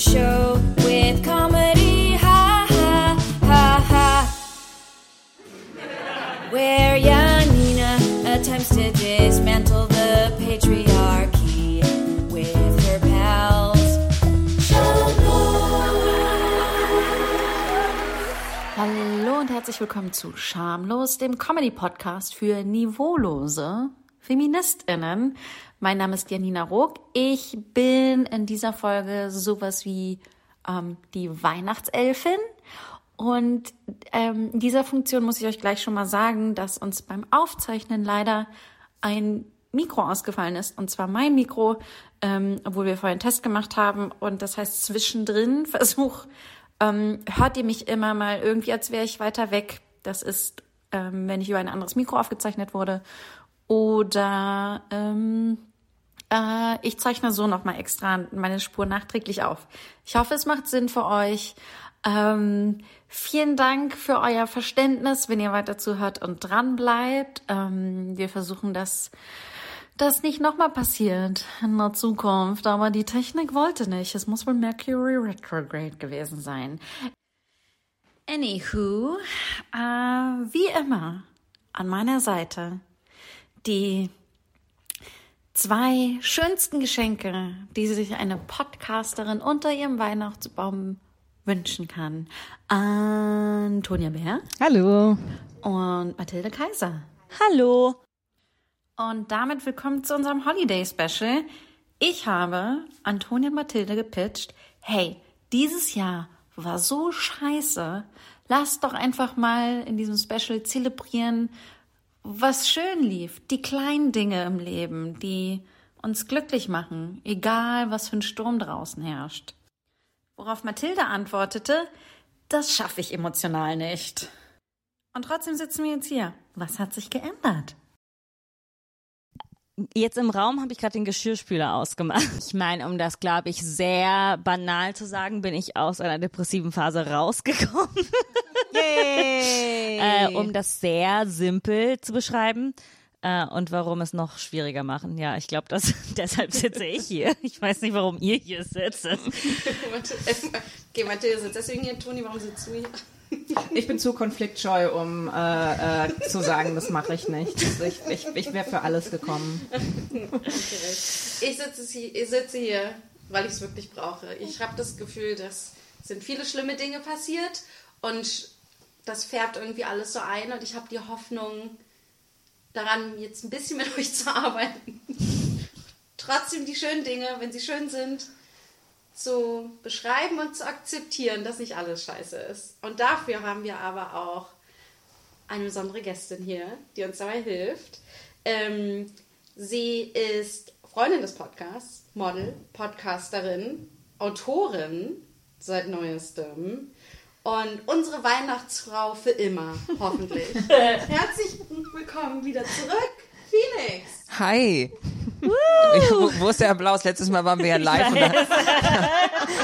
show with comedy. Ha ha ha ha. Where Janina attempts to dismantle the patriarchy with her pals. Hallo und herzlich willkommen zu Schamlos, dem Comedy-Podcast für niveaulose FeministInnen. Mein Name ist Janina Rook. Ich bin in dieser Folge sowas wie ähm, die Weihnachtselfin. Und ähm, in dieser Funktion muss ich euch gleich schon mal sagen, dass uns beim Aufzeichnen leider ein Mikro ausgefallen ist. Und zwar mein Mikro, ähm, obwohl wir vorhin einen Test gemacht haben. Und das heißt, zwischendrin Versuch, ähm, hört ihr mich immer mal irgendwie, als wäre ich weiter weg. Das ist, ähm, wenn ich über ein anderes Mikro aufgezeichnet wurde. Oder ähm, äh, ich zeichne so nochmal extra meine Spur nachträglich auf. Ich hoffe, es macht Sinn für euch. Ähm, vielen Dank für euer Verständnis, wenn ihr weiter zuhört und dran bleibt. Ähm, wir versuchen das, das nicht nochmal passiert in der Zukunft, aber die Technik wollte nicht. Es muss wohl Mercury Retrograde gewesen sein. Anywho, äh, wie immer an meiner Seite die zwei schönsten Geschenke, die sich eine Podcasterin unter ihrem Weihnachtsbaum wünschen kann. Antonia Bär Hallo. und Mathilde Kaiser. Hallo. Und damit willkommen zu unserem Holiday Special. Ich habe Antonia und Mathilde gepitcht. Hey, dieses Jahr war so scheiße. Lasst doch einfach mal in diesem Special zelebrieren, was schön lief. Die kleinen Dinge im Leben, die uns glücklich machen, egal was für ein Sturm draußen herrscht. Worauf Mathilde antwortete, das schaffe ich emotional nicht. Und trotzdem sitzen wir jetzt hier. Was hat sich geändert? Jetzt im Raum habe ich gerade den Geschirrspüler ausgemacht. Ich meine, um das, glaube ich, sehr banal zu sagen, bin ich aus einer depressiven Phase rausgekommen. Yay! äh, um das sehr simpel zu beschreiben. Äh, und warum es noch schwieriger machen. Ja, ich glaube, dass deshalb sitze ich hier. Ich weiß nicht, warum ihr hier sitzt. Okay, Mathilde sitzt deswegen hier. Toni, warum sitzt du hier? Ich bin zu konfliktscheu, um äh, äh, zu sagen, das mache ich nicht. Ich ich, ich wäre für alles gekommen. Ich sitze hier, ich sitze hier weil ich es wirklich brauche. Ich habe das Gefühl, dass sind viele schlimme Dinge passiert und das färbt irgendwie alles so ein und ich habe die Hoffnung daran, jetzt ein bisschen mit euch zu arbeiten. Trotzdem die schönen Dinge, wenn sie schön sind, zu beschreiben und zu akzeptieren, dass nicht alles scheiße ist. Und dafür haben wir aber auch eine besondere Gästin hier, die uns dabei hilft. Ähm, sie ist Freundin des Podcasts, Model, Podcasterin, Autorin seit neuestem und unsere Weihnachtsfrau für immer, hoffentlich. Herzlich willkommen wieder zurück, Phoenix. Hi. Ich, wo, wo ist der Applaus? Letztes Mal waren wir ja live und da,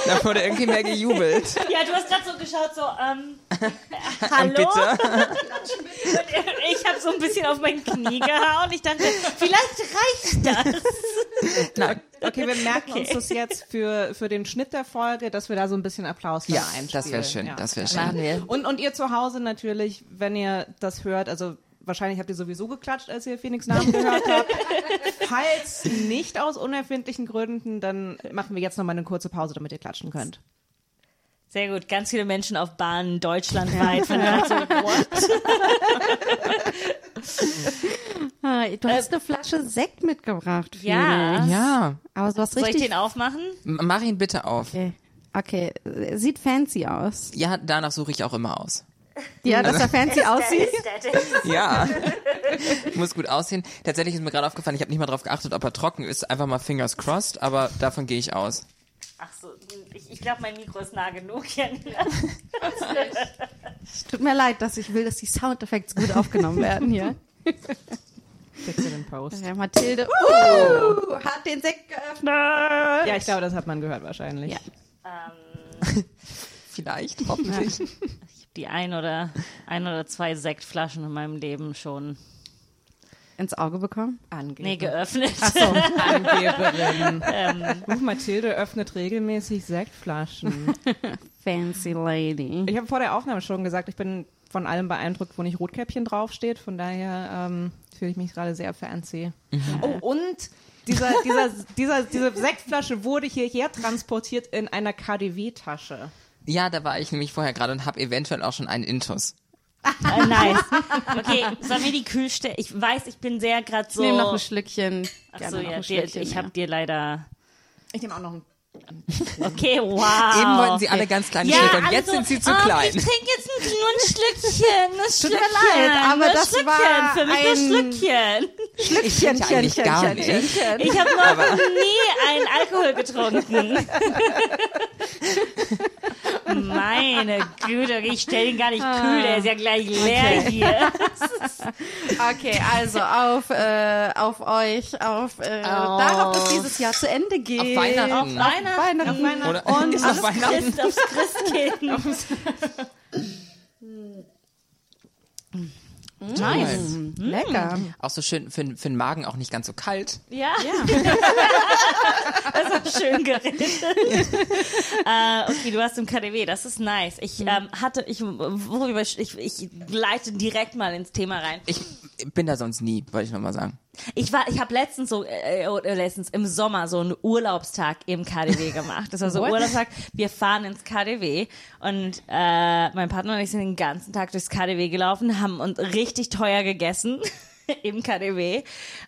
da wurde irgendwie mehr gejubelt. Ja, du hast gerade so geschaut, so, ähm, hallo? ich habe so ein bisschen auf mein Knie gehauen. Ich dachte, vielleicht reicht das. Nein. Okay, wir merken uns das jetzt für, für den Schnitt der Folge, dass wir da so ein bisschen Applaus Ja, einspielen. das wäre schön. Ja. Das wäre schön. und ihr zu Hause natürlich, wenn ihr das hört, also wahrscheinlich habt ihr sowieso geklatscht, als ihr Phoenix Namen gehört habt. Falls nicht aus unerfindlichen Gründen, dann machen wir jetzt noch mal eine kurze Pause, damit ihr klatschen könnt. Sehr gut, ganz viele Menschen auf Bahnen deutschlandweit. So, what? Ah, Du hast eine Flasche Sekt mitgebracht. Ja. Felix. Ja, Aber du hast Soll ich richtig. den aufmachen? M- mach ihn bitte auf. okay. okay, sieht fancy aus. Ja, danach suche ich auch immer aus. Ja, dass er fancy aussieht. Ja. Muss gut aussehen. Tatsächlich ist mir gerade aufgefallen, ich habe nicht mal drauf geachtet, ob er trocken ist. Einfach mal fingers crossed, aber davon gehe ich aus. Ach so, ich, ich glaube, mein Mikro ist nah genug. Janina. Tut mir leid, dass ich will, dass die Soundeffekte gut aufgenommen werden hier. Ja, Mathilde uh, hat den Sekt geöffnet. Ja, ich glaube, das hat man gehört wahrscheinlich. Ja. Ähm, Vielleicht, hoffentlich. ich habe die ein oder, ein oder zwei Sektflaschen in meinem Leben schon ins Auge bekommen? Angeblich. Nee, geöffnet. Achso, Angeberin. ähm. Mathilde öffnet regelmäßig Sektflaschen. Fancy Lady. Ich habe vor der Aufnahme schon gesagt, ich bin von allem beeindruckt, wo nicht Rotkäppchen draufsteht. Von daher ähm, fühle ich mich gerade sehr fancy. Oh, und dieser, dieser, dieser, diese Sektflasche wurde hierher transportiert in einer KDW-Tasche. Ja, da war ich nämlich vorher gerade und habe eventuell auch schon einen Intus. Äh, nice. Okay, sollen wir die Kühlstelle? Ich weiß, ich bin sehr gerade so. Ich nehme noch ein Schlückchen. Ach Gerne so, noch ja, Schlückchen ich habe dir leider. Ich nehme auch noch ein Okay, wow. Eben wollten sie alle ganz kleine ja, Schläge und jetzt so, sind sie zu oh, klein. Ich trinke jetzt ein, nur ein Schlückchen, ein Tut mir Schlückchen. leid, aber das Schlückchen, war für mich ein- nur Schlückchen. Ich trinke ja eigentlich gar nicht. Ich habe noch nie einen Alkohol getrunken. Meine Güte, ich stelle ihn gar nicht kühl, der ist ja gleich leer hier. Okay, also auf, äh, auf euch, auf äh, darauf, dass dieses Jahr zu Ende geht. Auf Weihnachten. Auf Weihnachten. Oder Und ist alles auf Weihnachten? Christ aufs Christkind. Nice. Lecker. Auch so schön für, für den Magen auch nicht ganz so kalt. Ja. das ist schön geredet. äh, okay, du hast im KDW, das ist nice. Ich ähm, hatte, ich, worüber, ich, ich leite direkt mal ins Thema rein. Ich bin da sonst nie, wollte ich nochmal sagen. Ich war, ich habe letztens so, äh, letztens im Sommer so einen Urlaubstag im KDW gemacht. Das war so ein Urlaubstag. Wir fahren ins KDW und äh, mein Partner und ich sind den ganzen Tag durchs KDW gelaufen, haben uns richtig teuer gegessen. im KDW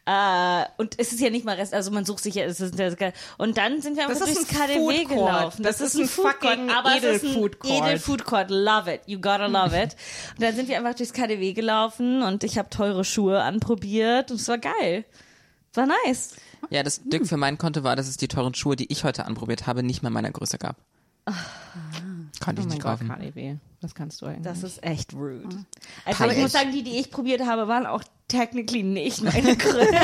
äh, und es ist ja nicht mal Rest, also man sucht sich ja es ist, das, und dann sind wir einfach Das ist durchs ein KDW Food gelaufen. Das ist ein Food Court, fucking aber es ist ein Edel-Food Court. Edel Food Court, love it, you gotta love it. Und dann sind wir einfach durchs KDW gelaufen und ich habe teure Schuhe anprobiert und es war geil. War nice. Ja, das Glück für mein Konto war, dass es die teuren Schuhe, die ich heute anprobiert habe, nicht mehr meiner Größe gab. Konnte Oh ich mein nicht Gott, kaufen. KDW. Das kannst du eigentlich. Das ist echt rude. Also Peinlich. ich muss sagen, die, die ich probiert habe, waren auch technically nicht meine Größe.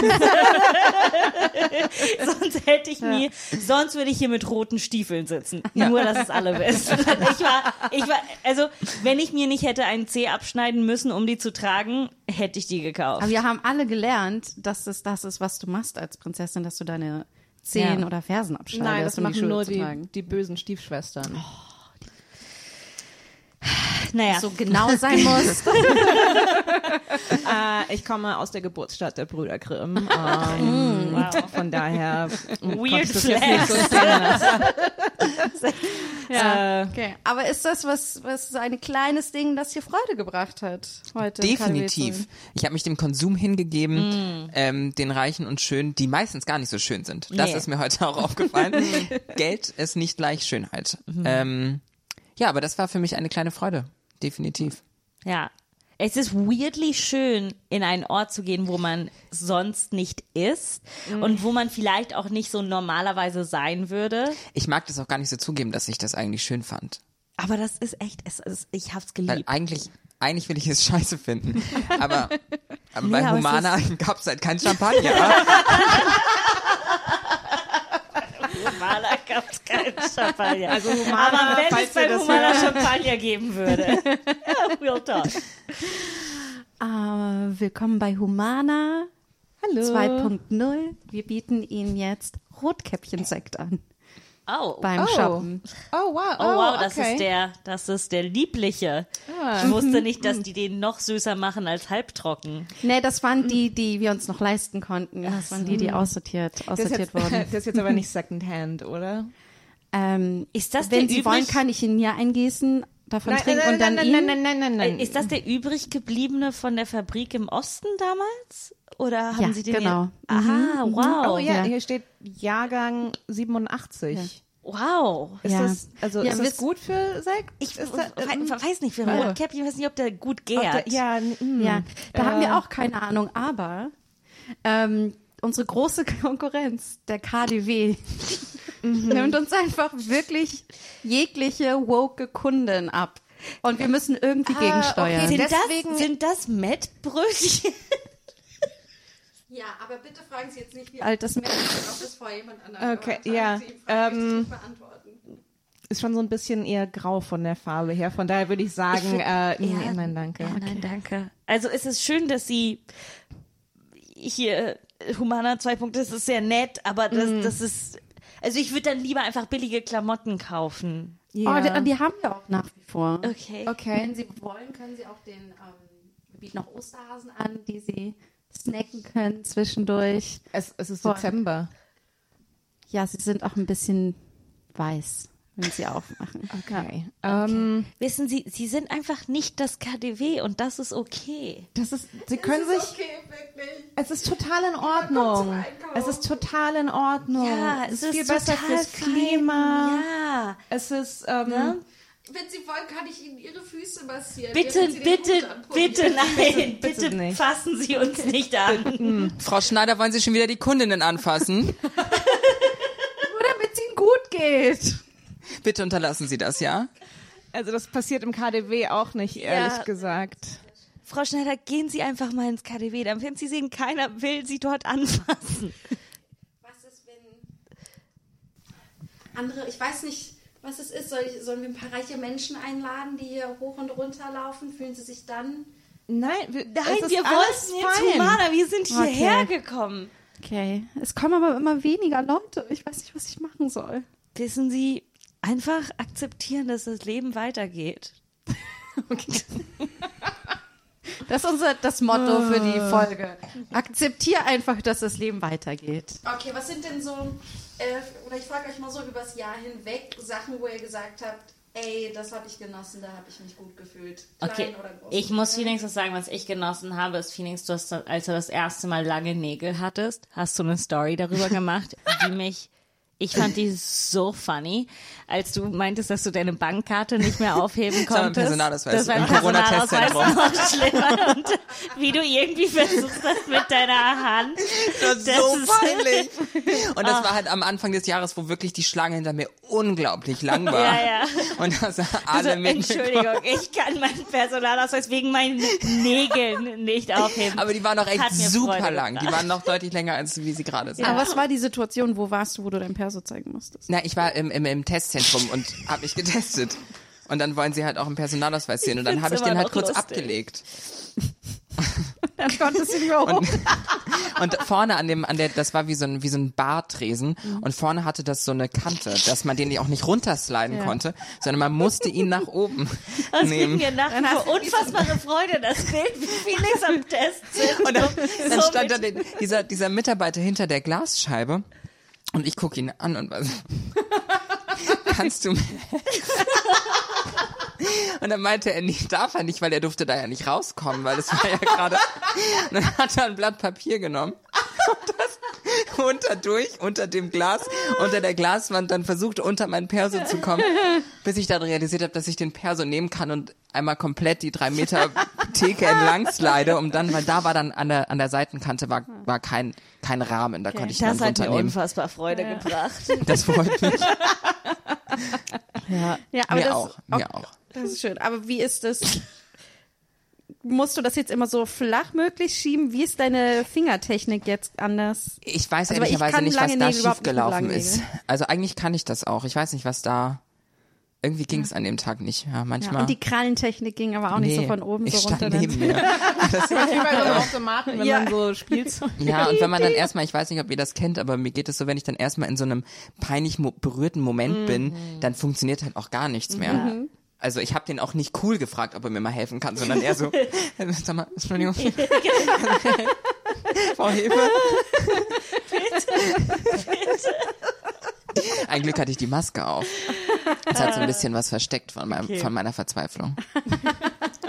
sonst hätte ich nie, sonst würde ich hier mit roten Stiefeln sitzen. Nur, dass es alle wissen. Ich war, ich war, also, wenn ich mir nicht hätte einen Zeh abschneiden müssen, um die zu tragen, hätte ich die gekauft. Aber wir haben alle gelernt, dass es das ist, was du machst als Prinzessin, dass du deine Zehen Ja. oder Fersen abschneidest, Nein, das die machen nur die, die bösen Stiefschwestern. naja. So genau sein muss. Äh, ich komme aus der Geburtsstadt der Brüder Grimm. Ähm, Von daher Weird ich das jetzt nicht so Flex. stehen lassen. ja. Äh, Okay. Aber ist das was, was so ein kleines Ding, das dir Freude gebracht hat heute? Definitiv. Ich habe mich dem Konsum hingegeben, ähm, den Reichen und Schönen, die meistens gar nicht so schön sind. Das Nee. ist mir heute auch aufgefallen. Geld ist nicht gleich Schönheit. Ähm, ja, aber das war für mich eine kleine Freude. Definitiv. Ja. Es ist weirdly schön, in einen Ort zu gehen, wo man sonst nicht ist und wo man vielleicht auch nicht so normalerweise sein würde. Ich mag das auch gar nicht so zugeben, dass ich das eigentlich schön fand. Aber das ist echt, es ist, ich hab's Weil geliebt. eigentlich, eigentlich will ich es scheiße finden. Aber, aber bei aber es Humana gab es halt kein Champagner. Humana gab's keinen Champagner. Also Humana, Aber wenn falls es bei ihr das Humana. Champagner geben würde. ja, real talk. Äh, willkommen bei Humana Hallo. 2.0. Wir bieten Ihnen jetzt Rotkäppchensekt an Oh. beim Oh. Shoppen. Oh, wow. Oh, wow, das okay. ist der, das ist der liebliche. Ah. Ich wusste nicht, dass die den noch süßer machen als halbtrocken. Nee, das waren die, die wir uns noch leisten konnten. Das waren die, die aussortiert, Das aussortiert jetzt, wurden. das ist jetzt aber nicht Secondhand, oder? Ähm, Ist das wenn Sie übrig? wollen, kann ich ihn mir eingießen, davon trinken und dann nein, ihn. nein, nein, nein, nein, nein. Ist das der übrig gebliebene von der Fabrik im Osten damals? Oder haben Ja, Sie den genau. Hier? Aha, wow. Oh ja, ja. hier steht Jahrgang 87. Wow. Ist Ja. das, also Ja, ist das gut für Sekt? Ich das, ähm, weiß nicht, für Ja. Rotkäppchen, ich weiß nicht, ob der gut gärt. der- ja, mm, Ja, da haben äh, wir auch keine Ahnung, aber ähm, unsere große Konkurrenz, der KDW, nimmt uns einfach wirklich jegliche woke Kunden ab. Und wir müssen irgendwie gegensteuern. sind, Deswegen- das, sind das Mettbrötchen? Ja, aber bitte fragen Sie jetzt nicht, wie alt das Mädchen ist, ob das vor jemand anderem Okay, ja, ähm, ich ist schon so ein bisschen eher grau von der Farbe her. Von daher würde ich sagen, äh, nee, nein, danke. Nein, danke. Also es ist schön, dass Sie hier, Humana 2 das ist sehr nett, aber das, das ist, also ich würde dann lieber einfach billige Klamotten kaufen. Oh, die, die haben wir auch nach wie vor. Okay. Okay. Wenn Sie wollen, können Sie auch den, ähm, wir bieten auch Osterhasen an, die Sie snacken können zwischendurch. Es, es ist Voll. Dezember. Ja, sie sind auch ein bisschen weiß, wenn sie aufmachen. Okay. Ähm, Wissen Sie, Sie sind einfach nicht das KDW und das ist okay. das ist, Sie können sich. Es ist total in Ordnung. Es ist total in Ordnung. Ja, es es ist viel ist besser total fürs fein. Klima. Ja. Es ist, ähm, Ne? Wenn Sie wollen, kann ich Ihnen Ihre Füße massieren. Bitte, bitte, bitte, nein, bitte bitte, nicht. fassen Sie uns nicht an. Frau Schneider, wollen Sie schon wieder die Kundinnen anfassen? Nur damit es ihnen gut geht. Bitte unterlassen Sie das, ja? also das passiert im KDW auch nicht, ehrlich Ja. gesagt. Frau Schneider, gehen Sie einfach mal ins KDW, dann werden Sie sehen, keiner will Sie dort anfassen. Was ist, wenn andere, ich weiß nicht, was es ist, soll ich, sollen wir ein paar reiche Menschen einladen, die hier hoch und runter laufen? Fühlen sie sich dann? Nein, wir, Nein, wir alles wollten jetzt. Humana, wir sind hierher Okay. gekommen. Okay, es kommen aber immer weniger Leute. Ich weiß nicht, was ich machen soll. Wissen Sie, einfach akzeptieren, dass das Leben weitergeht. Das ist unser das Motto für die Folge. Akzeptier einfach, dass das Leben weitergeht. Okay, was sind denn so, äh, oder ich frage euch mal so übers Jahr hinweg, Sachen, wo ihr gesagt habt, ey, das habe ich genossen, da habe ich mich gut gefühlt. Klein Okay, oder groß. ich muss Phoenix was sagen, was ich genossen habe, ist Phoenix, du hast, als du das erste Mal lange Nägel hattest, hast du eine Story darüber gemacht, die mich, ich fand die so funny, als du meintest, dass du deine Bankkarte nicht mehr aufheben war ein konntest. Personalausweis Das war ein. Personalausweis noch schlimmer. Und wie du irgendwie versuchst hast mit deiner Hand. Das ist Das so ist- peinlich. Und das war halt am Anfang des Jahres, wo wirklich die Schlange hinter mir unglaublich lang war. Ja, ja. Und da sah Also, alle mit. Entschuldigung, ich kann meinen Personalausweis wegen meinen Nägeln nicht aufheben. Aber die waren noch echt super Freude lang. Die waren noch deutlich länger, als wie sie gerade sind. Aber was war die Situation, wo warst du, wo du dein Perso zeigen musstest? Na, ich war im, im, im Testzentrum und habe mich getestet. Und dann wollen sie halt auch einen Personalausweis sehen. Und dann habe ich den halt kurz lustig. abgelegt. Dann konntest du nicht mehr hoch. Und, und vorne an dem, an der, das war wie so ein, wie so ein Bartresen. Mhm. Und vorne hatte das so eine Kante, dass man den auch nicht runtersliden konnte, sondern man musste ihn nach oben Das nehmen. mir nach vor unfassbare Freude, das Bild, wie Felix am Test sind. Und dann, dann stand da den, dieser, dieser Mitarbeiter hinter der Glasscheibe und ich gucke ihn an und war so, kannst du mir? Und dann meinte er, nee, darf er nicht, weil er durfte da ja nicht rauskommen, weil es war ja gerade. Und dann hat er ein Blatt Papier genommen und das unter durch, unter dem Glas, unter der Glaswand dann versucht, unter mein Perso zu kommen, bis ich dann realisiert habe, dass ich den Perso nehmen kann und einmal komplett die drei Meter Theke entlang slide, um dann, weil da war dann an der, an der Seitenkante war, war kein, kein Rahmen, da konnte ich Das dann hat mir runternehmen. unfassbar Freude gebracht. Das freut mich. Ja. Ja, aber mir das, auch, mir auch. Das ist schön. Aber wie ist das? Musst du das jetzt immer so flach möglich schieben? Wie ist deine Fingertechnik jetzt anders? Ich weiß Also, ich ehrlicherweise kann nicht, was lange da schiefgelaufen ist. Also eigentlich kann ich das auch. Ich weiß nicht, was da. Irgendwie ging es an dem Tag nicht. Ja, Ja, manchmal. und die Krallentechnik ging aber auch nicht so Nee, von oben ich so runter. stand neben mir. Das, Wie bei so einem Automaten, wenn Ja. man so Spielzeug. ja, und wenn man dann erstmal, ich weiß nicht, ob ihr das kennt, aber mir geht es so, wenn ich dann erstmal in so einem peinlich berührten Moment bin, dann funktioniert halt auch gar nichts mehr. Also ich habe den auch nicht cool gefragt, ob er mir mal helfen kann, sondern eher so, sag mal, Entschuldigung. Frau Hefe. Ein Glück hatte ich die Maske auf. Das hat so ein bisschen was versteckt von, meinem, Okay. von meiner Verzweiflung.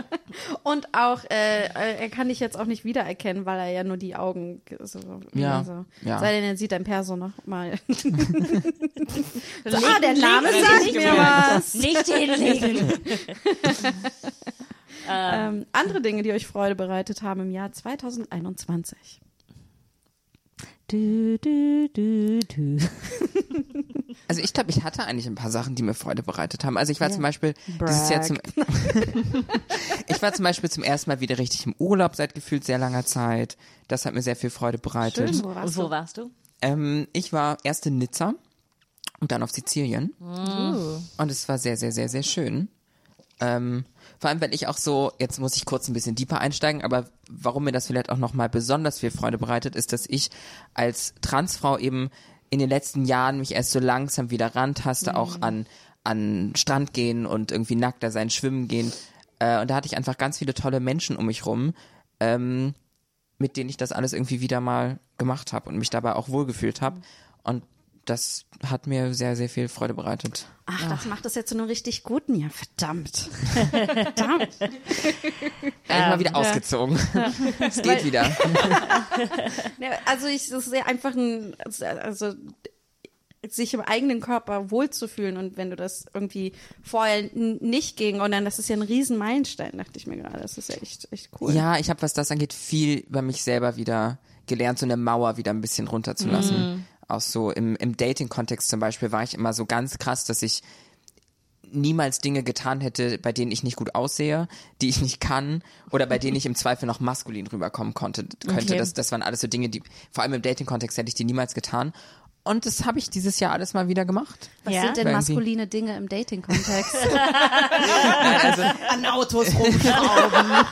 Und auch, äh, äh, er kann dich jetzt auch nicht wiedererkennen, weil er ja nur die Augen so. Ja, Also, ja. Sei denn, er sieht dein Perso noch mal. so, ah, der Name sagt nicht mir mehr. was. Nicht hinlegen. Ähm, andere Dinge, die euch Freude bereitet haben im Jahr 2021. Du, du, du, du. Also ich glaube, ich hatte eigentlich ein paar Sachen, die mir Freude bereitet haben. Also ich war zum Beispiel dieses Jahr zum Ich war zum Beispiel zum ersten Mal wieder richtig im Urlaub seit gefühlt sehr langer Zeit. Das hat mir sehr viel Freude bereitet. Schön, wo warst Wo du? warst du? Ähm, ich war erst in Nizza und dann auf Sizilien. Oh. Und es war sehr, sehr, sehr, sehr schön. Ähm, Vor allem, weil ich auch so, jetzt muss ich kurz ein bisschen deeper einsteigen, aber warum mir das vielleicht auch nochmal besonders viel Freude bereitet, ist, dass ich als Transfrau eben in den letzten Jahren mich erst so langsam wieder rantaste, auch an, an Strand gehen und irgendwie nackter sein, schwimmen gehen. Äh, und da hatte ich einfach ganz viele tolle Menschen um mich rum, ähm, mit denen ich das alles irgendwie wieder mal gemacht habe und mich dabei auch wohlgefühlt habe. Und das hat mir sehr, sehr viel Freude bereitet. Ach, das macht das jetzt zu einem richtig guten. Ja, verdammt. verdammt. Ja, ich mal wieder ausgezogen. es geht wieder. Ja, also ich, das ist ja einfach ein, also sich im eigenen Körper wohlzufühlen und wenn du das irgendwie vorher nicht ging und dann, das ist ja ein riesen Meilenstein, dachte ich mir gerade. Das ist ja echt, echt cool. Ja, ich habe, was das angeht, viel über mich selber wieder gelernt, so eine Mauer wieder ein bisschen runterzulassen. Auch so im, im Dating-Kontext zum Beispiel war ich immer so ganz krass, dass ich niemals Dinge getan hätte, bei denen ich nicht gut aussehe, die ich nicht kann oder bei denen ich im Zweifel noch maskulin rüberkommen konnte. könnte. Okay. Das, das waren alles so Dinge, die, vor allem im Dating-Kontext hätte ich die niemals getan. Und das habe ich dieses Jahr alles mal wieder gemacht. Was Ja? sind denn Irgendwie. maskuline Dinge im Dating-Kontext? An Autos rumschrauben.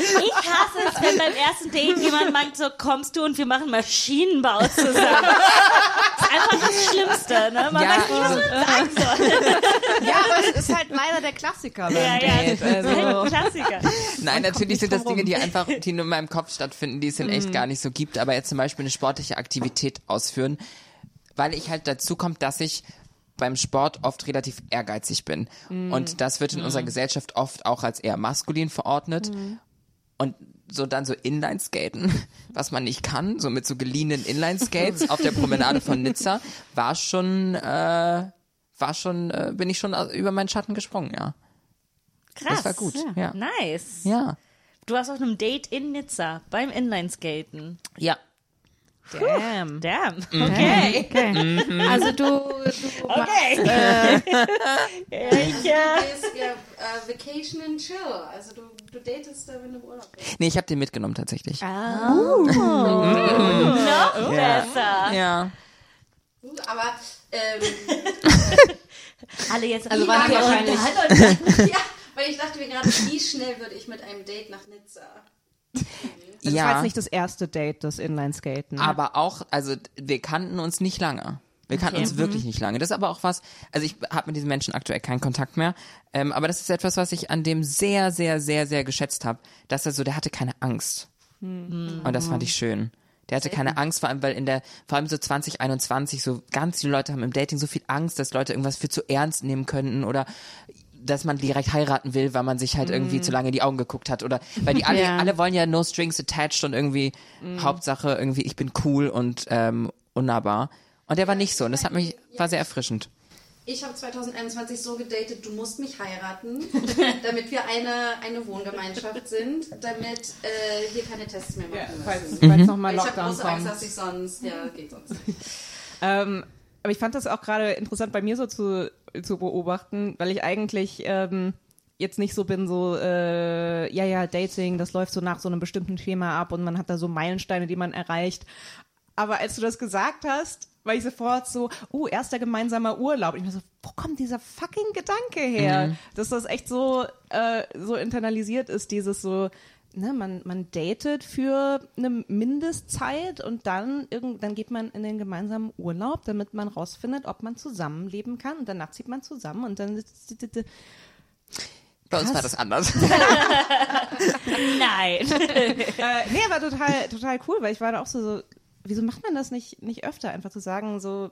Ich hasse es, wenn beim ersten Date jemand meint, so kommst du und wir machen Maschinenbau zusammen. Das ist einfach das Schlimmste, ne? Man Ja, weiß nicht, was man sagen soll. ja, aber es ist halt leider der Klassiker beim Ja, ja, Date. ein Also. Klassiker. Nein, natürlich sind das Dinge, die einfach, die nur in meinem Kopf stattfinden, die es in echt gar nicht so gibt. Aber jetzt zum Beispiel eine sportliche Aktivität ausführen, weil ich halt dazu kommt, dass ich beim Sport oft relativ ehrgeizig bin. Und das wird in unserer Gesellschaft oft auch als eher maskulin verordnet. Und so dann so Inline-Skaten, was man nicht kann, so mit so geliehenen Inline-Skates auf der Promenade von Nizza, war schon, äh, war schon, äh, bin ich schon über meinen Schatten gesprungen, ja. Krass. Das war gut, ja. Nice. Ja. Du warst auf einem Date in Nizza beim Inlineskaten. Ja. Damn. Damn. Okay. Okay. Also du, du Okay. ich, äh, gehst ja Vacation and Chill. Also du, du datest da, wenn du im Urlaub bist. Nee, ich habe den mitgenommen tatsächlich. noch besser. Ja. Aber ähm, Alle jetzt. Also waren Okay, wahrscheinlich- ja, weil ich dachte mir gerade, wie schnell würde ich mit einem Date nach Nizza? Das war ja. jetzt nicht das erste Date, das Inline-Skaten. aber auch, also wir kannten uns nicht lange. Wir kannten uns wirklich nicht lange. Das ist aber auch was, also ich habe mit diesen Menschen aktuell keinen Kontakt mehr, ähm, aber das ist etwas, was ich an dem sehr, sehr, sehr, sehr geschätzt habe, dass er so, der hatte keine Angst. Und das fand ich schön. Der hatte keine Angst, vor allem, weil in der, vor allem so 2021, so ganz viele Leute haben im Dating so viel Angst, dass Leute irgendwas für zu ernst nehmen könnten oder dass man direkt heiraten will, weil man sich halt irgendwie zu lange in die Augen geguckt hat oder weil die alle, Ja. alle wollen ja no strings attached und irgendwie Hauptsache irgendwie ich bin cool und ähm, unnahbar. Und der war nicht so und das hat mich, war sehr erfrischend. Ich habe 2021 so gedatet, du musst mich heiraten, damit wir eine, eine Wohngemeinschaft sind, damit äh, hier keine Tests mehr Ja, machen falls, müssen. falls nochmal Ich habe Lockdown große Angst, dass ich sonst, ja, geht sonst nicht. Ähm, aber ich fand das auch gerade interessant bei mir so zu, zu beobachten, weil ich eigentlich ähm, jetzt nicht so bin, so, äh, ja, ja, Dating, das läuft so nach so einem bestimmten Schema ab und man hat da so Meilensteine, die man erreicht. Aber als du das gesagt hast, war ich sofort so, uh, erster gemeinsamer Urlaub. Ich mir so, wo kommt dieser fucking Gedanke her? Dass das echt so, äh, so internalisiert ist, dieses so, ne, man, man datet für eine Mindestzeit und dann, irgend, dann geht man in den gemeinsamen Urlaub, damit man rausfindet, ob man zusammenleben kann. Und danach zieht man zusammen und dann Bei uns war das anders. Nein. äh, nee, aber total, total cool, weil ich war da auch so, so wieso macht man das nicht, nicht öfter, einfach zu sagen, so,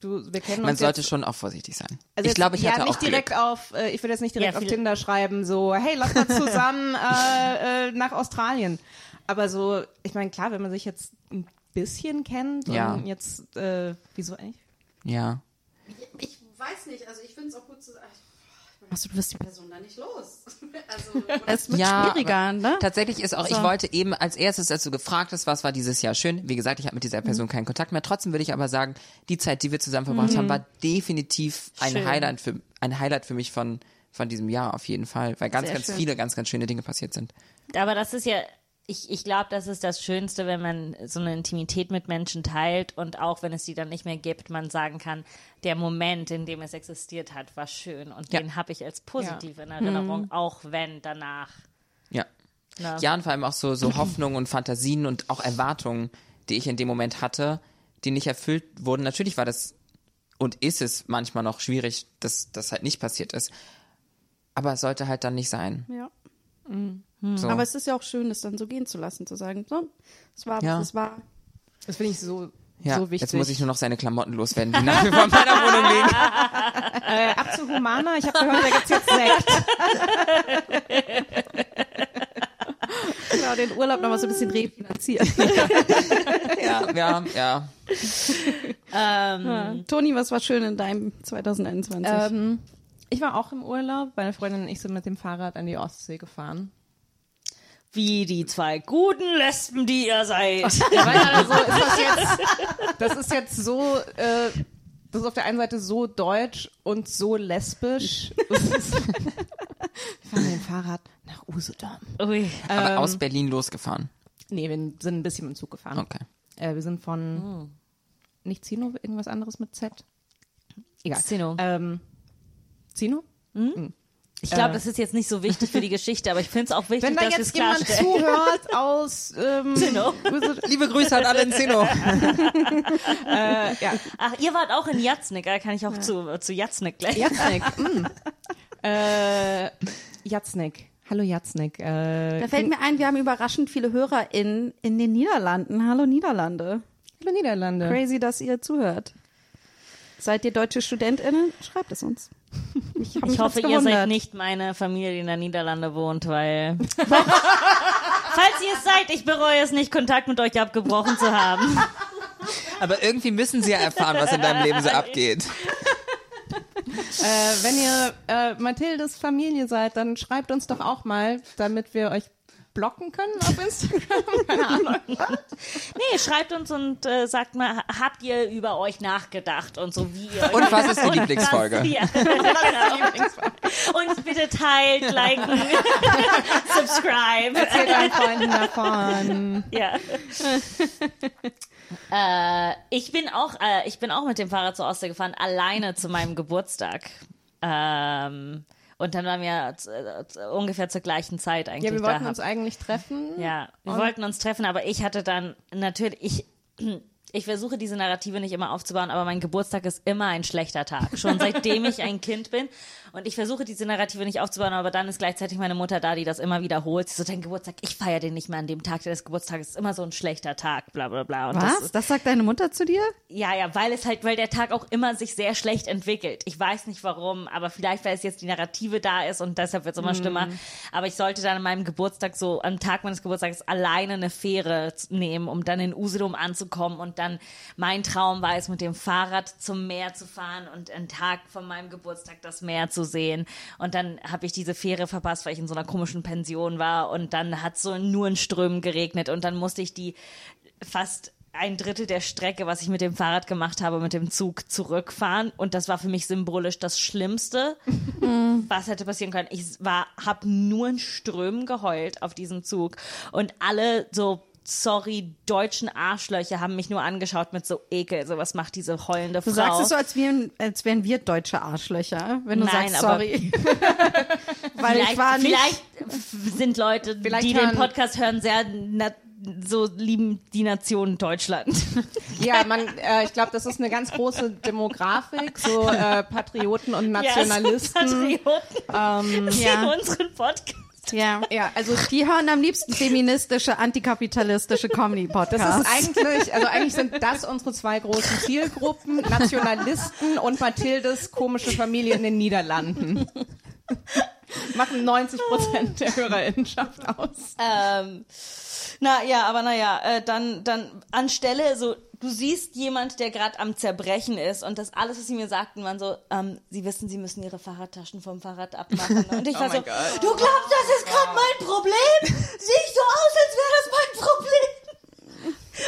du, wir kennen Man uns sollte jetzt, schon auch vorsichtig sein. also ich glaube, ich ja, hatte nicht auch direkt Glück. auf, äh, ich würde jetzt nicht direkt Ja, auf Tinder schreiben, so, hey, lass mal zusammen äh, äh, nach Australien. Aber so, ich meine, klar, wenn man sich jetzt ein bisschen kennt Ja. und jetzt, äh, wieso eigentlich? Ja. Ich weiß nicht, also ich finde es auch gut zu sagen, Achso, du wirst die Person da nicht los. Also, Es wird Ja, schwieriger, ne? Tatsächlich ist auch, ich So. wollte eben als erstes, als du gefragt hast, was war dieses Jahr schön, wie gesagt, ich habe mit dieser Person Mhm. keinen Kontakt mehr. Trotzdem würde ich aber sagen, die Zeit, die wir zusammen verbracht haben, war definitiv ein Schön. Highlight für ein Highlight für mich von von diesem Jahr auf jeden Fall, weil ganz, Sehr ganz schön. viele ganz, ganz schöne Dinge passiert sind. Aber das ist ja ich, ich glaube, das ist das Schönste, wenn man so eine Intimität mit Menschen teilt und auch wenn es die dann nicht mehr gibt, man sagen kann, der Moment, in dem es existiert hat, war schön und Ja. den habe ich als positiv in Erinnerung, auch wenn danach. Ja. Ne? Ja, und vor allem auch so, so Hoffnungen und Fantasien und auch Erwartungen, die ich in dem Moment hatte, die nicht erfüllt wurden. Natürlich war das und ist es manchmal noch schwierig, dass das halt nicht passiert ist. Aber es sollte halt dann nicht sein. Ja. So. Aber es ist ja auch schön, das dann so gehen zu lassen, zu sagen, so, es war, Ja. es war. Das finde ich so, ja, so wichtig. jetzt muss ich nur noch seine Klamotten loswerden, die nach wie vor in meiner Wohnung liegen. äh, ab zu Humana. Ich habe gehört, da gibt's jetzt Sekt. Genau, den Urlaub nochmal so ein bisschen refinanzieren. Ja, ja, ja. Ähm, Toni, was war schön in deinem 2021? Ähm, ich war auch im Urlaub. Meine Freundin und ich sind mit dem Fahrrad an die Ostsee gefahren. Wie die zwei guten Lesben, die ihr seid. Ja, weil also ist das jetzt, das ist jetzt so, äh, das ist auf der einen Seite so deutsch und so lesbisch. Wir fahren mit dem Fahrrad nach Usedom. Ui. Aber Ähm, aus Berlin losgefahren. Nee, wir sind ein bisschen mit dem Zug gefahren. Okay. Äh, wir sind von, nicht Zino, irgendwas anderes mit Z? Egal. Zino. Ähm, Zino? Ich glaube, Äh. das ist jetzt nicht so wichtig für die Geschichte, aber ich finde es auch wichtig, Wenn da dass jetzt es jemand zuhört aus ähm, Zino. Usedom- Liebe Grüße an alle in Zeno. äh, ja, Ach, ihr wart auch in Jatznik, da kann ich auch zu, zu Jatznik gleich. Jatznik. mm. äh, Jatznik. Hallo Jatznik. Äh, da fällt mir ein, wir haben überraschend viele Hörer in, in den Niederlanden. Hallo Niederlande. Hallo Niederlande. Crazy, dass ihr zuhört. Seid ihr deutsche StudentInnen? Schreibt es uns. Ich, Ich hoffe, ihr seid nicht meine Familie, die in der Niederlande wohnt, weil. Falls ihr es seid, ich bereue es nicht, Kontakt mit euch abgebrochen zu haben. Aber irgendwie müssen sie ja erfahren, was in deinem Leben so abgeht. Äh, wenn ihr äh, Mathildes Familie seid, dann schreibt uns doch auch mal, damit wir euch blocken können auf Instagram. Keine Ahnung. Nee, schreibt uns und äh, sagt mal, habt ihr über euch nachgedacht und so wie ihr euch Und was ist die Lieblingsfolge? Ja. Und bitte teilt, liken, subscribe. Erzählt euren Freunden davon. Ja. äh, ich bin auch, äh, ich bin auch mit dem Fahrrad zur Ostsee gefahren, alleine zu meinem Geburtstag. Ähm, und dann waren wir ungefähr zur gleichen Zeit eigentlich Ja, wir da. wollten uns eigentlich treffen. Ja, wir wollten uns treffen, aber ich hatte dann natürlich, ich, ich versuche diese Narrative nicht immer aufzubauen, aber mein Geburtstag ist immer ein schlechter Tag. Schon seitdem ich ein Kind bin. Und ich versuche diese Narrative nicht aufzubauen, aber dann ist gleichzeitig meine Mutter da, die das immer wiederholt. Sie so, dein Geburtstag, ich feiere den nicht mehr an dem Tag des Geburtstages. ist immer so ein schlechter Tag, bla bla bla. Und Das Was? ist, Das sagt deine Mutter zu dir? ja, ja, weil es halt, weil der Tag auch immer sich sehr schlecht entwickelt. Ich weiß nicht warum, aber vielleicht, weil es jetzt die Narrative da ist und deshalb wird es immer schlimmer. Aber ich sollte dann an meinem Geburtstag so, am Tag meines Geburtstags alleine eine Fähre nehmen, um dann in Usedom anzukommen und dann mein Traum war es, mit dem Fahrrad zum Meer zu fahren und einen Tag von meinem Geburtstag das Meer zu sehen. Und dann habe ich diese Fähre verpasst, weil ich in so einer komischen Pension war und dann hat so nur in Strömen geregnet und dann musste ich die fast ein Drittel der Strecke, was ich mit dem Fahrrad gemacht habe, mit dem Zug zurückfahren. Und das war für mich symbolisch das Schlimmste, was hätte passieren können. Ich war, habe nur in Strömen geheult auf diesem Zug und alle so sorry, deutschen Arschlöcher haben mich nur angeschaut mit so Ekel. So, was macht diese heulende Frau? Du sagst es so, als wären, als wären wir deutsche Arschlöcher, wenn du Nein, sagst, aber- sorry. Weil vielleicht, ich war nicht. vielleicht sind Leute, Vielleicht die den Podcast hören, sehr so lieben die Nation Deutschland. Ja, man, äh, ich glaube, das ist eine ganz große Demografik, so äh, Patrioten und Nationalisten. Ja, Patrioten. die ja. unseren Podcast. Ja. Ja, also Die hören am liebsten feministische, antikapitalistische Das Comedy-Podcasts. ist eigentlich, also eigentlich sind das unsere zwei großen Zielgruppen, Nationalisten und Mathildes komische Familie in den Niederlanden. Machen 90 Prozent der Hörerinnenschaft aus. Ähm, na ja, aber naja, äh, dann, dann anstelle so, du siehst jemand, der gerade am Zerbrechen ist und das alles, was sie mir sagten, waren so, ähm, sie wissen, sie müssen ihre Fahrradtaschen vom Fahrrad abmachen. Und ich war so, du glaubst, das ist gerade mein Problem? Sehe ich so aus, als wäre das mein Problem?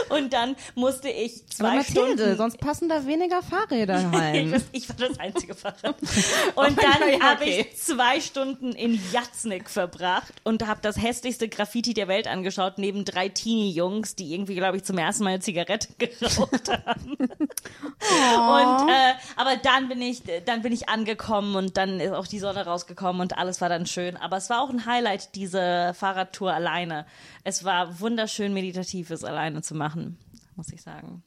Und dann musste ich Aber zwei Mathilde, Stunden. sonst passen da weniger Fahrräder rein. ich war das einzige Fahrrad. Und dann ja, habe okay. ich zwei Stunden in Jatznik verbracht und habe das hässlichste Graffiti der Welt angeschaut, neben drei Teenie-Jungs, die irgendwie, glaube ich, zum ersten Mal eine Zigarette geraucht haben. Und äh, aber dann bin ich, dann bin ich angekommen und dann ist auch die Sonne rausgekommen und alles war dann schön. Aber es war auch ein Highlight, diese Fahrradtour alleine. Es war wunderschön meditativ, es alleine zu machen, muss ich sagen.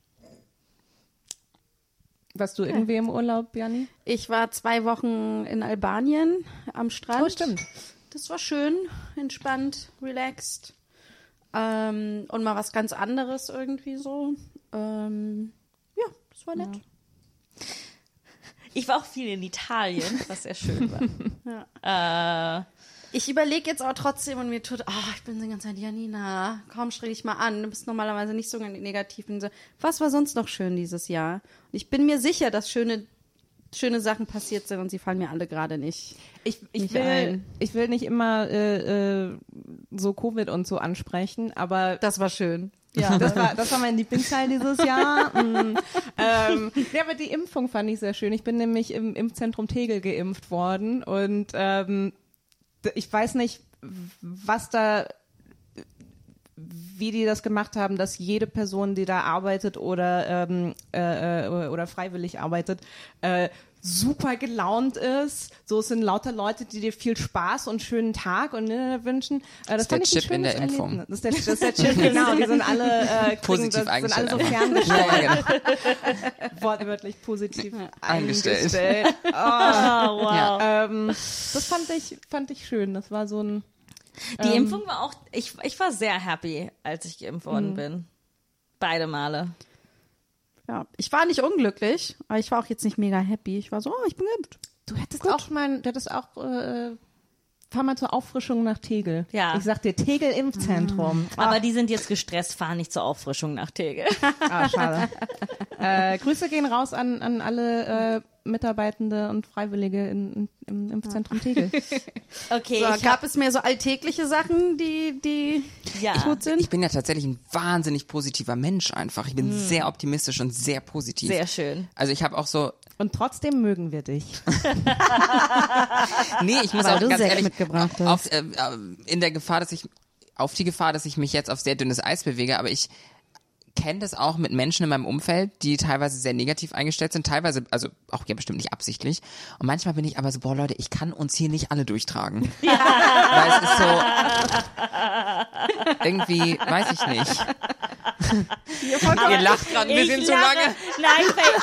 Warst du irgendwie im Urlaub, Janni? Ich war zwei Wochen in Albanien am Strand. Oh, stimmt. Das war schön, entspannt, relaxed. Ähm, und mal was ganz anderes irgendwie so. Ähm, ja, das war nett. Ich war auch viel in Italien, was sehr schön war. äh, Ich überlege jetzt aber trotzdem und mir tut, ah, ich bin die ganze Zeit, Janina, komm, streng dich mal an. Du bist normalerweise nicht so negativ. Und so, was war sonst noch schön dieses Jahr? Und ich bin mir sicher, dass schöne, schöne Sachen passiert sind und sie fallen mir alle gerade nicht. Ich, ich, Nicht will, ein. ich will nicht immer äh, äh, so Covid und so ansprechen, aber Das war schön. ja, das war, das war mein Lieblingsteil dieses Jahr. Mm. ähm, ja, aber die Impfung fand ich sehr schön. Ich bin nämlich im Impfzentrum Tegel geimpft worden und ähm, ich weiß nicht, was da wie die das gemacht haben, dass jede Person, die da arbeitet oder ähm, äh, äh, oder freiwillig arbeitet, äh, super gelaunt ist. So es sind lauter Leute, die dir viel Spaß und schönen Tag und äh, wünschen. Äh, das der fand ich ein Chip in der Impfung. Das ist der, das ist der Chip, genau. Die sind alle äh, kriegen, Positiv das, sind alle so eingestellt. ferngestellt, Ja, genau. wortwörtlich positiv Eingestellt. eingestellt. Oh, oh, wow. Ja. ähm, das fand ich fand ich schön. Das war so ein Die Ähm. Impfung war auch, ich, ich war sehr happy, als ich geimpft worden Mhm. bin. Beide Male. Ja, ich war nicht unglücklich, aber ich war auch jetzt nicht mega happy. Ich war so, oh, ich bin geimpft. Du hättest auch mal, du hättest auch, äh, fahr mal zur Auffrischung nach Tegel. Ja. Ich sag dir, Tegel Impfzentrum. Aber die sind jetzt gestresst, fahren nicht zur Auffrischung nach Tegel. Ah, schade. äh, Grüße gehen raus an, an alle äh, Mitarbeitende und Freiwillige in, in, im Impfzentrum Tegel. Okay, So, ich gab es mehr so alltägliche Sachen, die, die ja. gut sind? Ich bin ja tatsächlich ein wahnsinnig positiver Mensch einfach. Ich bin sehr optimistisch und sehr positiv. Sehr schön. Also ich habe auch so, Und trotzdem mögen wir dich. nee, ich muss Weil auch du ganz Sekt ehrlich, mitgebracht hast. auf, äh, äh, in der Gefahr, dass ich, auf die Gefahr, dass ich mich jetzt auf sehr dünnes Eis bewege, aber ich kenne das auch mit Menschen in meinem Umfeld, die teilweise sehr negativ eingestellt sind, teilweise, also auch ja bestimmt nicht absichtlich. Und manchmal bin ich aber so, boah Leute, ich kann uns hier nicht alle durchtragen. Weil es ist so, irgendwie, weiß ich nicht. Ihr lacht gerade ein bisschen zu lange. Nein, weil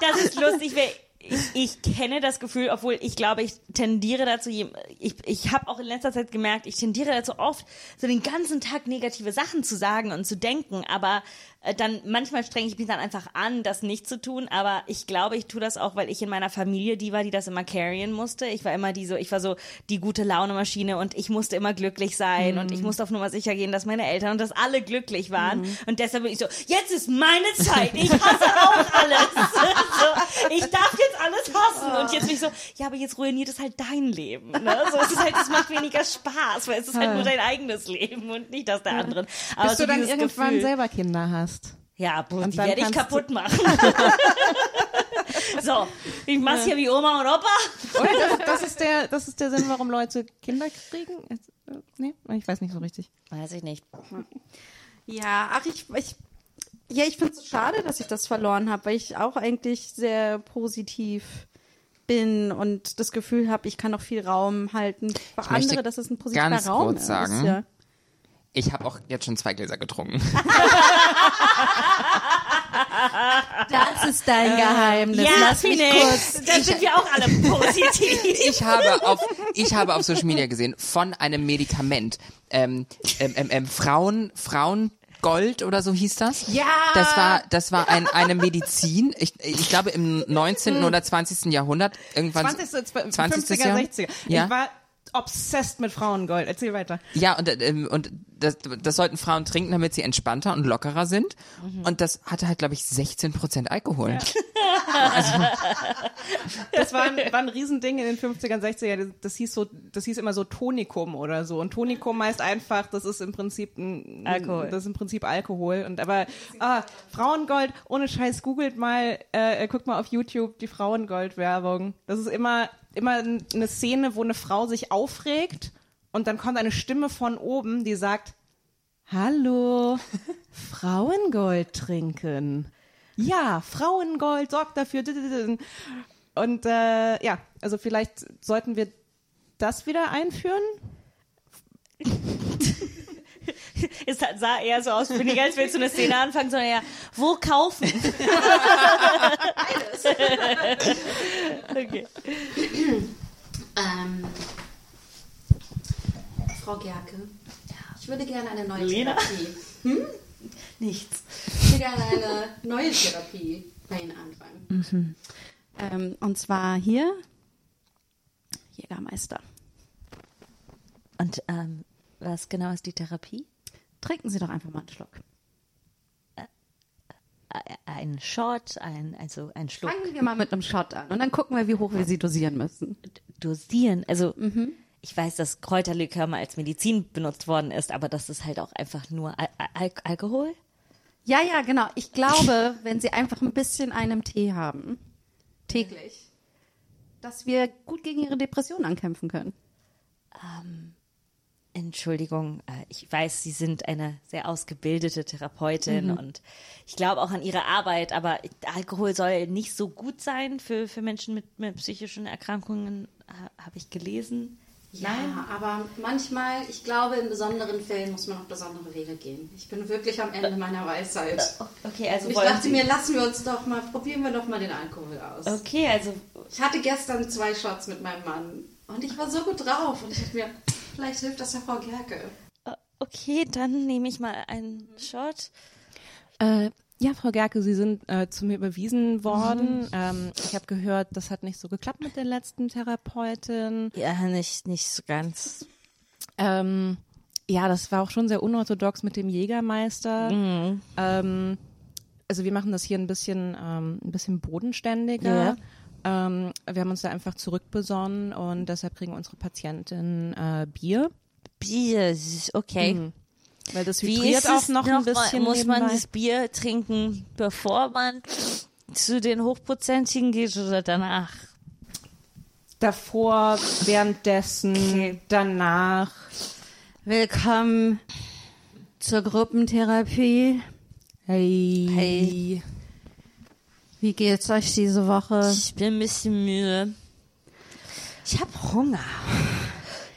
das ist lustig, weil ich, ich kenne das Gefühl, obwohl ich glaube, ich tendiere dazu, ich, ich habe auch in letzter Zeit gemerkt, ich tendiere dazu oft, so den ganzen Tag negative Sachen zu sagen und zu denken, aber äh, dann manchmal strenge ich mich dann einfach an, das nicht zu tun, aber ich glaube, ich tue das auch, weil ich in meiner Familie die war, die das immer carryen musste. Ich war immer die so, ich war so die gute Laune-Maschine und ich musste immer glücklich sein und ich musste auf Nummer sicher gehen, dass meine Eltern und dass alle glücklich waren und deshalb bin ich so, jetzt ist meine Zeit, ich hasse auch alles. so, ich darf jetzt alles hassen und jetzt bin ich so, ja, aber jetzt ruiniert es halt dein Leben. Ne? So, es ist halt, es macht weniger Spaß, weil es ist halt nur dein eigenes Leben und nicht das der anderen. Aber Bis so du dann irgendwann Gefühl, selber Kinder hast. Ja, boah, Und die werde ich kaputt machen. so, ich mach's hier wie Oma und Opa. Oder das, das, ist der, das ist der Sinn, warum Leute Kinder kriegen? Äh, Nee, ich weiß nicht so richtig. Weiß ich nicht. Ja, ach, ich, ich, ja, ich finde es schade, dass ich das verloren habe, weil ich auch eigentlich sehr positiv bin und das Gefühl habe, ich kann noch viel Raum halten für Ich andere, dass es ein positiver ganz Raum kurz ist. sagen, Ja. Ich habe auch jetzt schon zwei Gläser getrunken. Das ist dein Geheimnis. Ja, Lass mich kurz. Phoenix, da sind wir auch alle positiv. Ich habe auf, ich habe auf Social Media gesehen von einem Medikament, ähm, ähm, ähm, ähm, Frauen, Frauengold oder so hieß das. Ja. Das war, das war ein, eine Medizin. Ich, ich glaube im 19. oder 20. Jahrhundert irgendwann. 20. 20. 50er, Jahr? 60er. Ja. Ich war obsessed mit Frauengold. Erzähl weiter. Ja, und, ähm, und das, das sollten Frauen trinken, damit sie entspannter und lockerer sind. Und das hatte halt, glaube ich, 16% Alkohol. Das war ein, war ein Riesending in den 50ern, 60ern. Das, das hieß so, das hieß immer so Tonikum oder so. Und Tonikum heißt einfach, das ist im Prinzip ein, Alkohol. Das ist im Prinzip Alkohol. Und aber ah, Frauengold, ohne Scheiß, googelt mal, äh, guckt mal auf YouTube die Frauengold-Werbung. Das ist immer, immer eine Szene, wo eine Frau sich aufregt und dann kommt eine Stimme von oben, die sagt, Hallo, Frauengold trinken. Ja, Frauengold sorgt dafür. Und äh, ja, also vielleicht sollten wir das wieder einführen. Es sah eher so aus, weniger als willst du eine Szene anfangen, sondern ja, wo kaufen? okay. Ähm, Frau Gerke, ich würde gerne eine neue Lena? Therapie. Nichts. Ich würde gerne eine neue Therapie bei Ihnen anfangen. Ähm, und zwar hier Jägermeister. Und ähm, was genau ist die Therapie? Trinken Sie doch einfach mal einen Schluck. Ä- Ein Shot, ein, also ein Schluck. Fangen wir mal mit einem Shot an und dann gucken wir, wie hoch wir sie dosieren müssen. Dosieren. Also ich weiß, dass Kräuterlikör mal als Medizin benutzt worden ist, aber das ist halt auch einfach nur Al Al Alkohol. Ja, ja, genau. Ich glaube, wenn Sie einfach ein bisschen einen Tee haben, täglich, dass wir gut gegen Ihre Depression ankämpfen können. Entschuldigung, äh, ich weiß, Sie sind eine sehr ausgebildete Therapeutin und ich glaube auch an Ihre Arbeit, aber Alkohol soll nicht so gut sein für, für Menschen mit, mit psychischen Erkrankungen, ha- habe ich gelesen. Ja, aber manchmal, ich glaube, in besonderen Fällen muss man auf besondere Wege gehen. Ich bin wirklich am Ende meiner Weisheit. Okay, also Ich dachte Sie, mir, lassen wir uns doch mal, probieren wir doch mal den Alkohol aus. Okay, also Ich hatte gestern zwei Shots mit meinem Mann und ich war so gut drauf und ich dachte mir, vielleicht hilft das der Frau Gerke. äh, okay, dann nehme ich mal einen Shot. Äh, ja, Frau Gerke, Sie sind äh, zu mir überwiesen worden. Ähm, ich habe gehört, das hat nicht so geklappt mit der letzten Therapeutin. Ja, nicht, nicht so ganz. Ähm, ja, das war auch schon sehr unorthodox mit dem Jägermeister. Ähm, also wir machen das hier ein bisschen, ähm, ein bisschen bodenständiger. Ähm, wir haben uns da einfach zurückbesonnen und deshalb kriegen unsere Patienten äh, Bier. Bier, okay. Weil das ist auch es noch ein mal- bisschen Muss man das Bier trinken, bevor man zu den Hochprozentigen geht oder danach? Davor, währenddessen, danach. Willkommen zur Gruppentherapie. Hey. Hey. Wie geht's euch diese Woche? Ich bin ein bisschen müde. Ich habe Hunger.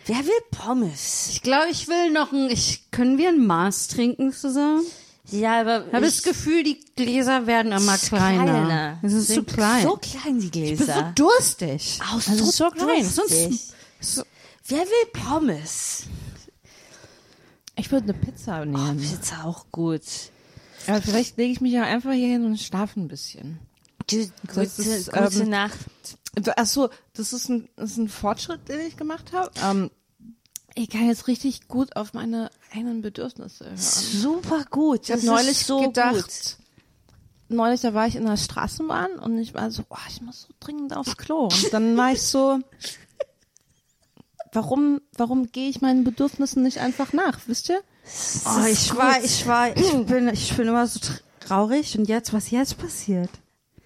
Wer will Pommes? Ich glaube, ich will noch ein. Ich, können wir ein Maß trinken zusammen? Ja, aber Ich habe das Gefühl, die Gläser werden immer kleiner. Es ist zu klein. So klein, die ich bin Gläser. so durstig. Oh, Also so klein. durstig. Sonst, Wer will Pommes? Ich würde eine Pizza Oh, nehmen. Pizza auch gut. Aber vielleicht lege ich mich ja einfach hier hin und schlafe ein bisschen. Gute, ist, gute ähm, Nacht. Ach so, das ist ein, das ist ein Fortschritt, den ich gemacht habe. Ähm, ich kann jetzt richtig gut auf meine eigenen Bedürfnisse hören. Super gut. Ich habe neulich so gedacht, gut. neulich, da war ich in der Straßenbahn und ich war so, oh, ich muss so dringend aufs Klo. Und dann war ich so, warum, warum gehe ich meinen Bedürfnissen nicht einfach nach, wisst ihr? oh, ich war, ich war, ich bin, ich bin immer so traurig. Und jetzt, was jetzt passiert?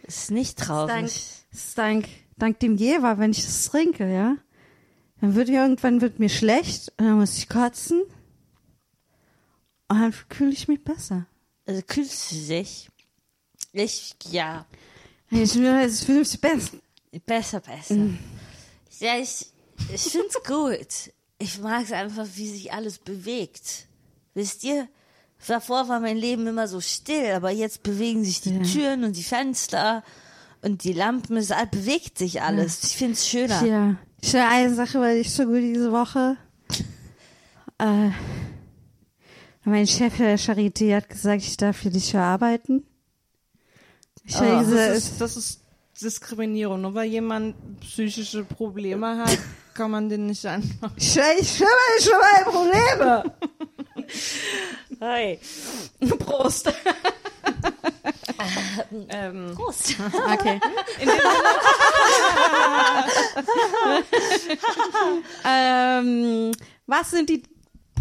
Ist nicht Dank, traurig. ist dank, dank dem Jever, wenn ich das trinke, ja, dann wird mir irgendwann wird mir schlecht und dann muss ich kotzen und dann fühle ich mich besser. Also kühlst du dich? Ich, ja. Ich, ich fühle mich besser. Besser, besser. Ja, ich, ich find's gut. Ich mag's einfach, wie sich alles bewegt. Wisst ihr? Davor war mein Leben immer so still, aber jetzt bewegen sich die Türen und die Fenster und die Lampen, es bewegt sich alles. Ich find's schöner. Ja. Ich will eine Sache, weil ich so gut diese Woche. Äh, mein Chef der Charité hat gesagt, ich darf hier nicht mehr arbeiten. Ich diese, das, ist, das ist Diskriminierung. Nur weil jemand psychische Probleme hat, kann man den nicht einfach. Ich schon mal, schon mal Probleme. Hi. Prost. Ähm, Prost. Okay. ähm, was sind die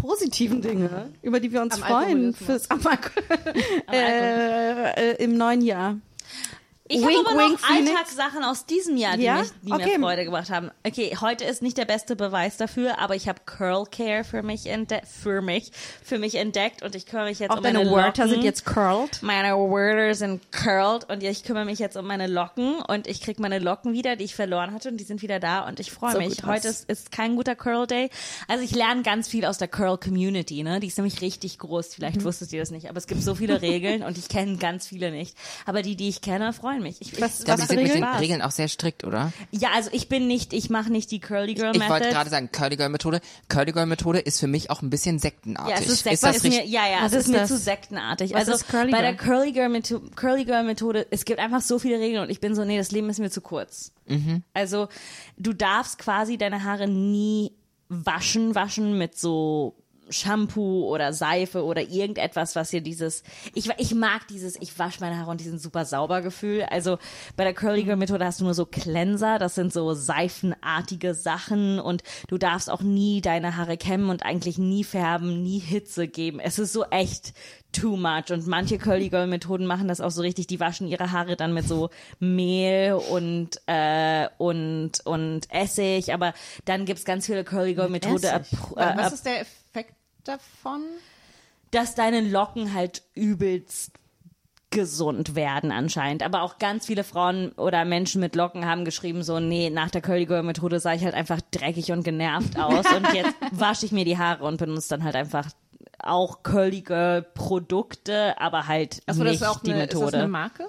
positiven Dinge, über die wir uns Am freuen fürs am äh, äh, im neuen Jahr? Ich habe aber wink, noch. Alltagssachen aus diesem Jahr, die, Ja? mich, die Okay. mir Freude gemacht haben. Okay, heute ist nicht der beste Beweis dafür, aber ich habe Curl Care für mich entdeckt, für mich, für mich entdeckt und ich kümmere mich jetzt Auch um deine meine Wörter Locken. sind jetzt curled. Meine Wörter sind curled und ich kümmere mich jetzt um meine Locken und ich krieg meine Locken wieder, die ich verloren hatte und die sind wieder da und ich freue So mich. Heute ist, ist kein guter Curl Day. Also ich lerne ganz viel aus der Curl Community, ne? Die ist nämlich richtig groß. Vielleicht wusstet ihr das nicht, aber es gibt so viele Regeln und ich kenne ganz viele nicht. Aber die, die ich kenne, freuen mich. Ich, Was- ich, Ich glaube, Was die für sind mit den Spaß. Regeln auch sehr strikt, oder? Ja, also ich bin nicht, ich mache nicht die Curly Girl Ich Method. wollte gerade sagen, Curly Girl Methode. Curly Girl Methode ist für mich auch ein bisschen sektenartig. Ja, es ist, ist das ist mir, ja, ja, Was es ist, ist mir das? zu sektenartig. Was also ist Curly bei Girl? der Curly Girl, Methode, Curly Girl Methode, es gibt einfach so viele Regeln und ich bin so, nee, das Leben ist mir zu kurz. Also du darfst quasi deine Haare nie waschen, waschen mit so Shampoo oder Seife oder irgendetwas, was hier dieses, ich, ich mag dieses, ich wasche meine Haare und diesen super sauber Gefühl. Also bei der Curly Girl Methode hast du nur so Cleanser, das sind so seifenartige Sachen und du darfst auch nie deine Haare kämmen und eigentlich nie färben, nie Hitze geben. Es ist so echt too much und manche Curly Girl Methoden machen das auch so richtig, die waschen ihre Haare dann mit so Mehl und äh, und und Essig, aber dann gibt's ganz viele Curly Girl Methode, äh, was ist der Effekt davon? dass deine Locken halt übelst gesund werden anscheinend. Aber auch ganz viele Frauen oder Menschen mit Locken haben geschrieben so, nee, nach der Curly Girl Methode sah ich halt einfach dreckig und genervt aus und jetzt wasche ich mir die Haare und benutze dann halt einfach auch Curly Girl Produkte, aber halt das nicht ist auch die eine, ist das Methode. eine Marke?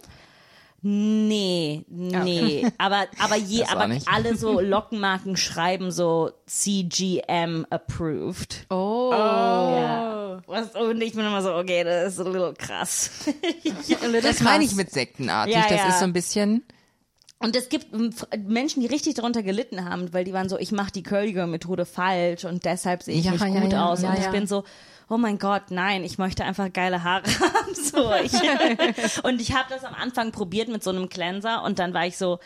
Nee, nee, aber aber je, aber nicht. alle so Lockenmarken schreiben so CGM approved. Oh. Ja. Was, und ich bin immer so, okay, das ist ein little krass. Das meine ich mit sektenartig. Ja, das ja. ist so ein bisschen. Und es gibt Menschen, die richtig darunter gelitten haben, weil die waren so, ich mache die Curly Girl Methode falsch und deshalb sehe ich Ja, nicht ja, gut ja, aus. ja, und ich ja. bin so, oh mein Gott, nein, ich möchte einfach geile Haare haben. So, ich, und ich habe das am Anfang probiert mit so einem Cleanser und dann war ich so,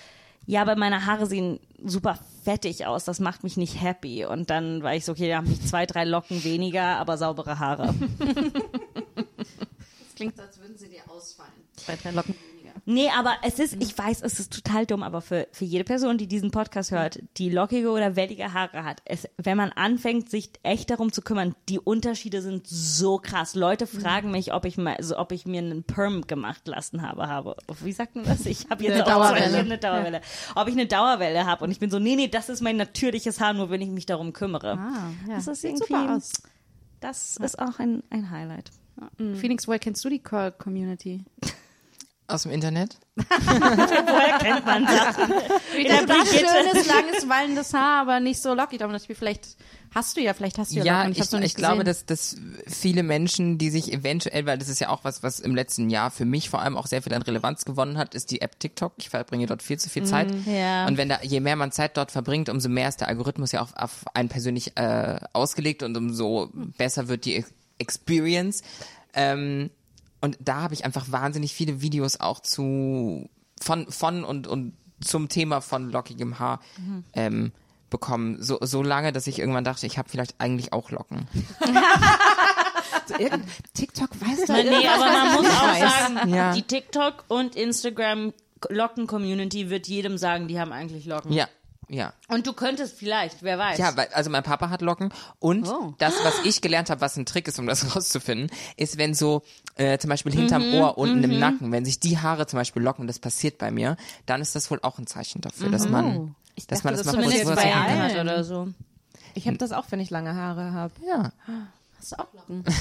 ja, aber meine Haare sehen super fettig aus, das macht mich nicht happy. Und dann war ich so, okay, da habe ich zwei, drei Locken weniger, aber saubere Haare. Das klingt, als würden sie dir ausfallen. Zwei, drei Locken. Nee, aber es ist, ich weiß, es ist total dumm, aber für, für jede Person, die diesen Podcast hört, die lockige oder wellige Haare hat, es, wenn man anfängt, sich echt darum zu kümmern, die Unterschiede sind so krass. Leute fragen mich, ob ich mal, also ob ich mir einen Perm gemacht lassen habe, habe. Wie sagt man das? Ich habe jetzt Eine Dauerwelle. eine Dauerwelle. Ob ich eine Dauerwelle habe und ich bin so, nee, nee, das ist mein natürliches Haar, nur wenn ich mich darum kümmere. Ah, ja. Das ist Sieht irgendwie, super aus. das ist auch ein, ein Highlight. Phoenix, woher kennst du die Curl Community? Aus dem Internet? Woher kennt man? In der Das Brigitte. schönes, langes, wallendes Haar, aber nicht so lockig. Aber natürlich, vielleicht hast du ja, vielleicht hast du ja, Ja, Locken. ich, ich, nicht glaube, dass, dass viele Menschen, die sich eventuell, weil das ist ja auch was, was im letzten Jahr für mich vor allem auch sehr viel an Relevanz gewonnen hat, ist die App TikTok. Ich verbringe dort viel zu viel Zeit. Ja. Und wenn da, je mehr man Zeit dort verbringt, umso mehr ist der Algorithmus ja auf, auf einen persönlich äh, ausgelegt und umso besser wird die Experience. Ähm, und da habe ich einfach wahnsinnig viele Videos auch zu von von und und zum Thema von lockigem Haar ähm, bekommen. So, so lange, dass ich irgendwann dachte, ich habe vielleicht eigentlich auch Locken. TikTok weiß da Nee, aber man muss auch sagen, Ja. die TikTok und Instagram Locken-Community wird jedem sagen, die haben eigentlich Locken. Ja, ja. Und du könntest vielleicht, wer weiß. Ja, weil, also mein Papa hat Locken und Oh. das, was ich gelernt habe, was ein Trick ist, um das rauszufinden, ist, wenn so äh, zum Beispiel hinterm Ohr, unten im Nacken, wenn sich die Haare zum Beispiel locken, das passiert bei mir, dann ist das wohl auch ein Zeichen dafür, dass man, dass man das, das mal kurz bei allen oder so. Ich habe das auch, wenn ich lange Haare habe. Ja. Hast du auch Locken?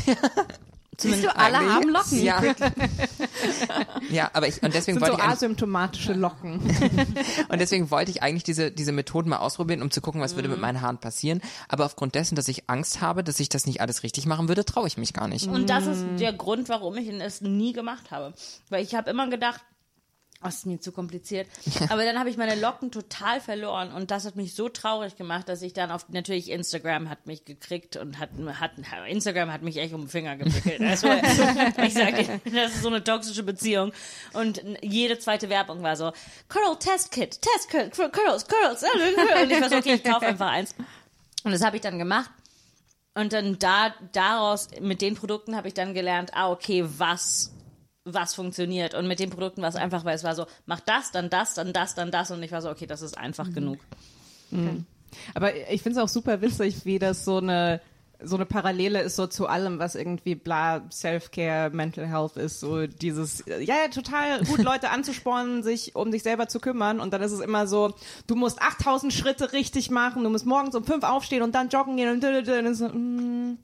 Siehst du, alle haben Locken. Ja. ja, aber ich, und deswegen sind so wollte ich eigentlich, asymptomatische Locken. und deswegen wollte ich eigentlich diese, diese Methoden mal ausprobieren, um zu gucken, was würde mit meinen Haaren passieren. Aber aufgrund dessen, dass ich Angst habe, dass ich das nicht alles richtig machen würde, traue ich mich gar nicht. Und das ist der Grund, warum ich es nie gemacht habe. Weil ich habe immer gedacht, Das ist mir zu kompliziert. Aber dann habe ich meine Locken total verloren und das hat mich so traurig gemacht, dass ich dann auf natürlich Instagram hat mich gekriegt und hat, hat Instagram hat mich echt um den Finger gewickelt. Also, ich sage, das ist so eine toxische Beziehung und jede zweite Werbung war so Curl Test Kit, Test Kit, Curls, Curls. Und ich war so, okay, ich kaufe einfach eins. Und das habe ich dann gemacht. Und dann da daraus mit den Produkten habe ich dann gelernt, ah okay, was was funktioniert. Und mit den Produkten war es einfach, weil es war so, mach das, dann das, dann das, dann das. Und ich war so, okay, das ist einfach genug. Aber ich finde es auch super witzig, wie das so eine so eine Parallele ist so zu allem, was irgendwie bla Self-Care, Mental Health ist, so dieses, ja, ja, total gut Leute anzuspornen, sich um sich selber zu kümmern. Und dann ist es immer so, du musst 8000 Schritte richtig machen, du musst morgens um fünf aufstehen und dann joggen gehen und, und, und, und so, mm,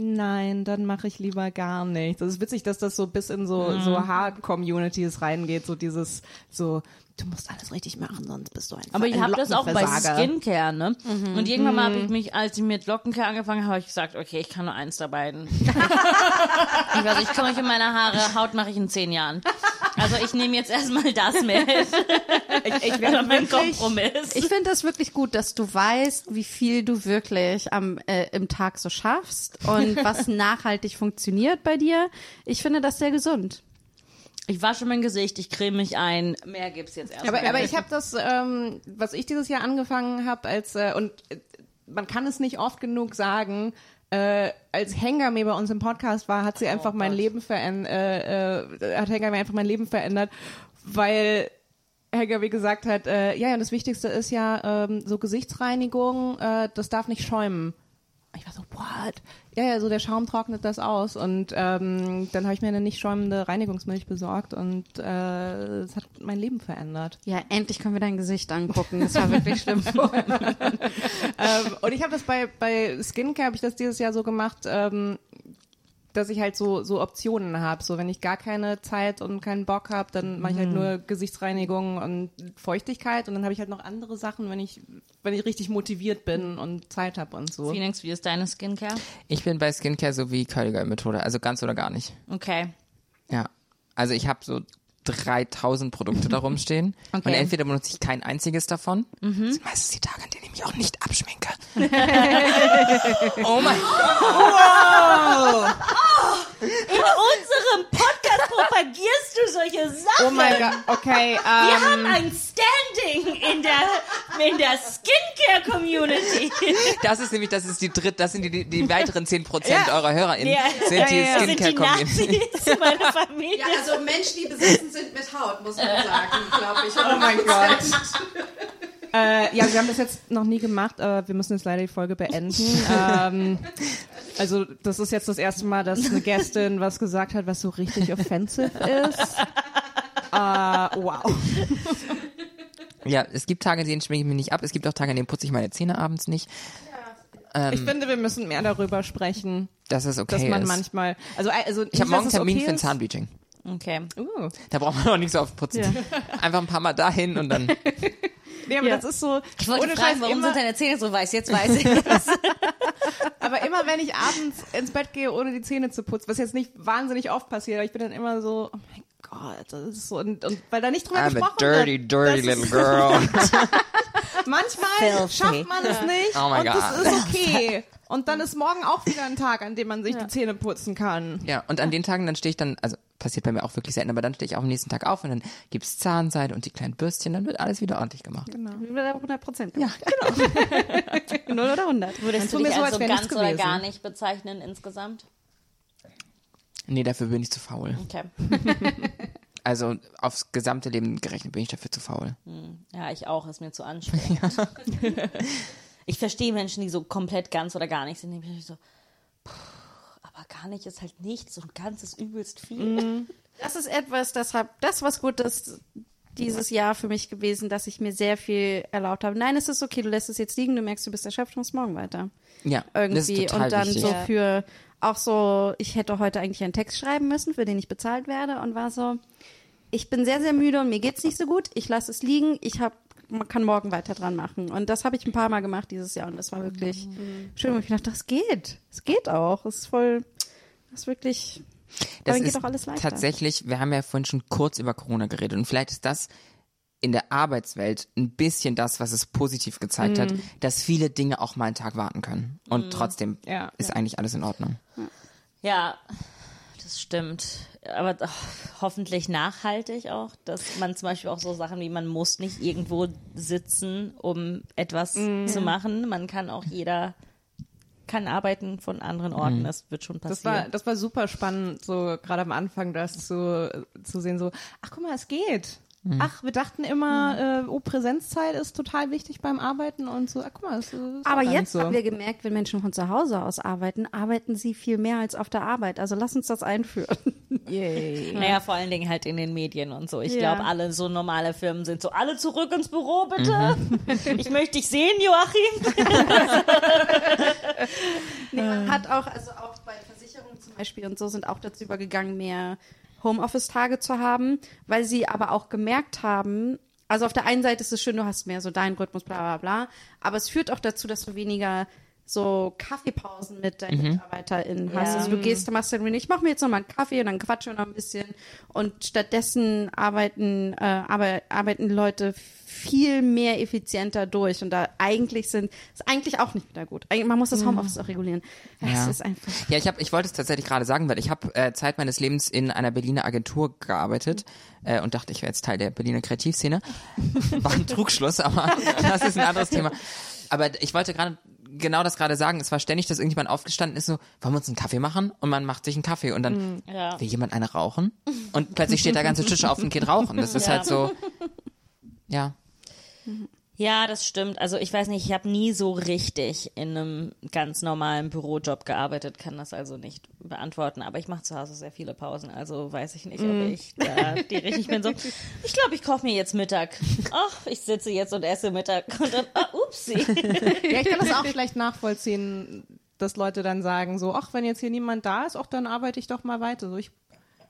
Nein, dann mache ich lieber gar nichts. Das ist witzig, dass das so bis in so, so Haar-Communities reingeht, so dieses, so, du musst alles richtig machen, sonst bist du einfach Aber ich ein habe das auch bei. Skincare, ne? Und irgendwann mal habe ich mich, als ich mit Lockencare angefangen habe, habe ich gesagt, okay, ich kann nur eins der beiden. ich weiß, ich kümmere mich um meine Haare, Haut mache ich in zehn Jahren. Also ich nehme jetzt erstmal das mit. Ich, ich werde mein Kompromiss. Ich finde das wirklich gut, dass du weißt, wie viel du wirklich am, äh, im Tag so schaffst und was nachhaltig funktioniert bei dir. Ich finde das sehr gesund. Ich wasche mein Gesicht, ich creme mich ein. Mehr gibt's jetzt erstmal. aber, aber ich habe das, ähm, was ich dieses Jahr angefangen habe, als äh, und äh, man kann es nicht oft genug sagen. Äh, als Hengame bei uns im Podcast war, hat sie einfach mein Leben verändert, äh, äh, hat Hengame einfach mein Leben verändert, weil Hengame gesagt hat, äh, ja, ja, das Wichtigste ist ja ähm, so Gesichtsreinigung, äh, das darf nicht schäumen. Ich war so, what? Ja, ja, so der Schaum trocknet das aus. Und ähm, dann habe ich mir eine nicht schäumende Reinigungsmilch besorgt und äh, es hat mein Leben verändert. Ja, endlich können wir dein Gesicht angucken. Das war wirklich schlimm. ähm, und ich habe das bei, bei Skincare, habe ich das dieses Jahr so gemacht, ähm, dass ich halt so, so Optionen habe. So, wenn ich gar keine Zeit und keinen Bock habe, dann mache ich halt nur Gesichtsreinigung und Feuchtigkeit und dann habe ich halt noch andere Sachen, wenn ich, wenn ich richtig motiviert bin und Zeit habe und so. Phoenix, wie ist deine Skincare? Ich bin bei Skincare so wie Curly Girl Methode, also ganz oder gar nicht. Okay. Ja. Also ich habe so 3000 Produkte da rumstehen Okay. und entweder benutze ich kein einziges davon. Das sind meistens die Tage, an denen ich mich auch nicht abschminke. oh mein In unserem Podcast propagierst du solche Sachen. Oh mein Gott, okay. Wir Ähm, haben ein Standing in der, in der Skincare-Community. Das ist nämlich, das ist die dritte, das sind die, die, weiteren 10% eurer HörerInnen, Ja. sind die Das sind die Skincare-Community. Nazis, meine Familie. also Menschen, die besessen sind mit Haut, muss man sagen, glaube ich. Oh mein Gott. Äh, ja, wir haben das jetzt noch nie gemacht, aber wir müssen jetzt leider die Folge beenden. ähm, also das ist jetzt das erste Mal, dass eine Gästin was gesagt hat, was so richtig offensive ist. Äh, wow. Ja, es gibt Tage, an denen schminke ich mich nicht ab. Es gibt auch Tage, an denen putze ich meine Zähne abends nicht. Ich finde, wir müssen mehr darüber sprechen, Dass es okay dass man ist. manchmal, also, also ich habe morgen einen Termin für ein Zahnbleaching. Okay. Uh. Da braucht man auch nicht so oft putzen. Einfach ein paar Mal dahin und dann. Nee, aber Ja. das ist so. Ich wollte fragen, Scheiß, warum immer, sind deine Zähne so weiß? Jetzt weiß ich. Aber immer wenn ich abends ins Bett gehe, ohne die Zähne zu putzen, was jetzt nicht wahnsinnig oft passiert, aber ich bin dann immer so, oh mein Gott, das ist so, und, und weil da nicht drüber I'm a gesprochen dirty, wird. dirty das little ist, girl. Manchmal Filthy. schafft man es nicht Oh my und das ist okay. Und dann ist morgen auch wieder ein Tag, an dem man sich die Zähne putzen kann. Ja, und an den Tagen, dann stehe ich dann, also passiert bei mir auch wirklich selten, aber dann stehe ich auch am nächsten Tag auf und dann gibt's Zahnseide und die kleinen Bürstchen, dann wird alles wieder ordentlich gemacht. 100 Prozent. Ja, genau. 0 oder 100. Würdest tu du mir dich so, als als ganz oder gar nicht bezeichnen insgesamt? Nee, dafür bin ich zu faul. Okay. Also aufs gesamte Leben gerechnet bin ich dafür zu faul. Ja, ich auch. Ist mir zu anstrengend. ich verstehe Menschen, die so komplett ganz oder gar nicht sind. Die bin ich so, puh, aber gar nicht ist halt nicht so ein ganzes übelst viel. Das ist etwas, das hab, das was gut ist dieses Jahr für mich gewesen, dass ich mir sehr viel erlaubt habe. Nein, es ist okay, du lässt es jetzt liegen, du merkst, du bist erschöpft und musst morgen weiter. Ja, das ist Irgendwie. total Und dann wichtig. so für auch so, ich hätte heute eigentlich einen Text schreiben müssen, für den ich bezahlt werde und war so, ich bin sehr, sehr müde und mir geht's nicht so gut, ich lasse es liegen, ich hab, man kann morgen weiter dran machen. Und das habe ich ein paar Mal gemacht dieses Jahr und das war wirklich schön. Und ich dachte, das geht. Es geht auch. Es ist voll, das ist wirklich dann Das geht ist doch alles leichter. tatsächlich, wir haben ja vorhin schon kurz über Corona geredet und vielleicht ist das in der Arbeitswelt ein bisschen das, was es positiv gezeigt hat, dass viele Dinge auch mal einen Tag warten können. Und trotzdem Ja. ist eigentlich alles in Ordnung. Ja, das stimmt. Aber ach, hoffentlich nachhaltig auch, dass man zum Beispiel auch so Sachen wie man muss nicht irgendwo sitzen, um etwas zu machen. Man kann auch jeder kann arbeiten von anderen Orten. Das wird schon Das passieren. war, das war super spannend, so gerade am Anfang das zu, zu sehen, so, ach guck mal, es geht. Ach, wir dachten immer, äh, oh, Präsenzzeit ist total wichtig beim Arbeiten und so, ach guck mal, es ist auch Aber jetzt so. haben wir gemerkt, wenn Menschen von zu Hause aus arbeiten, arbeiten sie viel mehr als auf der Arbeit. Also lass uns das einführen. Yay. Naja, vor allen Dingen halt in den Medien und so. Ich Ja. glaube, alle so normale Firmen sind so, alle zurück ins Büro, bitte. Ich möchte dich sehen, Joachim. Nee, man hat auch, also auch bei Versicherungen zum Beispiel und so sind auch dazu übergegangen, mehr Homeoffice-Tage zu haben, weil sie aber auch gemerkt haben, also auf der einen Seite ist es schön, du hast mehr so deinen Rhythmus, bla bla bla, aber es führt auch dazu, dass du weniger so Kaffeepausen mit deinen MitarbeiterInnen hast. Ja. Also du gehst, du machst dann, ich mache mir jetzt noch mal einen Kaffee und dann quatschen wir noch ein bisschen und stattdessen arbeiten, äh, aber, arbeiten Leute viel mehr effizienter durch und da eigentlich sind, ist eigentlich auch nicht wieder gut. Eigentlich, man muss das Homeoffice auch regulieren. Es Ja. ist einfach. Ja, ich habe, ich wollte es tatsächlich gerade sagen, weil ich habe äh, Zeit meines Lebens in einer Berliner Agentur gearbeitet äh, und dachte, ich wäre jetzt Teil der Berliner Kreativszene. War ein Trugschluss, aber das ist ein anderes Thema. Aber ich wollte gerade genau das gerade sagen. Es war ständig, dass irgendjemand aufgestanden ist, so, wollen wir uns einen Kaffee machen? Und man macht sich einen Kaffee und dann Ja. will jemand eine rauchen? Und plötzlich steht der ganze Tisch auf und geht rauchen. Das ist Ja. halt so, ja. Ja, das stimmt. Also ich weiß nicht, ich habe nie so richtig in einem ganz normalen Bürojob gearbeitet, kann das also nicht beantworten. Aber ich mache zu Hause sehr viele Pausen, also weiß ich nicht, ob ich da die richtig bin. So, ich glaube, ich koche mir jetzt Mittag. Ach, ich sitze jetzt und esse Mittag und dann, ah, upsie. Ja, ich kann das auch schlecht nachvollziehen, dass Leute dann sagen so, ach, wenn jetzt hier niemand da ist, ach, dann arbeite ich doch mal weiter. So, ich,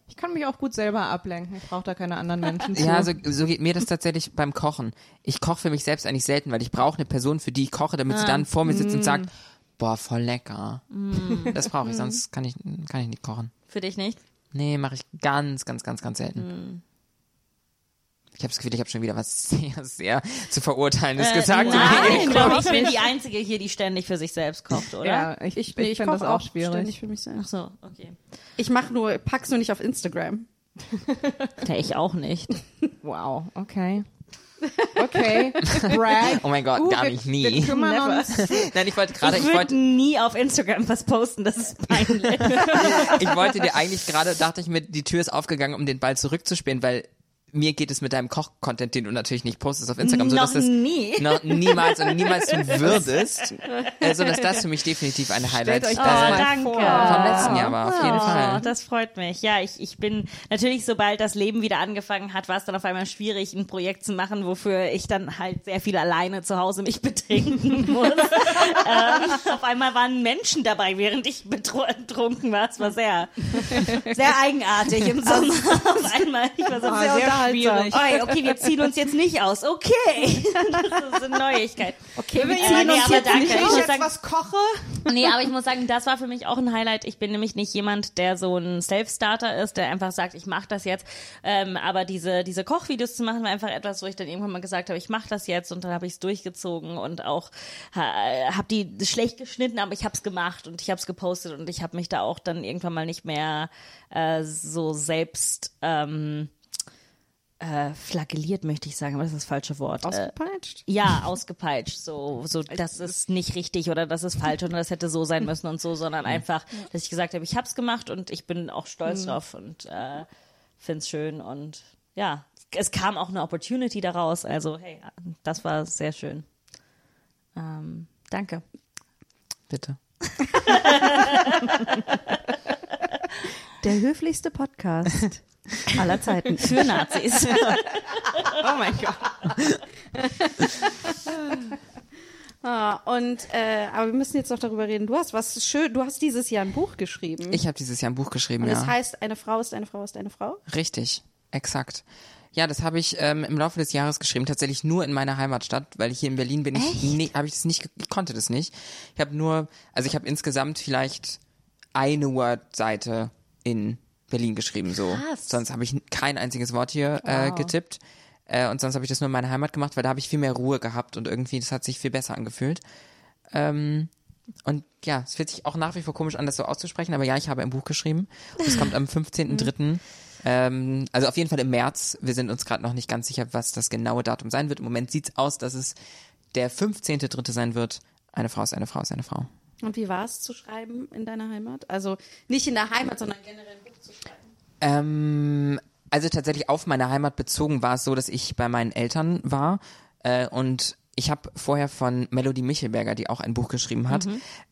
ich kann mich auch gut selber ablenken. Ich brauche da keine anderen Menschen zu. Ja, so, so geht mir das tatsächlich beim Kochen. Ich koche für mich selbst eigentlich selten, weil ich brauche eine Person, für die ich koche, damit sie dann vor mir sitzt und sagt, boah, voll lecker. Das brauche ich, sonst kann ich, kann ich nicht kochen. Für dich nicht? Nee, mache ich ganz, ganz, ganz, ganz selten. Ich habe das Gefühl, ich habe schon wieder was sehr, sehr zu verurteilendes gesagt. Äh, Nein, ich glaube, ich bin die Einzige hier, die ständig für sich selbst kocht, oder? ja, ich, ich, Nee, ich finde das auch schwierig. ständig für mich selbst. Ach so, okay. Ich mache nur, pack's nur nicht auf Instagram. Ja, ich auch nicht. Wow, okay. Okay, brag. Oh mein Gott, Uh, gar wir, nicht, nie. Wir kümmern uns. Nein, ich wollte gerade, ich ich würde wollte, nie auf Instagram was posten, das ist peinlich. ich wollte dir eigentlich gerade, dachte ich mir, die Tür ist aufgegangen, um den Ball zurückzuspielen, weil mir geht es mit deinem Koch-Content, den du natürlich nicht postest auf Instagram, so dass es nie. noch niemals und niemals tun würdest, äh, so dass das für mich definitiv eine Highlight euch das mal danke. vor. vom letzten Jahr war, auf jeden Oh, Fall. das freut mich. Ja, ich, ich bin natürlich, sobald das Leben wieder angefangen hat, war es dann auf einmal schwierig, ein Projekt zu machen, wofür ich dann halt sehr viel alleine zu Hause mich betrinken muss. ähm, auf einmal waren Menschen dabei, während ich betru- betrunken war. Es war sehr, sehr eigenartig im Sommer. auf einmal. Ich war so sehr, sehr unterhaltsam. Oi, okay, wir ziehen uns jetzt nicht aus. Okay. Das ist eine Neuigkeit. Okay, wir ziehen nee, uns aber jetzt danke. nicht Ich Wenn ich muss jetzt sagen, was koche, Nee, aber ich muss sagen, das war für mich auch ein Highlight. Ich bin nämlich nicht jemand, der so ein Self-Starter ist, der einfach sagt, ich mache das jetzt. Ähm, aber diese, diese Kochvideos zu machen, war einfach etwas, wo ich dann irgendwann mal gesagt habe, ich mache das jetzt und dann habe ich es durchgezogen und auch ha, habe die schlecht geschnitten, aber ich habe es gemacht und ich habe es gepostet und ich habe mich da auch dann irgendwann mal nicht mehr äh, so selbst ähm, äh, flagelliert, möchte ich sagen, aber das ist das falsche Wort. Äh, ausgepeitscht. ja, ausgepeitscht, so, so, das ist nicht richtig oder das ist falsch und das hätte so sein müssen und so, sondern einfach, dass ich gesagt habe, ich hab's gemacht und ich bin auch stolz drauf und äh, find's schön und ja, es kam auch eine Opportunity daraus, also hey, das war sehr schön. Ähm, danke. Bitte. Der höflichste Podcast aller Zeiten. Für Nazis. oh mein Gott. Ah, und äh, aber wir müssen jetzt noch darüber reden. Du hast was schön. Du hast dieses Jahr ein Buch geschrieben. Ich habe dieses Jahr ein Buch geschrieben, und ja. es heißt, eine Frau ist eine Frau ist eine Frau. Richtig, exakt. Ja, das habe ich ähm, im Laufe des Jahres geschrieben, tatsächlich nur in meiner Heimatstadt, weil ich hier in Berlin bin. Ich nee, habe ich das nicht, ich konnte das nicht. Ich habe nur, also ich habe insgesamt vielleicht eine Word-Seite in Berlin geschrieben. So. Krass. Sonst habe ich kein einziges Wort hier äh, getippt. Äh, und sonst habe ich das nur in meiner Heimat gemacht, weil da habe ich viel mehr Ruhe gehabt und irgendwie, das hat sich viel besser angefühlt. Ähm, und ja, es fühlt sich auch nach wie vor komisch an, das so auszusprechen, aber ja, ich habe ein Buch geschrieben. Es kommt am 15.03. ähm, also auf jeden Fall im März. Wir sind uns gerade noch nicht ganz sicher, was das genaue Datum sein wird. Im Moment sieht's aus, dass es der 15.03. sein wird. Eine Frau ist eine Frau ist eine Frau. Und wie war es zu schreiben in deiner Heimat? Also nicht in der Heimat, sondern generell Buch zu schreiben. Ähm, also tatsächlich auf meine Heimat bezogen war es so, dass ich bei meinen Eltern war äh, und ich habe vorher von Melody Michelberger, die auch ein Buch geschrieben hat,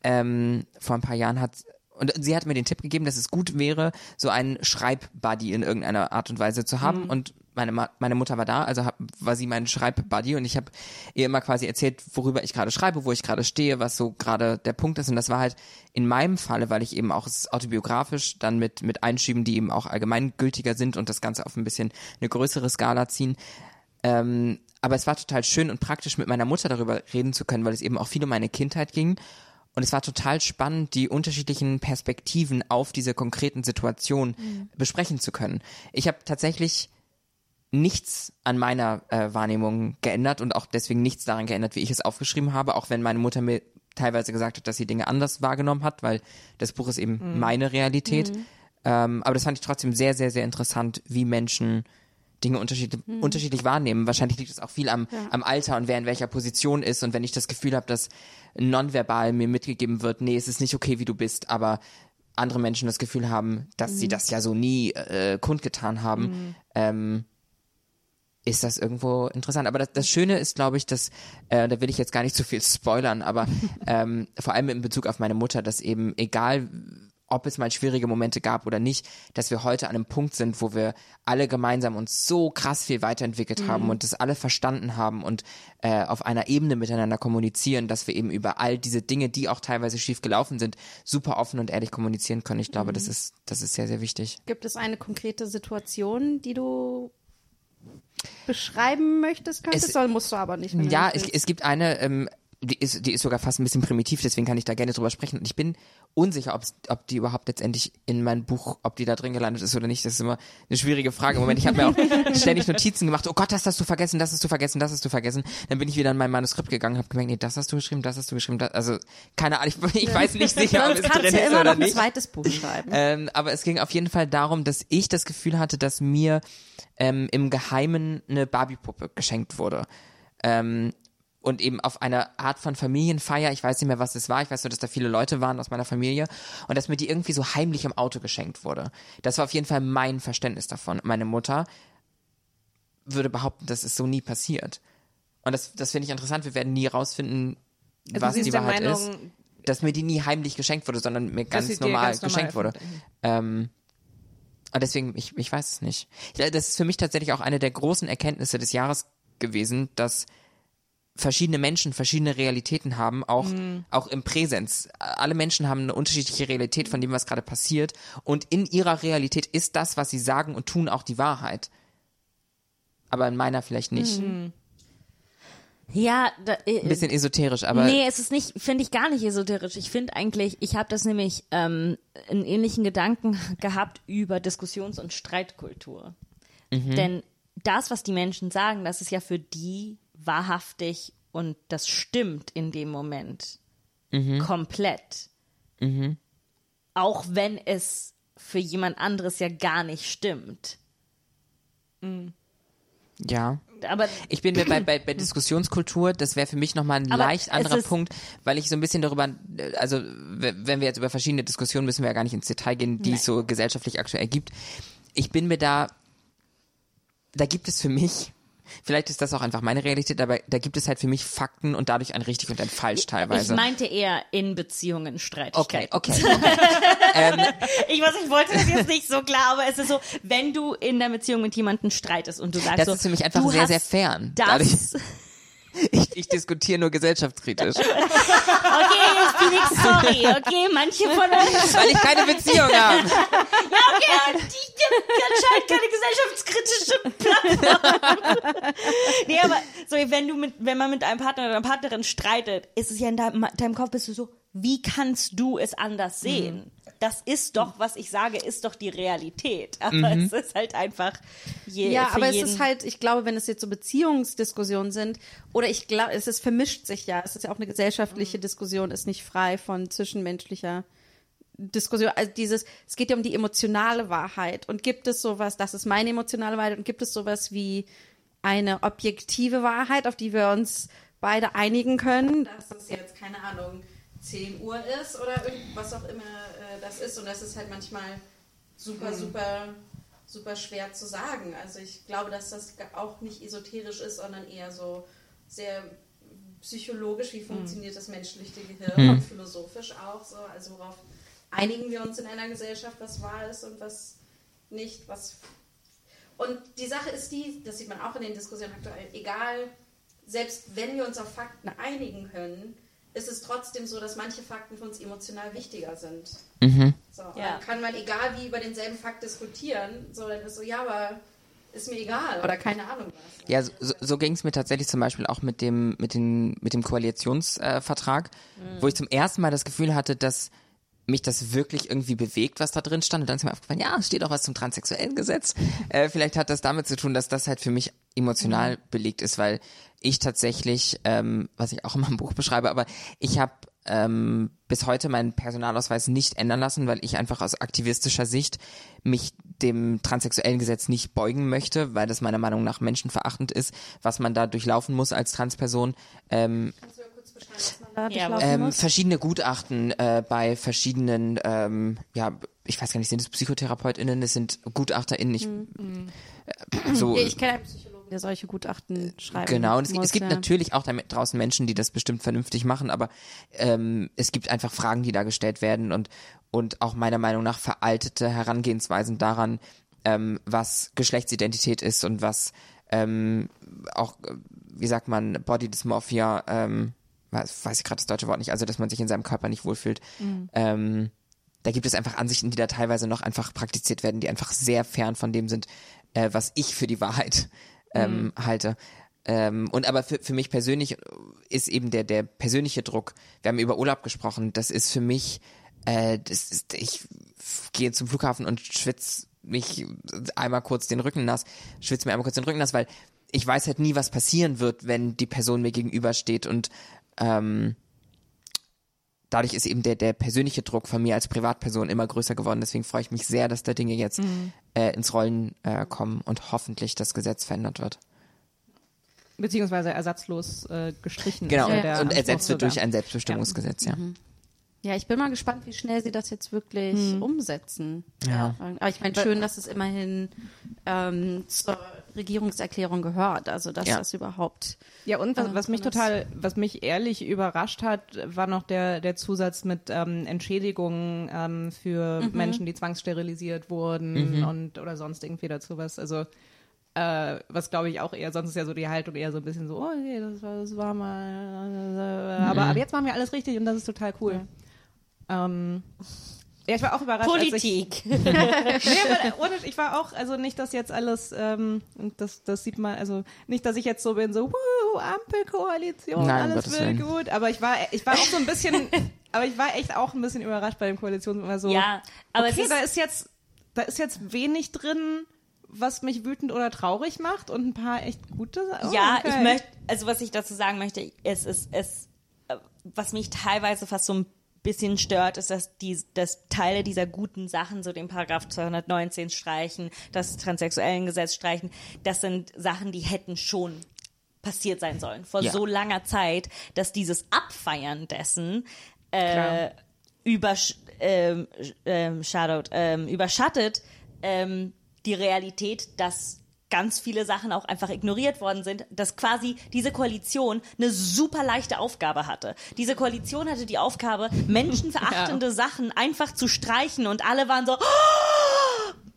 ähm, vor ein paar Jahren hat und sie hat mir den Tipp gegeben, dass es gut wäre, so einen Schreibbuddy in irgendeiner Art und Weise zu haben. Und meine, Ma meine Mutter war da, also hab, war sie mein Schreibbuddy und ich habe ihr immer quasi erzählt, worüber ich gerade schreibe, wo ich gerade stehe, was so gerade der Punkt ist. Und das war halt in meinem Falle, weil ich eben auch autobiografisch dann mit, mit Einschieben, die eben auch allgemeingültiger sind und das Ganze auf ein bisschen eine größere Skala ziehen. Ähm, aber es war total schön und praktisch, mit meiner Mutter darüber reden zu können, weil es eben auch viel um meine Kindheit ging. Und es war total spannend, die unterschiedlichen Perspektiven auf diese konkreten Situationen besprechen zu können. Ich habe tatsächlich nichts an meiner äh, Wahrnehmung geändert und auch deswegen nichts daran geändert, wie ich es aufgeschrieben habe, auch wenn meine Mutter mir teilweise gesagt hat, dass sie Dinge anders wahrgenommen hat, weil das Buch ist eben meine Realität. Ähm, aber das fand ich trotzdem sehr, sehr, sehr interessant, wie Menschen Dinge unterschiedlich, unterschiedlich wahrnehmen. Wahrscheinlich liegt es auch viel am, am Alter und wer in welcher Position ist. Und wenn ich das Gefühl habe, dass nonverbal mir mitgegeben wird, nee, es ist nicht okay, wie du bist, aber andere Menschen das Gefühl haben, dass sie das ja so nie äh, kundgetan haben, ähm, ist das irgendwo interessant. Aber das, das Schöne ist, glaube ich, dass, äh, da will ich jetzt gar nicht zu viel spoilern, aber ähm, vor allem in Bezug auf meine Mutter, dass eben egal, ob es mal schwierige Momente gab oder nicht, dass wir heute an einem Punkt sind, wo wir alle gemeinsam uns so krass viel weiterentwickelt haben und das alle verstanden haben und äh, auf einer Ebene miteinander kommunizieren, dass wir eben über all diese Dinge, die auch teilweise schief gelaufen sind, super offen und ehrlich kommunizieren können. Ich glaube, das ist, das ist sehr, sehr wichtig. Gibt es eine konkrete Situation, die du beschreiben möchtest, könntest? Es- Soll, musst du aber nicht. Ja, es, es gibt eine, ähm, die ist, die ist sogar fast ein bisschen primitiv, deswegen kann ich da gerne drüber sprechen. Und ich bin unsicher, ob die überhaupt letztendlich in mein Buch, ob die da drin gelandet ist oder nicht. Das ist immer eine schwierige Frage. Im Moment, ich habe mir auch ständig Notizen gemacht. Oh Gott, das hast du vergessen, das hast du vergessen, das hast du vergessen. Dann bin ich wieder in mein Manuskript gegangen, habe gemerkt, nee, das hast du geschrieben, das hast du geschrieben. Das, also keine Ahnung, ich, ich weiß nicht sicher, ob es drin ist oder noch ein nicht. zweites Buch schreiben. Ähm, aber es ging auf jeden Fall darum, dass ich das Gefühl hatte, dass mir ähm, im Geheimen eine Barbie-Puppe geschenkt wurde. Ähm, und eben auf einer Art von Familienfeier, ich weiß nicht mehr, was es war, ich weiß nur, dass da viele Leute waren aus meiner Familie und dass mir die irgendwie so heimlich im Auto geschenkt wurde. Das war auf jeden Fall mein Verständnis davon. Meine Mutter würde behaupten, das ist so nie passiert. Und das, das finde ich interessant. Wir werden nie rausfinden, Also was die Wahrheit Meinung, ist. Dass mir die nie heimlich geschenkt wurde, sondern mir ganz normal ganz normal geschenkt wurde. Ähm, und deswegen, ich, ich weiß es nicht. Das ist für mich tatsächlich auch eine der großen Erkenntnisse des Jahres gewesen, dass verschiedene Menschen verschiedene Realitäten haben, auch, auch im Präsens. Alle Menschen haben eine unterschiedliche Realität von dem, was gerade passiert. Und in ihrer Realität ist das, was sie sagen und tun, auch die Wahrheit. Aber in meiner vielleicht nicht. Ja, da, äh, Ein bisschen esoterisch, aber nee, es ist nicht, finde ich gar nicht esoterisch. Ich finde eigentlich, ich habe das nämlich ähm, einen ähnlichen Gedanken gehabt über Diskussions- und Streitkultur. Denn das, was die Menschen sagen, das ist ja für die wahrhaftig und das stimmt in dem Moment komplett. Auch wenn es für jemand anderes ja gar nicht stimmt. ja. Aber Ich bin mir bei, bei, bei Diskussionskultur, das wäre für mich nochmal ein Aber leicht anderer Punkt, weil ich so ein bisschen darüber, also wenn wir jetzt über verschiedene Diskussionen, müssen wir ja gar nicht ins Detail gehen, die es so gesellschaftlich aktuell gibt. Ich bin mir da, da gibt es für mich, vielleicht ist das auch einfach meine Realität, aber da gibt es halt für mich Fakten und dadurch ein richtig und ein falsch ich teilweise. meinte eher in Beziehungen Okay, Streitigkeiten. okay. Ich weiß, ich wollte das jetzt nicht so klar, aber es ist so, wenn du in der Beziehung mit jemandem streitest und du sagst Das so, ist für mich einfach sehr, sehr fern. Das, Dadurch- Ich, ich diskutiere nur gesellschaftskritisch, okay, jetzt bin ich sorry, okay, manche von euch, weil ich keine Beziehung habe. okay, und die, die anscheinend keine gesellschaftskritische Plattform. nee, aber so, wenn du mit, wenn man mit einem Partner oder einer Partnerin streitet, ist es ja in deinem, deinem Kopf bist du so, wie kannst du es anders sehen? Mhm. Das ist doch, was ich sage, ist doch die Realität. Aber es ist halt einfach je, Ja, aber es ist halt, ich glaube, wenn es jetzt so Beziehungsdiskussionen sind, oder ich glaube, es ist vermischt sich ja. Es ist ja auch eine gesellschaftliche Diskussion, ist nicht frei von zwischenmenschlicher Diskussion. Also dieses, es geht ja um die emotionale Wahrheit. Und gibt es sowas, das ist meine emotionale Wahrheit, und gibt es sowas wie eine objektive Wahrheit, auf die wir uns beide einigen können, dass es jetzt, keine Ahnung, 10 Uhr ist oder irgendwas auch immer äh, das ist. Und das ist halt manchmal super, super, super schwer zu sagen. Also ich glaube, dass das auch nicht esoterisch ist, sondern eher so sehr psychologisch, wie funktioniert das menschliche Gehirn und philosophisch auch so. Also worauf einigen wir uns in einer Gesellschaft, was wahr ist und was nicht, was und die Sache ist die, das sieht man auch in den Diskussionen aktuell, egal, selbst wenn wir uns auf Fakten einigen können, ist es trotzdem so, dass manche Fakten für uns emotional wichtiger sind. So, und Ja. Dann kann man, egal wie, über denselben Fakt diskutieren, so, dann ist so, ja, aber ist mir egal. Oder keine Ahnung was. Ja, so, so ging es mir tatsächlich zum Beispiel auch mit dem, mit den, mit dem Koalitionsvertrag, äh, Vertrag, wo ich zum ersten Mal das Gefühl hatte, dass mich das wirklich irgendwie bewegt, was da drin stand. Und dann ist mir aufgefallen, ja, es steht auch was zum transsexuellen Gesetz. Äh, vielleicht hat das damit zu tun, dass das halt für mich emotional belegt ist, weil ich tatsächlich, ähm, was ich auch in meinem Buch beschreibe, aber ich habe ähm, bis heute meinen Personalausweis nicht ändern lassen, weil ich einfach aus aktivistischer Sicht mich dem transsexuellen Gesetz nicht beugen möchte, weil das meiner Meinung nach menschenverachtend ist, was man da durchlaufen muss als Transperson. Ähm, Kannst du ja kurz beschreiben, was man da Ja, durchlaufen ähm, muss? verschiedene Gutachten äh, bei verschiedenen, ähm, ja, ich weiß gar nicht, sind es PsychotherapeutInnen, es sind GutachterInnen, ich, äh, so, ich kenne einen Psychologen, der solche Gutachten schreibt. Genau, und es, muss, es gibt ja. natürlich auch da draußen Menschen, die das bestimmt vernünftig machen, aber ähm, es gibt einfach Fragen, die da gestellt werden und, und auch meiner Meinung nach veraltete Herangehensweisen daran, ähm, was Geschlechtsidentität ist und was ähm, auch, äh, wie sagt man, Body Dysmorphia, ähm, weiß, weiß ich gerade das deutsche Wort nicht, also dass man sich in seinem Körper nicht wohlfühlt. Ähm, da gibt es einfach Ansichten, die da teilweise noch einfach praktiziert werden, die einfach sehr fern von dem sind, äh, was ich für die Wahrheit ähm, halte. Ähm, und aber für, für mich persönlich ist eben der, der persönliche Druck, wir haben über Urlaub gesprochen, das ist für mich, äh, das ist, ich gehe zum Flughafen und schwitz mich einmal kurz den Rücken nass, schwitz mir einmal kurz den Rücken nass, weil ich weiß halt nie, was passieren wird, wenn die Person mir gegenübersteht und ähm, dadurch ist eben der, der persönliche Druck von mir als Privatperson immer größer geworden. Deswegen freue ich mich sehr, dass da Dinge jetzt äh, ins Rollen äh, kommen und hoffentlich das Gesetz verändert wird. Beziehungsweise ersatzlos äh, gestrichen. Genau, ja und, ersetzt wird durch ein Selbstbestimmungsgesetz, ja. Ja, ich bin mal gespannt, wie schnell sie das jetzt wirklich umsetzen. Ja. Aber ich meine, schön, dass es immerhin ähm, zur Regierungserklärung gehört. Also, dass Ja. das überhaupt. Ja, und was, Äh, was mich total, was mich ehrlich überrascht hat, war noch der, der Zusatz mit ähm, Entschädigungen ähm, für Menschen, die zwangssterilisiert wurden und oder sonst irgendwie dazu was. Also äh, was glaube ich auch eher, sonst ist ja so die Haltung eher so ein bisschen so, oh nee, das war, das war mal, äh, aber, aber jetzt machen wir alles richtig und das ist total cool. Ähm, ja, ich war auch überrascht. Als ich, Politik. nee, aber ich war auch, also nicht, dass jetzt alles, ähm, das, das sieht man, also nicht, dass ich jetzt so bin, so, wuhu, Ampelkoalition, Nein, alles wird Willen. gut, aber ich war, ich war auch so ein bisschen, aber ich war echt auch ein bisschen überrascht bei den Koalitionen, immer so, Ja, aber okay, es ist, da ist jetzt, da ist jetzt wenig drin, was mich wütend oder traurig macht und ein paar echt gute Sachen. Oh, ja, okay. ich möchte, also was ich dazu sagen möchte, es ist, es, äh, was mich teilweise fast so ein bisschen stört, ist, dass die, dass Teile dieser guten Sachen, so den Paragraph 219 streichen, das transsexuellen Gesetz streichen, das sind Sachen, die hätten schon passiert sein sollen vor Ja. so langer Zeit, dass dieses Abfeiern dessen äh, übersch ähm, ähm, shadowed, ähm, überschattet ähm, die Realität, dass ganz viele Sachen auch einfach ignoriert worden sind, dass quasi diese Koalition eine super leichte Aufgabe hatte. Diese Koalition hatte die Aufgabe, menschenverachtende Sachen einfach zu streichen und alle waren so,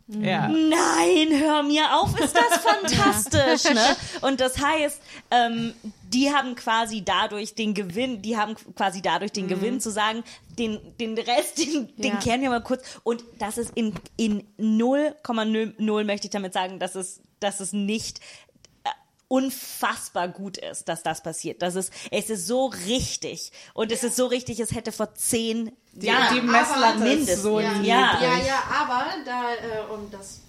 ja. nein, hör mir auf, ist das fantastisch, ne? Und das heißt, ähm, die haben quasi dadurch den Gewinn, die haben quasi dadurch den Gewinn zu sagen, den, den Rest, den, den Ja. kehren wir mal kurz. Und das ist in, in 0,0 möchte ich damit sagen, dass es, dass es nicht äh, unfassbar gut ist, dass das passiert. Das ist, es ist so richtig. Und es ist so richtig, es hätte vor zehn Die, Jahren die Messlatte mindestens. so Ja. Ja. Ja, ja, aber da, äh, um das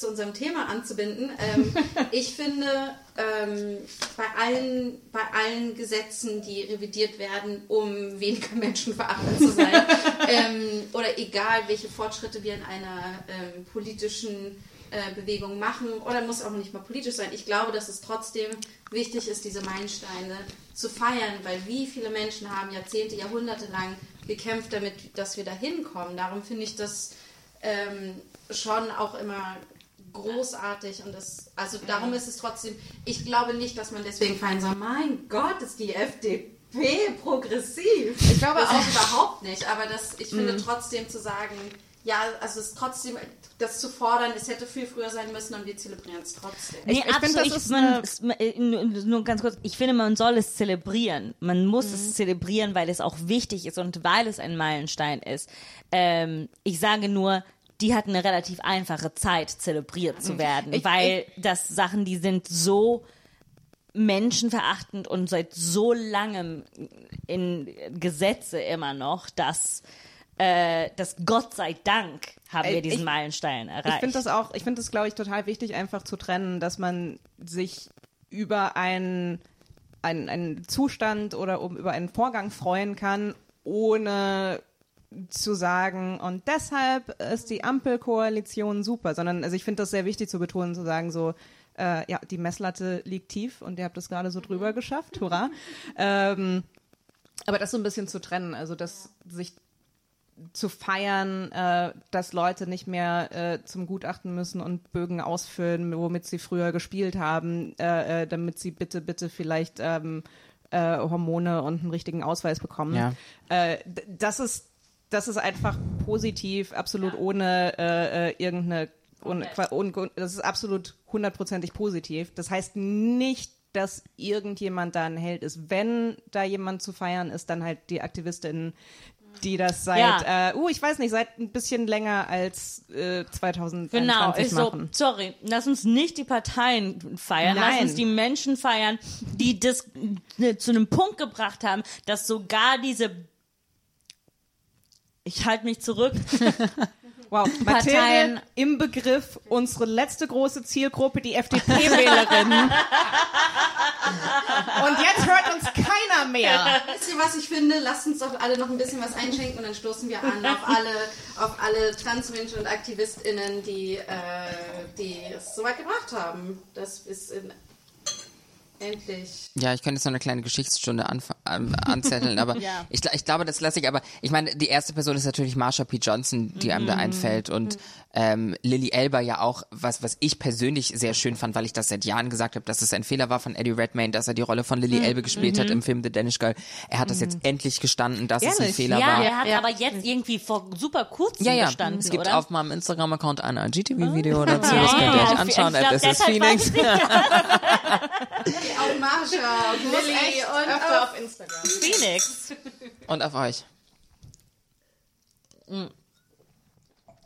zu unserem Thema anzubinden, ähm, ich finde, ähm, bei, allen, bei allen Gesetzen, die revidiert werden, um weniger menschenverachtend zu sein, ähm, oder egal, welche Fortschritte wir in einer ähm, politischen äh, Bewegung machen, oder muss auch nicht mal politisch sein, ich glaube, dass es trotzdem wichtig ist, diese Meilensteine zu feiern, weil wie viele Menschen haben Jahrzehnte, Jahrhunderte lang gekämpft, damit, dass wir da hinkommen. Darum finde ich das ähm, schon auch immer großartig und das, also darum ist es trotzdem, ich glaube nicht, dass man deswegen feiern soll, mein Gott, ist die FDP progressiv. Ich glaube das auch überhaupt nicht, aber das, ich finde trotzdem zu sagen, ja, also es ist trotzdem, das zu fordern, es hätte viel früher sein müssen und wir zelebrieren es trotzdem. Nee, ich find, absolut. das Ich, ist man, eine- äh, nur, nur ganz kurz. Ich finde, man soll es zelebrieren. Man muss Mhm. es zelebrieren, weil es auch wichtig ist und weil es ein Meilenstein ist. Ähm, ich sage nur, die hatten eine relativ einfache Zeit, zelebriert zu werden, Mhm. Ich- weil das Sachen, die sind so menschenverachtend und seit so langem in Gesetze immer noch, dass, äh, dass Gott sei Dank haben Ey, wir diesen ich- Meilenstein erreicht. Ich finde das auch, ich finde das, glaube ich, total wichtig, einfach zu trennen, dass man sich über einen, einen, einen Zustand oder um, über einen Vorgang freuen kann, ohne zu sagen, und deshalb ist die Ampelkoalition super, sondern also ich finde das sehr wichtig zu betonen, zu sagen, so, äh, ja, die Messlatte liegt tief und ihr habt es gerade so drüber geschafft, hurra. Ähm, aber das so ein bisschen zu trennen, also dass sich zu feiern, äh, dass Leute nicht mehr äh, zum Gutachten müssen und Bögen ausfüllen, womit sie früher gespielt haben, äh, äh, damit sie bitte, bitte vielleicht ähm, äh, Hormone und einen richtigen Ausweis bekommen. Ja. Äh, das ist das ist einfach positiv, absolut ohne äh, äh, irgendeine ohne, ohne, das ist absolut hundertprozentig positiv. Das heißt nicht, dass irgendjemand da ein Held ist. Wenn da jemand zu feiern ist, dann halt die AktivistInnen, die das seit, Ja. äh, uh, ich weiß nicht, seit ein bisschen länger als äh, 2021 Genau, so, machen. sorry, lass uns nicht die Parteien feiern, lass Nein. uns die Menschen feiern, die das äh, zu einem Punkt gebracht haben, dass sogar diese ich halte mich zurück. Wow, Parteien- Mathilde im Begriff, unsere letzte große Zielgruppe, die FDP-Wählerinnen. Und jetzt hört uns keiner mehr. Wisst ihr, was ich finde? Lasst uns doch alle noch ein bisschen was einschenken und dann stoßen wir an auf alle, auf alle Transmenschen und AktivistInnen, die, äh, die es so weit gebracht haben. Das ist in, endlich. Ja, ich könnte jetzt noch eine kleine Geschichtsstunde ähm, anzetteln, aber Ja. ich, ich glaube, das lasse ich. Aber ich meine, die erste Person ist natürlich Marsha P. Johnson, die einem da einfällt und ähm, Lily Elba ja auch, was was ich persönlich sehr schön fand, weil ich das seit Jahren gesagt habe, dass es ein Fehler war von Eddie Redmayne, dass er die Rolle von Lily Elbe gespielt hat im Film The Danish Girl. Er hat das jetzt endlich gestanden, dass es ein Ehrlich? Fehler ja, war. er hat Ja. aber jetzt irgendwie vor super kurzem Ja, ja, gestanden, es gibt oder? auf meinem Instagram-Account ein IGTV-Video dazu, das könnt ihr euch ich anschauen. glaub, This is deshalb Phoenix. Auch Marsha und Lilly und öfter auf auf Instagram. Phoenix. Und auf euch.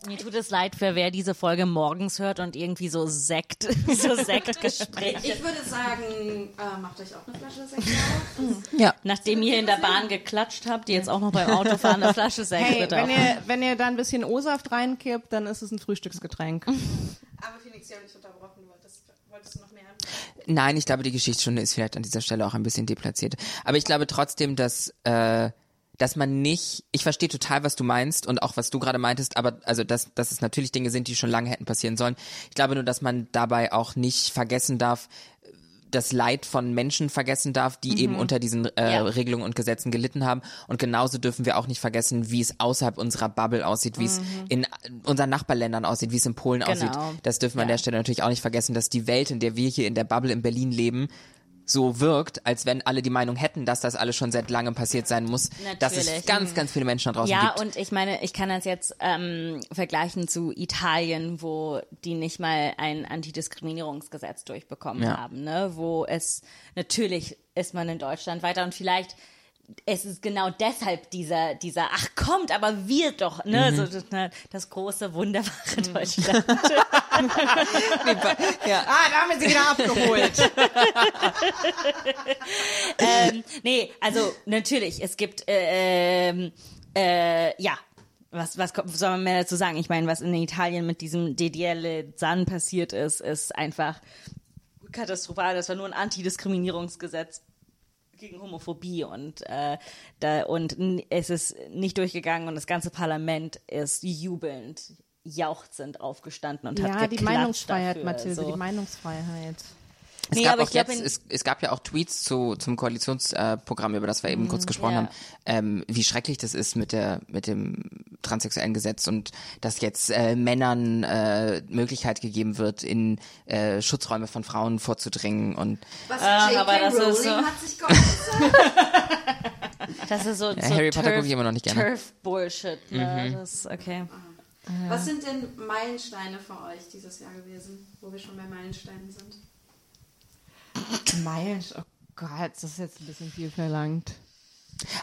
Mir tut es leid für wer diese Folge morgens hört und irgendwie so Sekt, so Sektgespräche. Ich würde sagen, äh, macht euch auch eine Flasche Sekt auf. Ja. Nachdem ihr in der Bahn geklatscht habt, die jetzt auch noch beim Autofahren eine Flasche Sekt Hey, bitte wenn auf. ihr, wenn ihr da ein bisschen O-Saft reinkippt, dann ist es ein Frühstücksgetränk. Aber Phoenix, ich habe nicht unterbrochen. Du wolltest, wolltest du noch mehr? Nein, ich glaube, die Geschichtsstunde ist vielleicht an dieser Stelle auch ein bisschen deplatziert. Aber ich glaube trotzdem, dass, äh, dass man nicht, ich verstehe total, was du meinst und auch was du gerade meintest, aber also dass, dass es natürlich Dinge sind, die schon lange hätten passieren sollen. Ich glaube nur, dass man dabei auch nicht vergessen darf, das Leid von Menschen vergessen darf, die eben unter diesen äh, Ja. Regelungen und Gesetzen gelitten haben. Und genauso dürfen wir auch nicht vergessen, wie es außerhalb unserer Bubble aussieht, wie es in unseren Nachbarländern aussieht, wie es in Polen aussieht. Das dürfen wir an Ja. der Stelle natürlich auch nicht vergessen, dass die Welt, in der wir hier in der Bubble in Berlin leben, so wirkt, als wenn alle die Meinung hätten, dass das alles schon seit langem passiert sein muss, dass es Natürlich. ganz, ganz viele Menschen da draußen Ja, gibt. und ich meine, ich kann das jetzt ähm, vergleichen zu Italien, wo die nicht mal ein Antidiskriminierungsgesetz durchbekommen Ja. haben, ne? Wo es natürlich ist man in Deutschland weiter und vielleicht es ist genau deshalb dieser, dieser, ach kommt, aber wir doch, ne, Mhm. so das, ne, das große, wunderbare Deutschland. ja. Ah, da haben wir sie wieder abgeholt. ähm, nee, also natürlich, es gibt, äh, ähm, äh, ja, was, was soll man mehr dazu sagen? Ich meine, was in Italien mit diesem DDL San passiert ist, ist einfach katastrophal. Das war nur ein Antidiskriminierungsgesetz gegen Homophobie und äh, da und es ist nicht durchgegangen und das ganze Parlament ist jubelnd, jauchzend aufgestanden und hat Ja, die geklatscht Meinungsfreiheit, dafür, Mathilde, so. die Meinungsfreiheit. Es Nee, gab aber auch jetzt, es, es gab ja auch Tweets zu, zum Koalitionsprogramm, äh, über das wir eben kurz gesprochen ja. haben, ähm, wie schrecklich das ist mit der mit dem transsexuellen Gesetz und dass jetzt äh, Männern äh, Möglichkeit gegeben wird, in äh, Schutzräume von Frauen vorzudringen und Was Ah, J.K. aber das ist Rowling so- hat sich geäußert. Das ist so, Ja, so Harry Potter gucke ich immer noch nicht gerne. Turf-Bullshit, ne? Das, okay. Was sind denn Meilensteine für euch dieses Jahr gewesen, wo wir schon bei Meilensteinen sind? Meilenstein, oh Gott, das ist jetzt ein bisschen viel verlangt.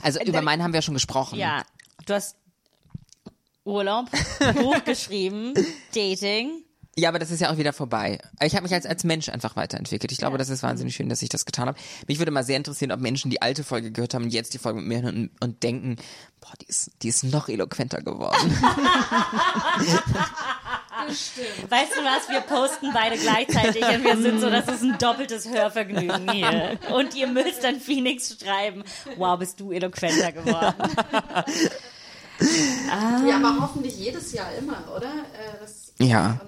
also über meinen haben wir ja schon gesprochen. Ja, du hast Urlaub, Buch geschrieben, Dating. Ja, aber das ist ja auch wieder vorbei. Ich habe mich als, als Mensch einfach weiterentwickelt. Ich glaube, das ist wahnsinnig schön, dass ich das getan habe. Mich würde mal sehr interessieren, ob Menschen die alte Folge gehört haben und jetzt die Folge mit mir hören und, und denken, boah, die ist, die ist noch eloquenter geworden. Weißt du was? Wir posten beide gleichzeitig und wir sind so, das ist ein doppeltes Hörvergnügen hier. Und ihr müsst dann Phoenix schreiben, wow, bist du eloquenter geworden. Ja, aber hoffentlich jedes Jahr immer, oder? Äh, das Ja.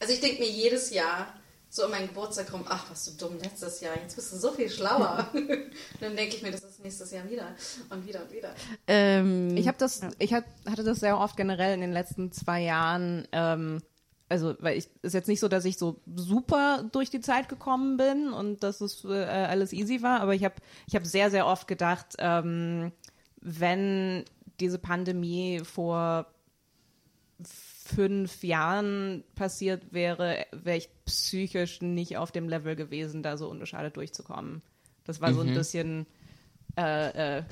Also ich denke mir jedes Jahr so um meinen Geburtstag rum, ach, was du dumm letztes Jahr, jetzt bist du so viel schlauer. und dann denke ich mir, das ist nächstes Jahr wieder und wieder und wieder. Ähm, Ich habe das, ich hat, hatte das sehr oft generell in den letzten zwei Jahren. Ähm, also, weil ich ist jetzt nicht so, dass ich so super durch die Zeit gekommen bin und dass es äh, alles easy war, aber ich habe, ich habe sehr, sehr oft gedacht, ähm, wenn diese Pandemie vor fünf Jahren passiert wäre, wäre ich psychisch nicht auf dem Level gewesen, da so unbeschadet durchzukommen. Das war so ein bisschen, äh, äh,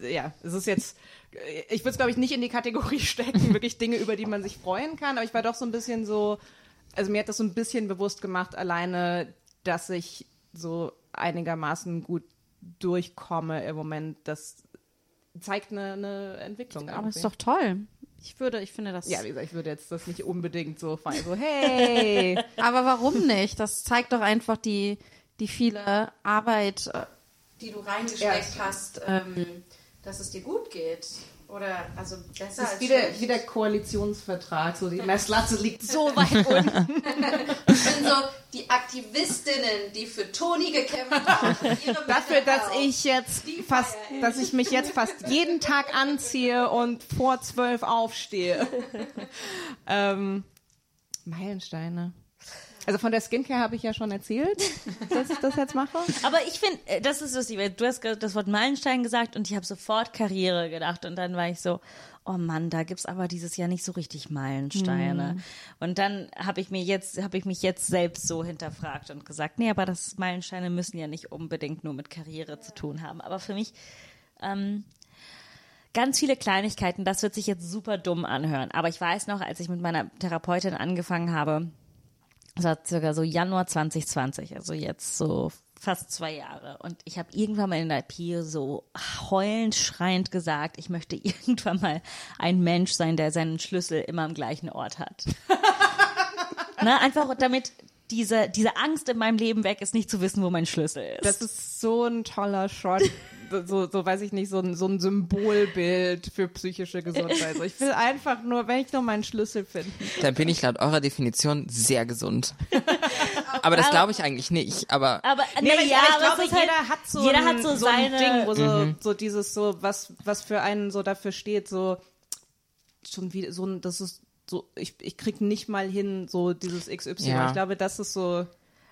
ja, es ist jetzt, ich würde es glaube ich nicht in die Kategorie stecken, wirklich Dinge, über die man sich freuen kann, aber ich war doch so ein bisschen so, also mir hat das so ein bisschen bewusst gemacht, alleine, dass ich so einigermaßen gut durchkomme im Moment, das zeigt eine, eine Entwicklung. Aber ist irgendwie. doch toll. Ich würde, ich finde das. Ja, wie gesagt, ich würde jetzt das nicht unbedingt so feiern. So, hey! aber warum nicht? Das zeigt doch einfach die, die viele Arbeit, äh, die du reingesteckt hast, ähm, dass es dir gut geht. Oder also besser Das als ist wie der, schlecht. wie der Koalitionsvertrag. So, die Messlatte liegt so weit unten. Ich bin so die Aktivistinnen, die für Toni gekämpft haben. Dafür, dass ich jetzt fast, dass ich mich jetzt fast jeden Tag anziehe und vor zwölf aufstehe. ähm, Meilensteine. Also von der Skincare habe ich ja schon erzählt, dass ich das jetzt mache. Aber ich finde, äh, das ist lustig, weil du hast das Wort Meilenstein gesagt und ich habe sofort Karriere gedacht und dann war ich so, oh Mann, da gibt's aber dieses Jahr nicht so richtig Meilensteine. Und dann habe ich mir jetzt, habe ich mich jetzt selbst so hinterfragt und gesagt, nee, aber das Meilensteine müssen ja nicht unbedingt nur mit Karriere zu tun haben. Aber für mich ähm, ganz viele Kleinigkeiten, das wird sich jetzt super dumm anhören. Aber ich weiß noch, als ich mit meiner Therapeutin angefangen habe, das war circa so Januar 2020, also jetzt so fast zwei Jahre. Und ich habe irgendwann mal in der Pio so heulend, schreiend gesagt, ich möchte irgendwann mal ein Mensch sein, der seinen Schlüssel immer am gleichen Ort hat. ne, einfach damit diese, diese Angst in meinem Leben weg ist, nicht zu wissen, wo mein Schlüssel ist. Das ist so ein toller Shot. So, so weiß ich nicht, so ein, so ein Symbolbild für psychische Gesundheit. Also ich will einfach nur, wenn ich nur meinen Schlüssel finde. Dann bin ich laut eurer Definition sehr gesund. aber das glaube ich eigentlich nicht. Aber aber Nee, aber ja, ich aber glaube, ist halt, jeder hat so, jeder ein, hat so, so ein seine Ding, wo so, so dieses so, was, was für einen so dafür steht, so schon wieder so ein, das ist so, ich, ich krieg nicht mal hin, so dieses XY. Ja. Ich glaube, das ist so.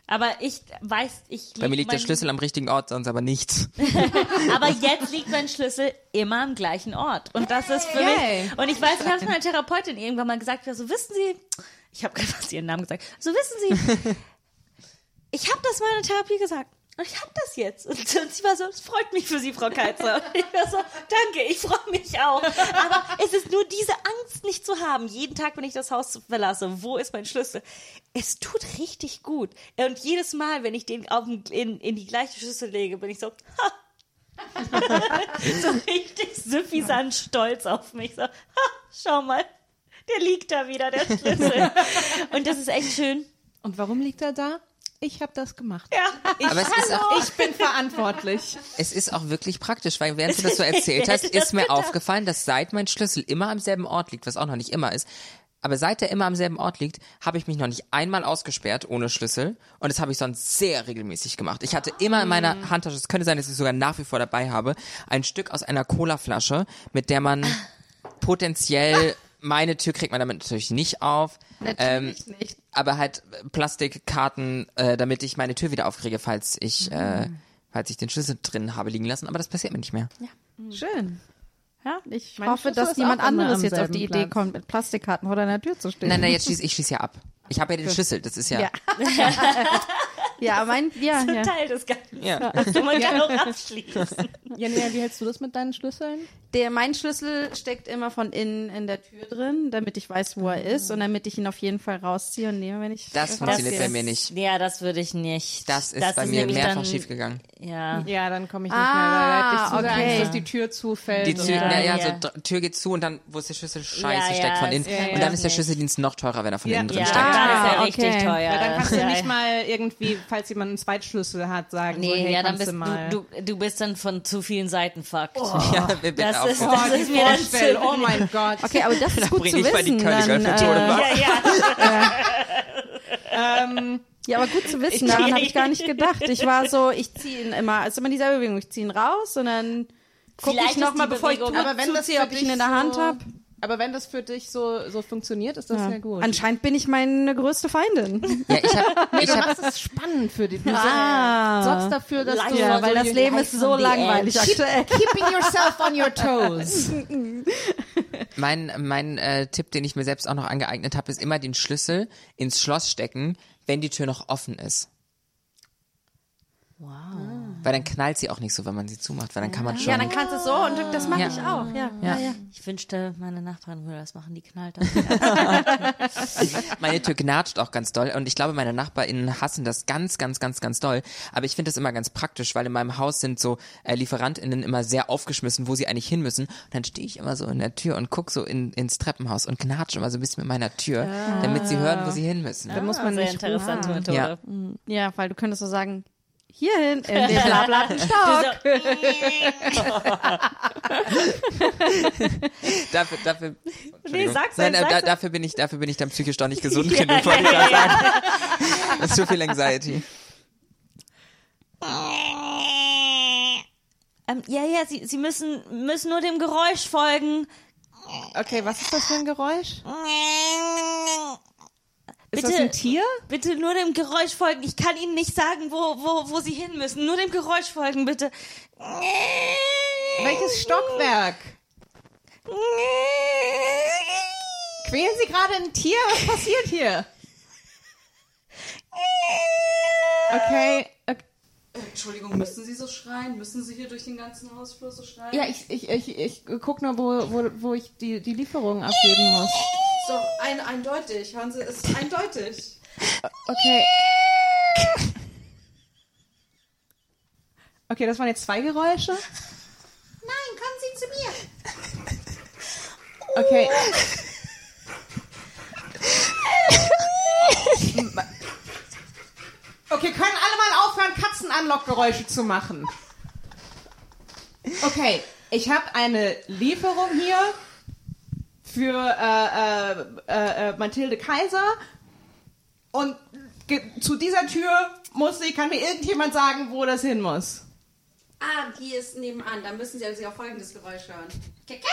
Aber ich weiß, ich bei mir liegt der Schlüssel am richtigen Ort, sonst aber nicht. Aber jetzt liegt mein Schlüssel immer am gleichen Ort. Und das ist für Yay. mich. Und ich weiß, ich habe es meiner Therapeutin irgendwann mal gesagt, so wissen Sie, ich habe gerade fast ihren Namen gesagt, so wissen Sie, ich habe das meiner Therapie gesagt. Und ich hab das jetzt. Und, und sie war so, es freut mich für Sie, Frau Keizer. Und ich war so, danke, ich freue mich auch. Aber es ist nur diese Angst nicht zu haben, jeden Tag, wenn ich das Haus verlasse, wo ist mein Schlüssel? Es tut richtig gut. Und jedes Mal, wenn ich den auf in, in die gleiche Schüssel lege, bin ich so, ha, so richtig süffisant stolz auf mich. So, ha, schau mal, der liegt da wieder, der Schlüssel. Und das ist echt schön. Und warum liegt er da? Ich habe das gemacht. Ja, Aber es ist, auch, Ich bin verantwortlich. es ist auch wirklich praktisch, weil während du das so erzählt hast, ist mir gedacht? aufgefallen, dass seit mein Schlüssel immer am selben Ort liegt, was auch noch nicht immer ist, aber seit er immer am selben Ort liegt, habe ich mich noch nicht einmal ausgesperrt ohne Schlüssel und das habe ich sonst sehr regelmäßig gemacht. Ich hatte immer in meiner Handtasche, es könnte sein, dass ich es sogar nach wie vor dabei habe, ein Stück aus einer Colaflasche, mit der man potenziell meine Tür kriegt man damit natürlich nicht auf. Natürlich nicht. aber halt Plastikkarten, äh, damit ich meine Tür wieder aufkriege, falls ich, äh, falls ich den Schlüssel drin habe liegen lassen. Aber das passiert mir nicht mehr. Schön. Ja, Ich Mein hoffe, Schlüssel dass niemand anderes jetzt auf die Idee Platz. kommt, mit Plastikkarten vor deiner Tür zu stehen. Nein, nein, jetzt schließe ich schließe ja ab. Ich habe ja den Schlüssel, das ist ja. Ja. Ja, mein, ja, ein ja. Teil des Ganzen. Ja. Also man kann auch abschließen. Janina, wie hältst du das mit deinen Schlüsseln? Der, mein Schlüssel steckt immer von innen in der Tür drin, damit ich weiß, wo er ist und damit ich ihn auf jeden Fall rausziehe und nehme, wenn ich Das funktioniert bei mir nicht. Ja, das würde ich nicht. Das ist bei mir nämlich mehrfach dann- schiefgegangen. Ja. Ja, dann komme ich nicht Ah, mehr. Da hätte ich okay. Angst, dass die Tür zufällt. Die und Tür, Ja, ja, ja, so Tür geht zu und dann, wo ist der Schlüssel? Scheiße, Ja, steckt ja, von innen. ja, ja, und dann ist der. Schlüsseldienst noch teurer, wenn er von Ja. innen drin Ja, steckt. dann ist er Ah, richtig okay. teuer. Ja, dann kannst du Ja, nicht mal irgendwie, falls jemand einen Zweitschlüssel hat, sagen, so, Nee, hey, ja, dann bist du mal. du, du, bist dann von zu vielen Seiten fucked. Ja, wir bitte Das auch. ist, oh, das die ist mir dann Vorstellung, zu- oh mein Gott. Okay, aber das ist gut bring zu die wissen. Girl Dann, äh, was. Ja, ja. ähm, ja, aber gut zu wissen, daran habe ich gar nicht gedacht. Ich war so, ich ziehe ihn immer, es ist immer dieselbe Bewegung, ich ziehe ihn raus und dann gucke ich noch ist mal, die bevor ich Tür aber wenn das für ob ich dich ihn in der Hand so, habe. Aber wenn das für dich so, so funktioniert, ist das ja gut. Anscheinend bin ich meine größte Feindin. Ja, ich habe Nee, ich du hab, machst es spannend für dich. Du Ah. sorgst dafür, dass du Ja, weil so das Leben ist so langweilig aktuell. keeping yourself on your toes. mein, mein äh, Tipp, den ich mir selbst auch noch angeeignet habe, ist immer den Schlüssel ins Schloss stecken, wenn die Tür noch offen ist. Wow. Weil dann knallt sie auch nicht so, wenn man sie zumacht, weil dann kann man schon. Ja, dann kannst du so und das mache Ja. ich auch. Ja, ja, ja. Ich wünschte, meine Nachbarn würde das machen, die knallt das. Meine Tür knatscht auch ganz doll und ich glaube, meine NachbarInnen hassen das ganz, ganz, ganz, ganz doll. Aber ich finde das immer ganz praktisch, weil in meinem Haus sind so äh, LieferantInnen immer sehr aufgeschmissen, wo sie eigentlich hin müssen. Und dann stehe ich immer so in der Tür und guck so in, ins Treppenhaus und knatsche immer so ein bisschen mit meiner Tür, damit sie hören, wo sie hin müssen. Da muss man Sehr nicht interessante Methode. Ja. Ja, weil du könntest so sagen, hierhin, in den blablaten Stock. Dafür, dafür, Entschuldigung. sag's Nein, dann, äh, da, sag's dafür bin ich, dafür bin ich dann psychisch doch nicht gesund genug, wollte ich gerade sagen. Das ist zu viel Anxiety. Ähm, ja, ja, sie, sie müssen, müssen nur dem Geräusch folgen. Okay, was ist das für ein Geräusch? Ist Bitte, das ein Tier? bitte nur dem Geräusch folgen. Ich kann Ihnen nicht sagen, wo, wo, wo Sie hin müssen. Nur dem Geräusch folgen, bitte. Welches Stockwerk? Quälen Sie gerade ein Tier? Was passiert hier? Okay, okay. Entschuldigung, müssen Sie so schreien? Müssen Sie hier durch den ganzen Hausflur so schreien? Ja, ich, ich, ich, ich guck nur, wo, wo, wo ich die, die Lieferung abgeben muss. So, ein, eindeutig. Es ist eindeutig. Okay. Okay, das waren jetzt zwei Geräusche. Nein, kommen Sie zu mir. Okay. Okay, können alle mal aufhören, Katzenanlockgeräusche zu machen? Okay, ich habe eine Lieferung hier für äh, äh, äh, äh, Mathilde Kaiser und zu dieser Tür muss sie, kann mir irgendjemand sagen, wo das hin muss? Ah, die ist nebenan. Da müssen Sie also auch folgendes Geräusch hören. Keke!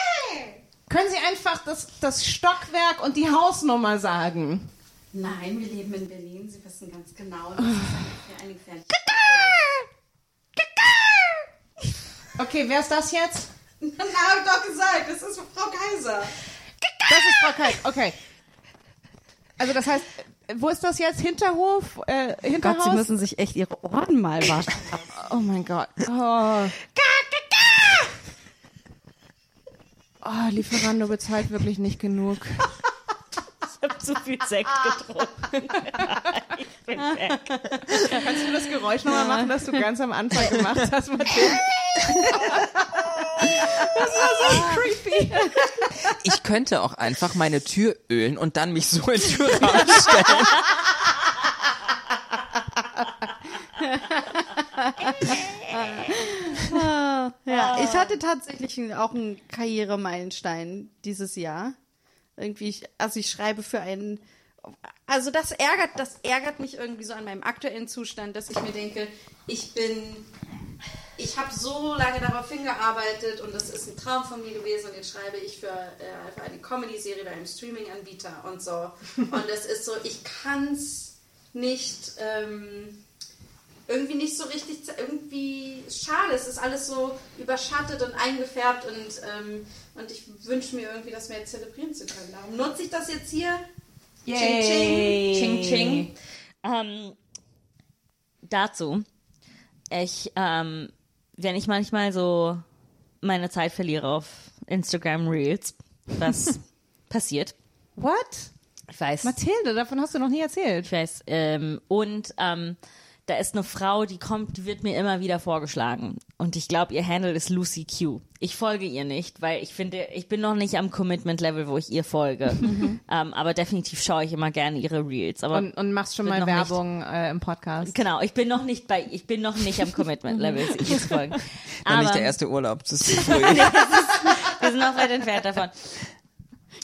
Können Sie einfach das, das Stockwerk und die Hausnummer sagen? Nein, wir leben in Berlin. Sie wissen ganz genau, das ist eine, eine gefährliche Okay, wer ist das jetzt? Na, hab ich doch gesagt, das ist Frau Kaiser. Das ist Frau Kalt. Okay. Also das heißt, Wo ist das jetzt? Hinterhof? Äh, Gott, sie Hinterhaus? müssen sich echt ihre Ohren mal waschen. oh mein Gott. Oh. Oh, Lieferando bezahlt wirklich nicht genug. Ich habe zu viel Sekt getrunken. ich bin weg. Kannst du das Geräusch nochmal machen, das du ganz am Anfang gemacht hast, Mathilde? Das war so creepy. Ich könnte auch einfach meine Tür ölen und dann mich so in den Türrahmen stellen. Ja, ich hatte tatsächlich auch einen Karrieremeilenstein dieses Jahr. Irgendwie, ich, also ich schreibe für einen. Also das ärgert, das ärgert mich irgendwie so an meinem aktuellen Zustand, dass ich mir denke, ich bin, ich habe so lange darauf hingearbeitet und das ist ein Traum von mir gewesen und jetzt schreibe ich für, äh, für eine Comedy-Serie bei einem Streaming-Anbieter und so. Und es ist so, ich kann es nicht. Ähm, irgendwie nicht so richtig, irgendwie schade. Es ist alles so überschattet und eingefärbt und, ähm, und ich wünsche mir irgendwie, das mehr zelebrieren zu können. Darum nutze ich das jetzt hier. Ching, ching. Ching, ching. Ähm, dazu, ich, ähm, wenn ich manchmal so meine Zeit verliere auf Instagram Reels, was passiert, What? ich weiß, Mathilde, davon hast du noch nie erzählt. ich weiß, ähm, und ähm, da ist eine Frau, die kommt, die wird mir immer wieder vorgeschlagen. Und ich glaube, ihr Handle ist Lucy Q. Ich folge ihr nicht, weil ich finde, ich bin noch nicht am Commitment-Level, wo ich ihr folge. ähm, aber definitiv schaue ich immer gerne ihre Reels. Aber Und, und machst schon mal noch nicht. Werbung äh, im Podcast. genau, ich bin noch nicht bei, ich bin noch nicht am Commitment-Level, zu folgen. Noch Aber nicht der erste Urlaub. Das ist zu früh. wir sind noch weit entfernt davon.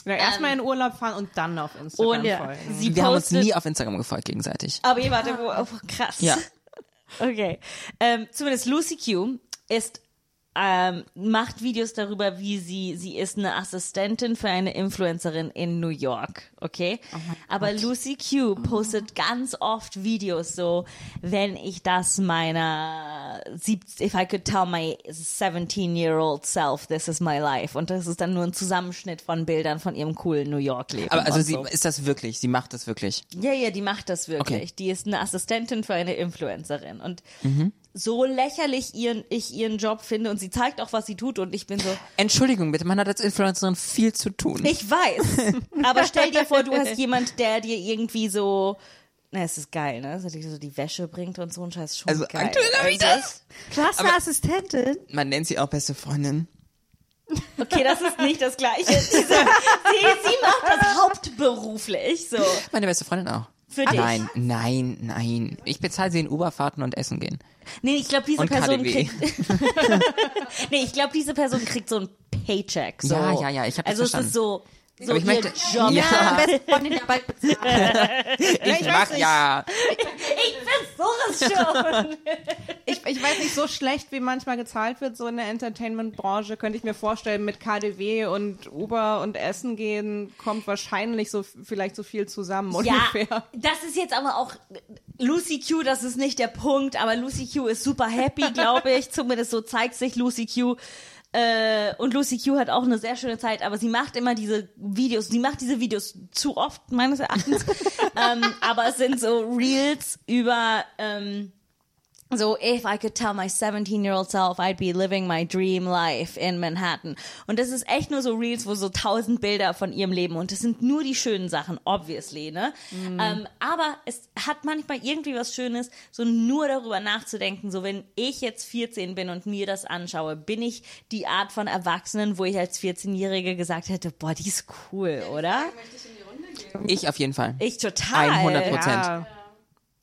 Ja, Erstmal in Urlaub fahren und dann auf Instagram Und folgen. sie Wir haben uns nie auf Instagram gefolgt gegenseitig. Aber ihr warte, wo, oh, krass. Ja. Okay. Ähm, zumindest Lucy Q ist ähm, macht Videos darüber, wie sie sie ist eine Assistentin für eine Influencerin in New York, okay? Aber Lucy Q postet ganz oft Videos so, wenn ich das meiner if I could tell my 17 year old self this is my life und das ist dann nur ein Zusammenschnitt von Bildern von ihrem coolen New York Leben. Aber also sie so. ist das wirklich, sie macht das wirklich. Ja, ja, die macht das wirklich. Okay. Die ist eine Assistentin für eine Influencerin. Und Mhm. So lächerlich ihren, ich ihren Job finde und sie zeigt auch, was sie tut und ich bin so, Entschuldigung bitte, man hat als Influencerin viel zu tun. ich weiß. aber stell dir vor, du hast jemand, der dir irgendwie so, na, es ist geil, ne? So, die so die Wäsche bringt und so ein Scheiß schon also geil. aktuell habe ich das. Klasse Assistentin. Man nennt sie auch beste Freundin. Okay, das ist nicht das Gleiche. Diese, sie, sie macht das hauptberuflich, so. Meine beste Freundin auch. Für dich. Nein, nein, nein. Ich bezahle sie in Uberfahrten und Essen gehen. Nee, ich glaube, diese Und Person KDW. kriegt. nee, ich glaube, diese Person kriegt so ein Paycheck. So. Ja, ja, ja, ich hab das Also es verstanden. ist so, so Aber ich möchte- Job. Ja. Beste Freundin der bald bezahlt. Ich mach ja. Ich versuche es schon. Ich, ich weiß nicht, so schlecht wie manchmal gezahlt wird, so in der Entertainment-Branche, könnte ich mir vorstellen, mit KDW und Uber und Essen gehen, kommt wahrscheinlich so vielleicht so viel zusammen Ja, ungefähr. das ist jetzt aber auch Lucy Q, das ist nicht der Punkt, aber Lucy Q ist super happy, glaube ich. Zumindest so zeigt sich Lucy Q. Äh, und Lucy Q hat auch eine sehr schöne Zeit, aber sie macht immer diese Videos, sie macht diese Videos zu oft, meines Erachtens. ähm, aber es sind so Reels über ähm, so, if I could tell my 17-year-old self I'd be living my dream life in Manhattan. Und das ist echt nur so Reels, wo so tausend Bilder von ihrem Leben und das sind nur die schönen Sachen, obviously, ne? Ähm, aber es hat manchmal irgendwie was Schönes, so nur darüber nachzudenken, so wenn ich jetzt 14 bin und mir das anschaue, bin ich die Art von Erwachsenen, wo ich als 14-Jährige gesagt hätte, boah, die ist cool, oder? Ich auf jeden Fall. Ich total. 100 Prozent. Ja.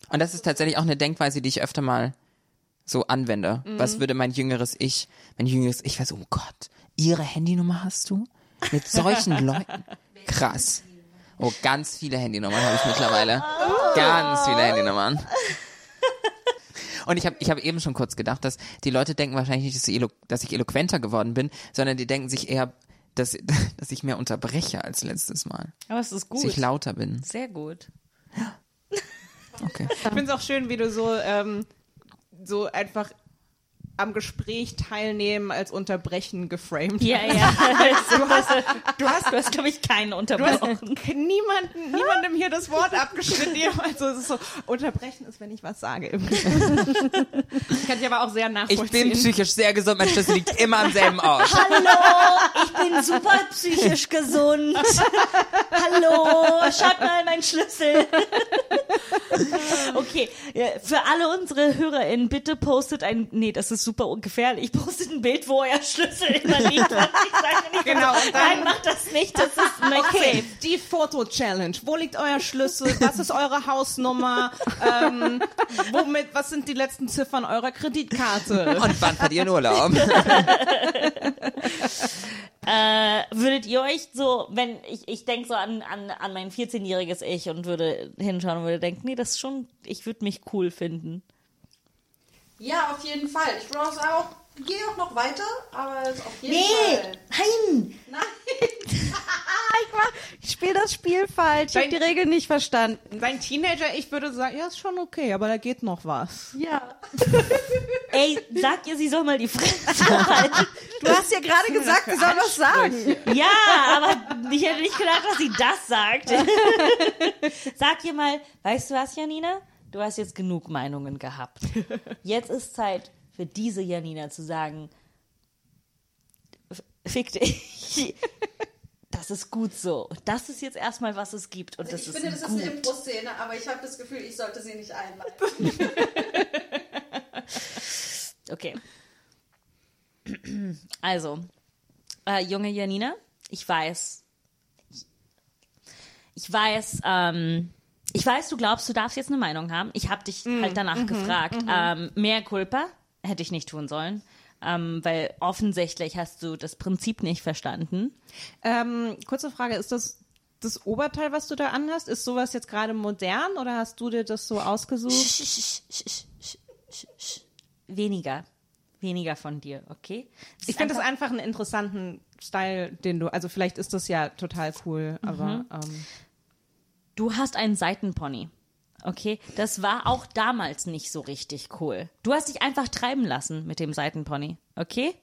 Und das ist tatsächlich auch eine Denkweise, die ich öfter mal so anwende. Mhm. Was würde mein jüngeres Ich, mein jüngeres Ich, weiß, oh Gott, ihre Handynummer hast du? Mit solchen Leuten? Krass. Oh, ganz viele Handynummern habe ich mittlerweile. Ganz viele Handynummern. Und ich habe ich hab eben schon kurz gedacht, dass die Leute denken wahrscheinlich nicht, dass ich, dass ich eloquenter geworden bin, sondern die denken sich eher, dass, dass ich mehr unterbreche als letztes Mal. Aber es ist Dass ich gut. lauter bin. Sehr gut. Okay. Ich finde es auch schön, wie du so, ähm, so einfach am Gespräch teilnehmen als Unterbrechen geframed. Ja, ja. Du hast, du hast, du hast glaube ich, keinen Du hast unterbrochen. niemanden, niemandem hier das Wort abgeschnitten. Also es ist so, unterbrechen ist, wenn ich was sage. Kann ich aber auch sehr Ich nachvollziehen. bin psychisch sehr gesund, mein Schlüssel liegt immer am selben Ort. Hallo, ich bin super psychisch gesund. Hallo, schaut mal mein Schlüssel. Okay, für alle unsere HörerInnen, bitte postet ein, nee, das ist super ungefährlich, postet ein Bild, wo euer Schlüssel immer liegt. Und ich sage nicht, Genau, und dann- nein, macht das nicht, das ist nicht Okay, safe. die Foto-Challenge. Wo liegt euer Schlüssel? Was ist eure Hausnummer? Ähm, womit, was sind die letzten Ziffern eurer Kreditkarte? Und wann fahrt ihr in Urlaub? Äh, würdet ihr euch so, wenn ich, ich denke so an, an, an mein 14-jähriges Ich und würde hinschauen und würde denken, nee, das ist schon, ich würde mich cool finden. Ja, auf jeden Fall. Ich browse auch, gehe auch noch weiter, aber auf jeden Fall. nein! Nein. ich ich spiele das Spiel falsch. Ich habe die Regeln nicht verstanden. Sein Teenager, ich würde sagen, ja, ist schon okay, aber da geht noch was. Ja. Ey, sag ihr, sie soll mal die Fresse halten. Du hast ja gerade gesagt, sie soll was sagen. Ja, aber ich hätte nicht gedacht, dass sie das sagt. Sag ihr mal, weißt du was, Janina? Du hast jetzt genug Meinungen gehabt. Jetzt ist Zeit für diese Janina zu sagen, "F- fick dich. Das ist gut so. Das ist jetzt erstmal, was es gibt. Und das ich ist finde, das ist gut. eine Impro-Szene, aber ich habe das Gefühl, ich sollte sie nicht einleiten. Okay. Also, äh, junge Janina, ich weiß, ich weiß, ähm, ich weiß, du glaubst, du darfst jetzt eine Meinung haben. Ich habe dich halt danach gefragt. Ähm, mehr Culpa hätte ich nicht tun sollen, ähm, weil offensichtlich hast du das Prinzip nicht verstanden. Ähm, kurze Frage, ist das das Oberteil, was du da anhast? Ist sowas jetzt gerade modern oder hast du dir das so ausgesucht? Weniger, weniger von dir, okay? Es Ich finde das einfach- einen interessanten Style, den du, also vielleicht ist das ja total cool, aber ähm, du hast einen Seitenpony. Okay, das war auch damals nicht so richtig cool. Du hast dich einfach treiben lassen mit dem Seitenpony, okay?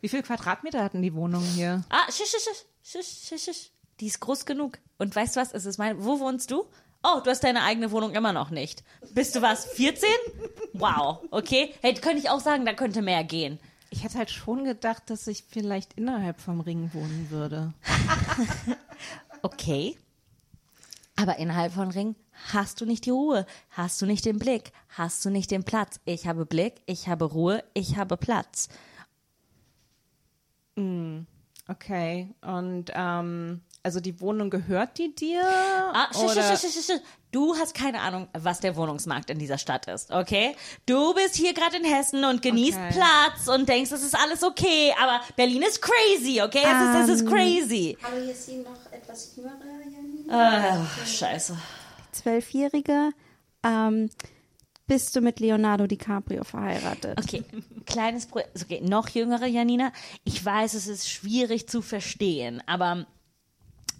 wie viel Quadratmeter hatten die Wohnungen hier? Ah, schisch, schisch, schisch, schisch, schisch. Die ist groß genug. Und weißt du was? Es ist mein. Wo wohnst du? Oh, du hast deine eigene Wohnung immer noch nicht. Bist du was? 14? Wow. Okay. Hey, könnte ich auch sagen, da könnte mehr gehen. Ich hätte halt schon gedacht, dass ich vielleicht innerhalb vom Ring wohnen würde. Okay. Aber innerhalb von Ring hast du nicht die Ruhe, hast du nicht den Blick, hast du nicht den Platz. Ich habe Blick, ich habe Ruhe, ich habe Platz. Okay, und ähm, also die Wohnung gehört die dir? Ah, sch, oder? sch, sch, sch, sch. Du hast keine Ahnung, was der Wohnungsmarkt in dieser Stadt ist, okay? Du bist hier gerade in Hessen und genießt Okay. Platz und denkst, es ist alles okay, aber Berlin ist crazy, okay? Es ist, es ist crazy. Hallo, hier ist sie noch etwas jüngere Janina. Ah, scheiße. Zwölfjährige. Ähm, bist du mit Leonardo DiCaprio verheiratet? Okay, kleines Pro okay, noch jüngere Janina. Ich weiß, es ist schwierig zu verstehen, aber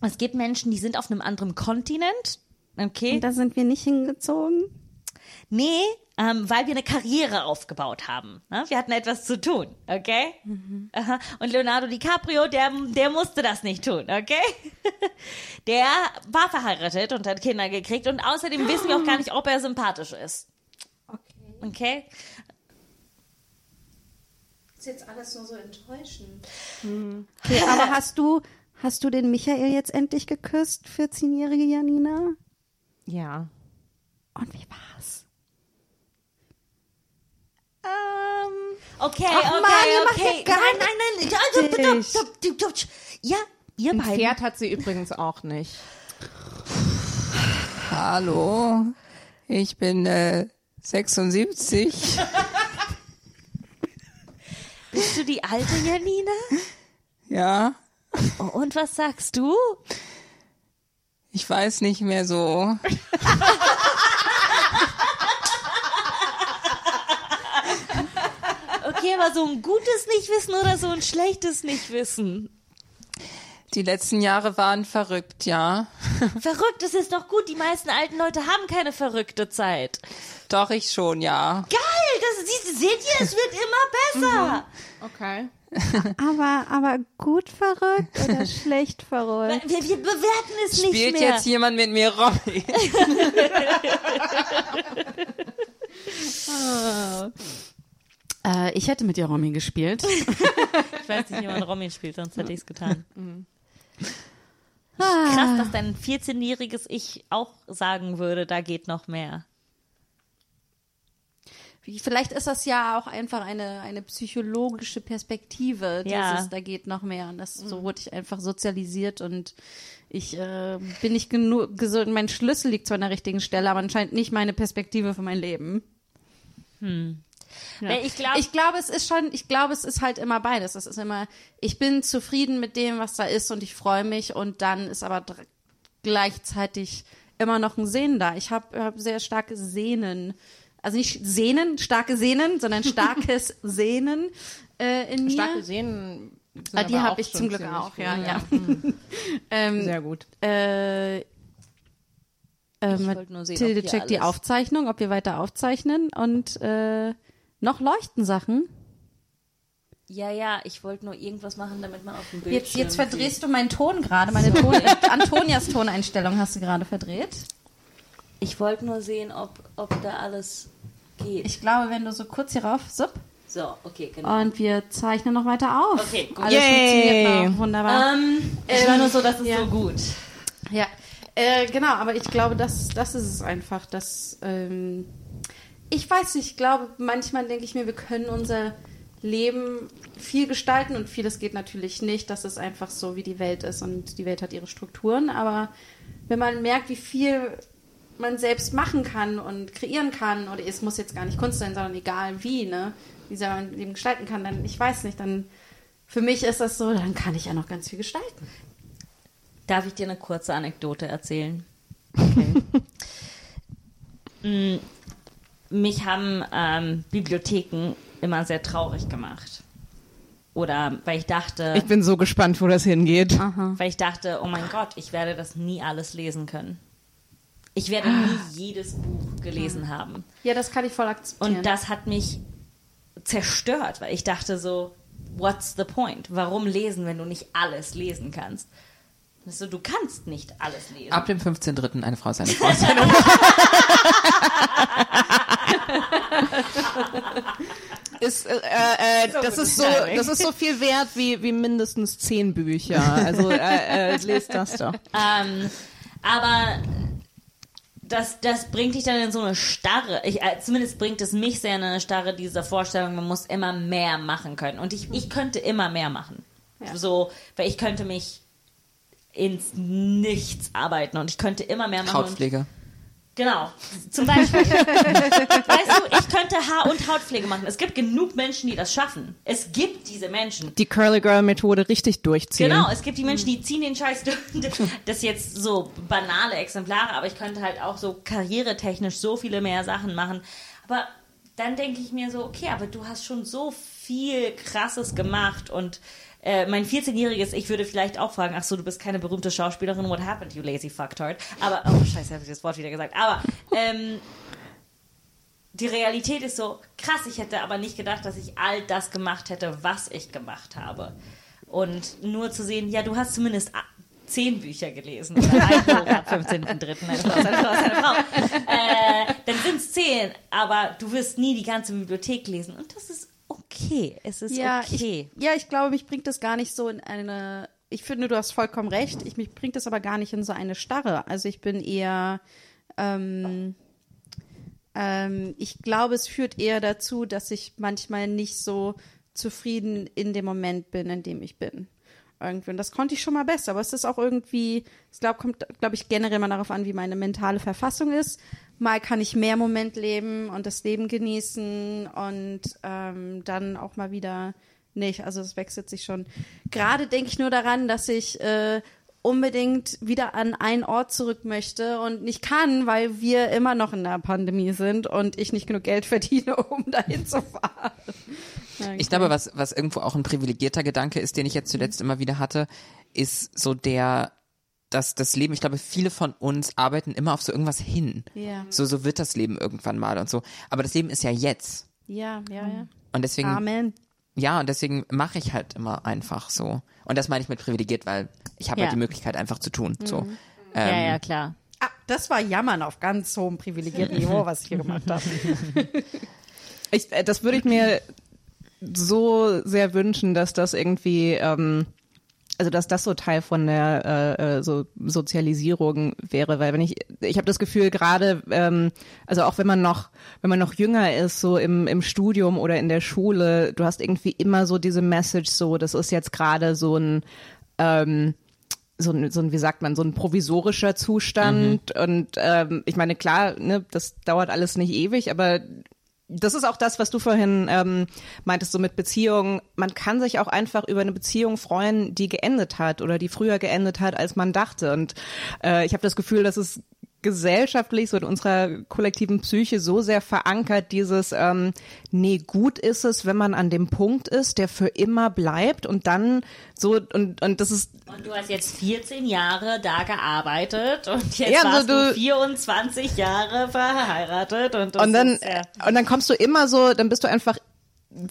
es gibt Menschen, die sind auf einem anderen Kontinent. Okay. Da sind wir nicht hingezogen. Nee, ähm, weil wir eine Karriere aufgebaut haben. Ne? Wir hatten etwas zu tun, okay? Aha. Und Leonardo DiCaprio, der, der musste das nicht tun, okay? der war verheiratet und hat Kinder gekriegt und außerdem wissen wir auch gar nicht, ob er sympathisch ist. Okay. Okay? ist jetzt alles nur so enttäuschend. Okay, aber hast du, hast du den Michael jetzt endlich geküsst, 14-jährige Janina? Ja. Und wie war's? Ähm, Okay, Ach okay, Mann, ihr macht okay. ja gar nein, nein, nein. nicht. Stopp. Ja, ihr ein beiden. Pferd hat sie übrigens auch nicht. Hallo, ich bin äh, 76. Bist du die alte Janina? Ja, Oh, und was sagst du? ich weiß nicht mehr so. Okay, aber so ein gutes Nichtwissen oder so ein schlechtes Nichtwissen? Die letzten Jahre waren verrückt, ja. Verrückt, das ist doch gut. Die meisten alten Leute haben keine verrückte Zeit. Doch, ich schon, ja. Geil, das seht ihr, es wird immer besser. Okay. Aber, aber gut verrückt oder schlecht verrückt? Wir, wir bewerten es nicht Spielt mehr. jetzt jemand mit mir Robbie? Äh, ich hätte mit dir Romy gespielt. Ich weiß nicht, wie man Romy spielt, sonst hätte ich es getan. Krass, dass dein 14-jähriges Ich auch sagen würde, da geht noch mehr. Vielleicht ist das ja auch einfach eine, eine psychologische Perspektive. Ja. Dieses, da geht noch mehr. Und das, so wurde ich einfach sozialisiert und ich äh, bin nicht genug gesund. Mein Schlüssel liegt zwar an der richtigen Stelle, aber anscheinend nicht meine Perspektive für mein Leben. Weil Ich glaube, Ich glaube, es ist schon, ich glaube, es ist halt immer beides. Es ist immer, ich bin zufrieden mit dem, was da ist und ich freue mich und dann ist aber gleichzeitig immer noch ein Sehnen da. Ich habe hab sehr starke Sehnen. Also nicht Sehnen, starke Sehnen, sondern starkes Sehnen äh, in mir. Starke Sehnen. sind Ah, die habe ich zum Glück auch, ja, cool, ja. ähm, Sehr gut. äh, Ich ähm, wollte nur sehen, Tilde checkt die Aufzeichnung, ob wir weiter aufzeichnen und äh, noch leuchten Sachen. ja, ja, ich wollte nur irgendwas machen, damit man auf dem Bildschirm Jetzt, jetzt sieht. verdrehst du meinen Ton gerade, meine Ton, Antonias Toneinstellung hast du gerade verdreht. Ich wollte nur sehen, ob, ob da alles geht. Ich glaube, wenn du so kurz hier rauf, sup, so, okay, genau. und wir zeichnen noch weiter auf. Okay, gut. Alles Yay. funktioniert noch, wunderbar. ähm, ich war nur so, das ist ja. so gut. Ja, äh, genau, aber ich glaube, das, das ist es einfach, dass, ähm, ich weiß nicht, ich glaube, manchmal denke ich mir, wir können unser Leben viel gestalten und vieles geht natürlich nicht, dass es einfach so, wie die Welt ist und die Welt hat ihre Strukturen, aber wenn man merkt, wie viel man selbst machen kann und kreieren kann, oder es muss jetzt gar nicht Kunst sein, sondern egal wie, ne, wie man Leben gestalten kann, dann, ich weiß nicht, dann, für mich ist das so, dann kann ich ja noch ganz viel gestalten. Darf ich dir eine kurze Anekdote erzählen? Mm, Mich haben ähm, Bibliotheken immer sehr traurig gemacht. Oder weil ich dachte, Ich bin so gespannt, wo das hingeht. weil ich dachte, oh mein Gott, ich werde das nie alles lesen können. Ich werde nie jedes Buch gelesen haben. Ja, das kann ich voll akzeptieren. Und das hat mich zerstört, weil ich dachte so, what's the point? Warum lesen, wenn du nicht alles lesen kannst? So, du kannst nicht alles lesen. Ab dem 15.3. eine Frau ist eine Frau. Ist eine Ist, äh, äh, das, ist so, das ist so viel wert wie, wie mindestens zehn Bücher. Also äh, äh, lest das doch. Ähm, aber das, das bringt dich dann in so eine Starre. Ich, äh, zumindest bringt es mich sehr in eine Starre, diese Vorstellung, man muss immer mehr machen können. Und ich, ich könnte immer mehr machen. So, weil ich könnte mich ins Nichts arbeiten und ich könnte immer mehr machen. Und, Hautpflege. Genau, zum Beispiel. weißt du, ich könnte Haar- und Hautpflege machen. Es gibt genug Menschen, die das schaffen. Es gibt diese Menschen. Die Curly Girl Methode richtig durchziehen. Genau, es gibt die Menschen, die ziehen den Scheiß durch. Das ist jetzt so banale Exemplare, aber ich könnte halt auch so karrieretechnisch so viele mehr Sachen machen. Aber dann denke ich mir so, okay, aber du hast schon so viel Krasses gemacht und äh, mein 14-jähriges Ich würde vielleicht auch fragen, ach so, du bist keine berühmte Schauspielerin, what happened, you lazy fucktard? Aber, oh scheiße, habe ich das Wort wieder gesagt. Aber, ähm, die Realität ist so krass. Ich hätte aber nicht gedacht, dass ich all das gemacht hätte, was ich gemacht habe. Und nur zu sehen, ja, du hast zumindest zehn Bücher gelesen oder ein Buch ab 15.3. Eine Frau, ist eine Frau, eine Frau. Äh, dann sind es zehn, aber du wirst nie die ganze Bibliothek lesen. Und das ist okay. Es ist ja, okay. ich, ja, ich glaube, mich bringt das gar nicht so in eine. Ich finde, du hast vollkommen recht. Ich, mich bringt das aber gar nicht in so eine Starre. Also ich bin eher. Ähm, ähm, ich glaube, es führt eher dazu, dass ich manchmal nicht so zufrieden in dem Moment bin, in dem ich bin. Irgendwie. Und das konnte ich schon mal besser. Aber es ist auch irgendwie, es glaub, kommt, glaube ich, generell mal darauf an, wie meine mentale Verfassung ist. Mal kann ich mehr Moment leben und das Leben genießen und ähm, dann auch mal wieder nicht. Also es wechselt sich schon. Gerade denke ich nur daran, dass ich äh, unbedingt wieder an einen Ort zurück möchte und nicht kann, weil wir immer noch in der Pandemie sind und ich nicht genug Geld verdiene, um dahin zu fahren. Ich glaube, was, was irgendwo auch ein privilegierter Gedanke ist, den ich jetzt zuletzt immer wieder hatte, ist so der, dass das Leben, ich glaube, viele von uns arbeiten immer auf so irgendwas hin. Ja. So, so wird das Leben irgendwann mal und so. Aber das Leben ist ja jetzt. Ja, ja, ja. Und deswegen, Amen. ja, und deswegen mache ich halt immer einfach so. Und das meine ich mit privilegiert, weil ich habe Ja. halt die Möglichkeit einfach zu tun. So. Mhm. Ähm, ja, ja, klar. Ah, das war Jammern auf ganz hohem privilegierten Niveau, was ich hier gemacht habe. Ich, äh, das würde ich mir so sehr wünschen, dass das irgendwie, ähm, also dass das so Teil von der äh, äh, so Sozialisierung wäre, weil wenn ich, ich habe das Gefühl gerade, ähm, also auch wenn man noch, wenn man noch jünger ist, so im im Studium oder in der Schule, du hast irgendwie immer so diese Message, so das ist jetzt gerade so ein ähm, so ein, so ein, wie sagt man, so ein provisorischer Zustand. Und ähm, ich meine, klar, ne, das dauert alles nicht ewig, aber das ist auch das, was du vorhin ähm, meintest, so mit Beziehungen. Man kann sich auch einfach über eine Beziehung freuen, die geendet hat oder die früher geendet hat, als man dachte. Und äh, ich habe das Gefühl, dass es gesellschaftlich, so in unserer kollektiven Psyche so sehr verankert, dieses, ähm, nee, gut ist es, wenn man an dem Punkt ist, der für immer bleibt und dann so, und, und das ist Und du hast jetzt 14 Jahre da gearbeitet und jetzt Ja, so warst du- du 24 Jahre verheiratet und, und dann, ist, ja. und dann kommst du immer so, dann bist du einfach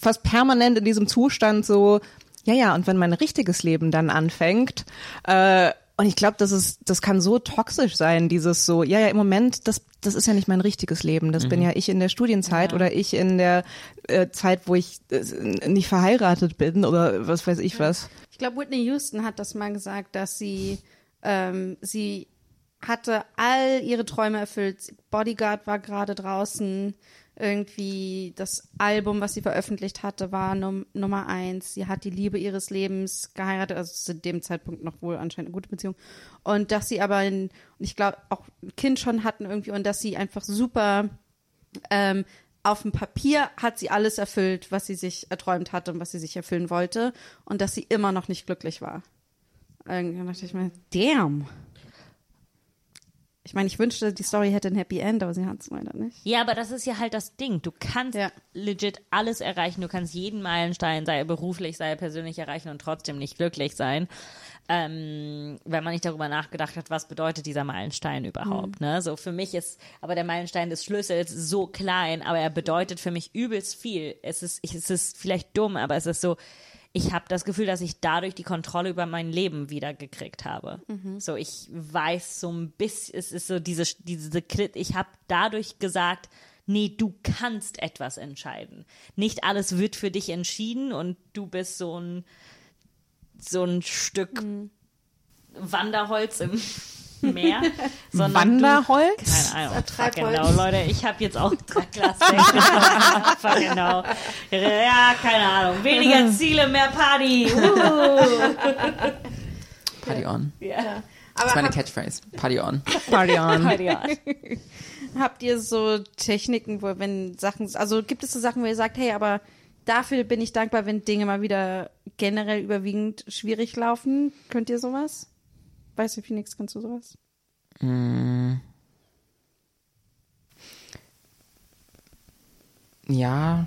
fast permanent in diesem Zustand so, ja, ja, und wenn mein richtiges Leben dann anfängt, äh, und ich glaube, das ist, das kann so toxisch sein, dieses so, ja, ja, im Moment, das, das ist ja nicht mein richtiges Leben. Das bin ja ich in der Studienzeit oder ich in der äh, Zeit, wo ich äh, nicht verheiratet bin oder was weiß ich was. Ich glaube, Whitney Houston hat das mal gesagt, dass sie, ähm, sie hatte all ihre Träume erfüllt. Bodyguard war gerade draußen. Irgendwie das Album, was sie veröffentlicht hatte, war Num Nummer eins. Sie hat die Liebe ihres Lebens geheiratet, also zu dem Zeitpunkt noch wohl anscheinend eine gute Beziehung. Und dass sie aber, ein, ich glaube, auch ein Kind schon hatten irgendwie und dass sie einfach super ähm, auf dem Papier hat sie alles erfüllt, was sie sich erträumt hatte und was sie sich erfüllen wollte und dass sie immer noch nicht glücklich war. Irgendwann dachte ich mir, damn. Ich meine, ich wünschte, die Story hätte ein Happy End, aber sie hat es leider nicht. Ja, aber das ist ja halt das Ding. Du kannst Ja. legit alles erreichen. Du kannst jeden Meilenstein, sei er beruflich, sei er persönlich erreichen und trotzdem nicht glücklich sein. Ähm, wenn man nicht darüber nachgedacht hat, was bedeutet dieser Meilenstein überhaupt. Ne? So für mich ist aber der Meilenstein des Schlüssels so klein, aber er bedeutet für mich übelst viel. Es ist, ich- es ist vielleicht dumm, aber es ist so, ich habe das Gefühl, dass ich dadurch die Kontrolle über mein Leben wieder gekriegt habe. So, ich weiß so ein bisschen, es ist so diese, diese, Klit- ich habe dadurch gesagt, nee, du kannst etwas entscheiden. Nicht alles wird für dich entschieden und du bist so ein, so ein Stück Wanderholz im Meer. sondern Wanderholz? Du, keine Ahnung. Fuck Treibholz. genau, Leute, ich habe jetzt auch Glas. Fuck genau. Ja, keine Ahnung. Weniger Ziele, mehr Party. Uh. Party on. Ja. Das ist meine Catchphrase. Party on. Party on. Party on. Habt ihr so Techniken, wo wenn Sachen, also gibt es so Sachen, wo ihr sagt, hey, aber dafür bin ich dankbar, wenn Dinge mal wieder generell überwiegend schwierig laufen? Könnt ihr sowas? Weißt du, Phoenix, kannst du sowas? Ja.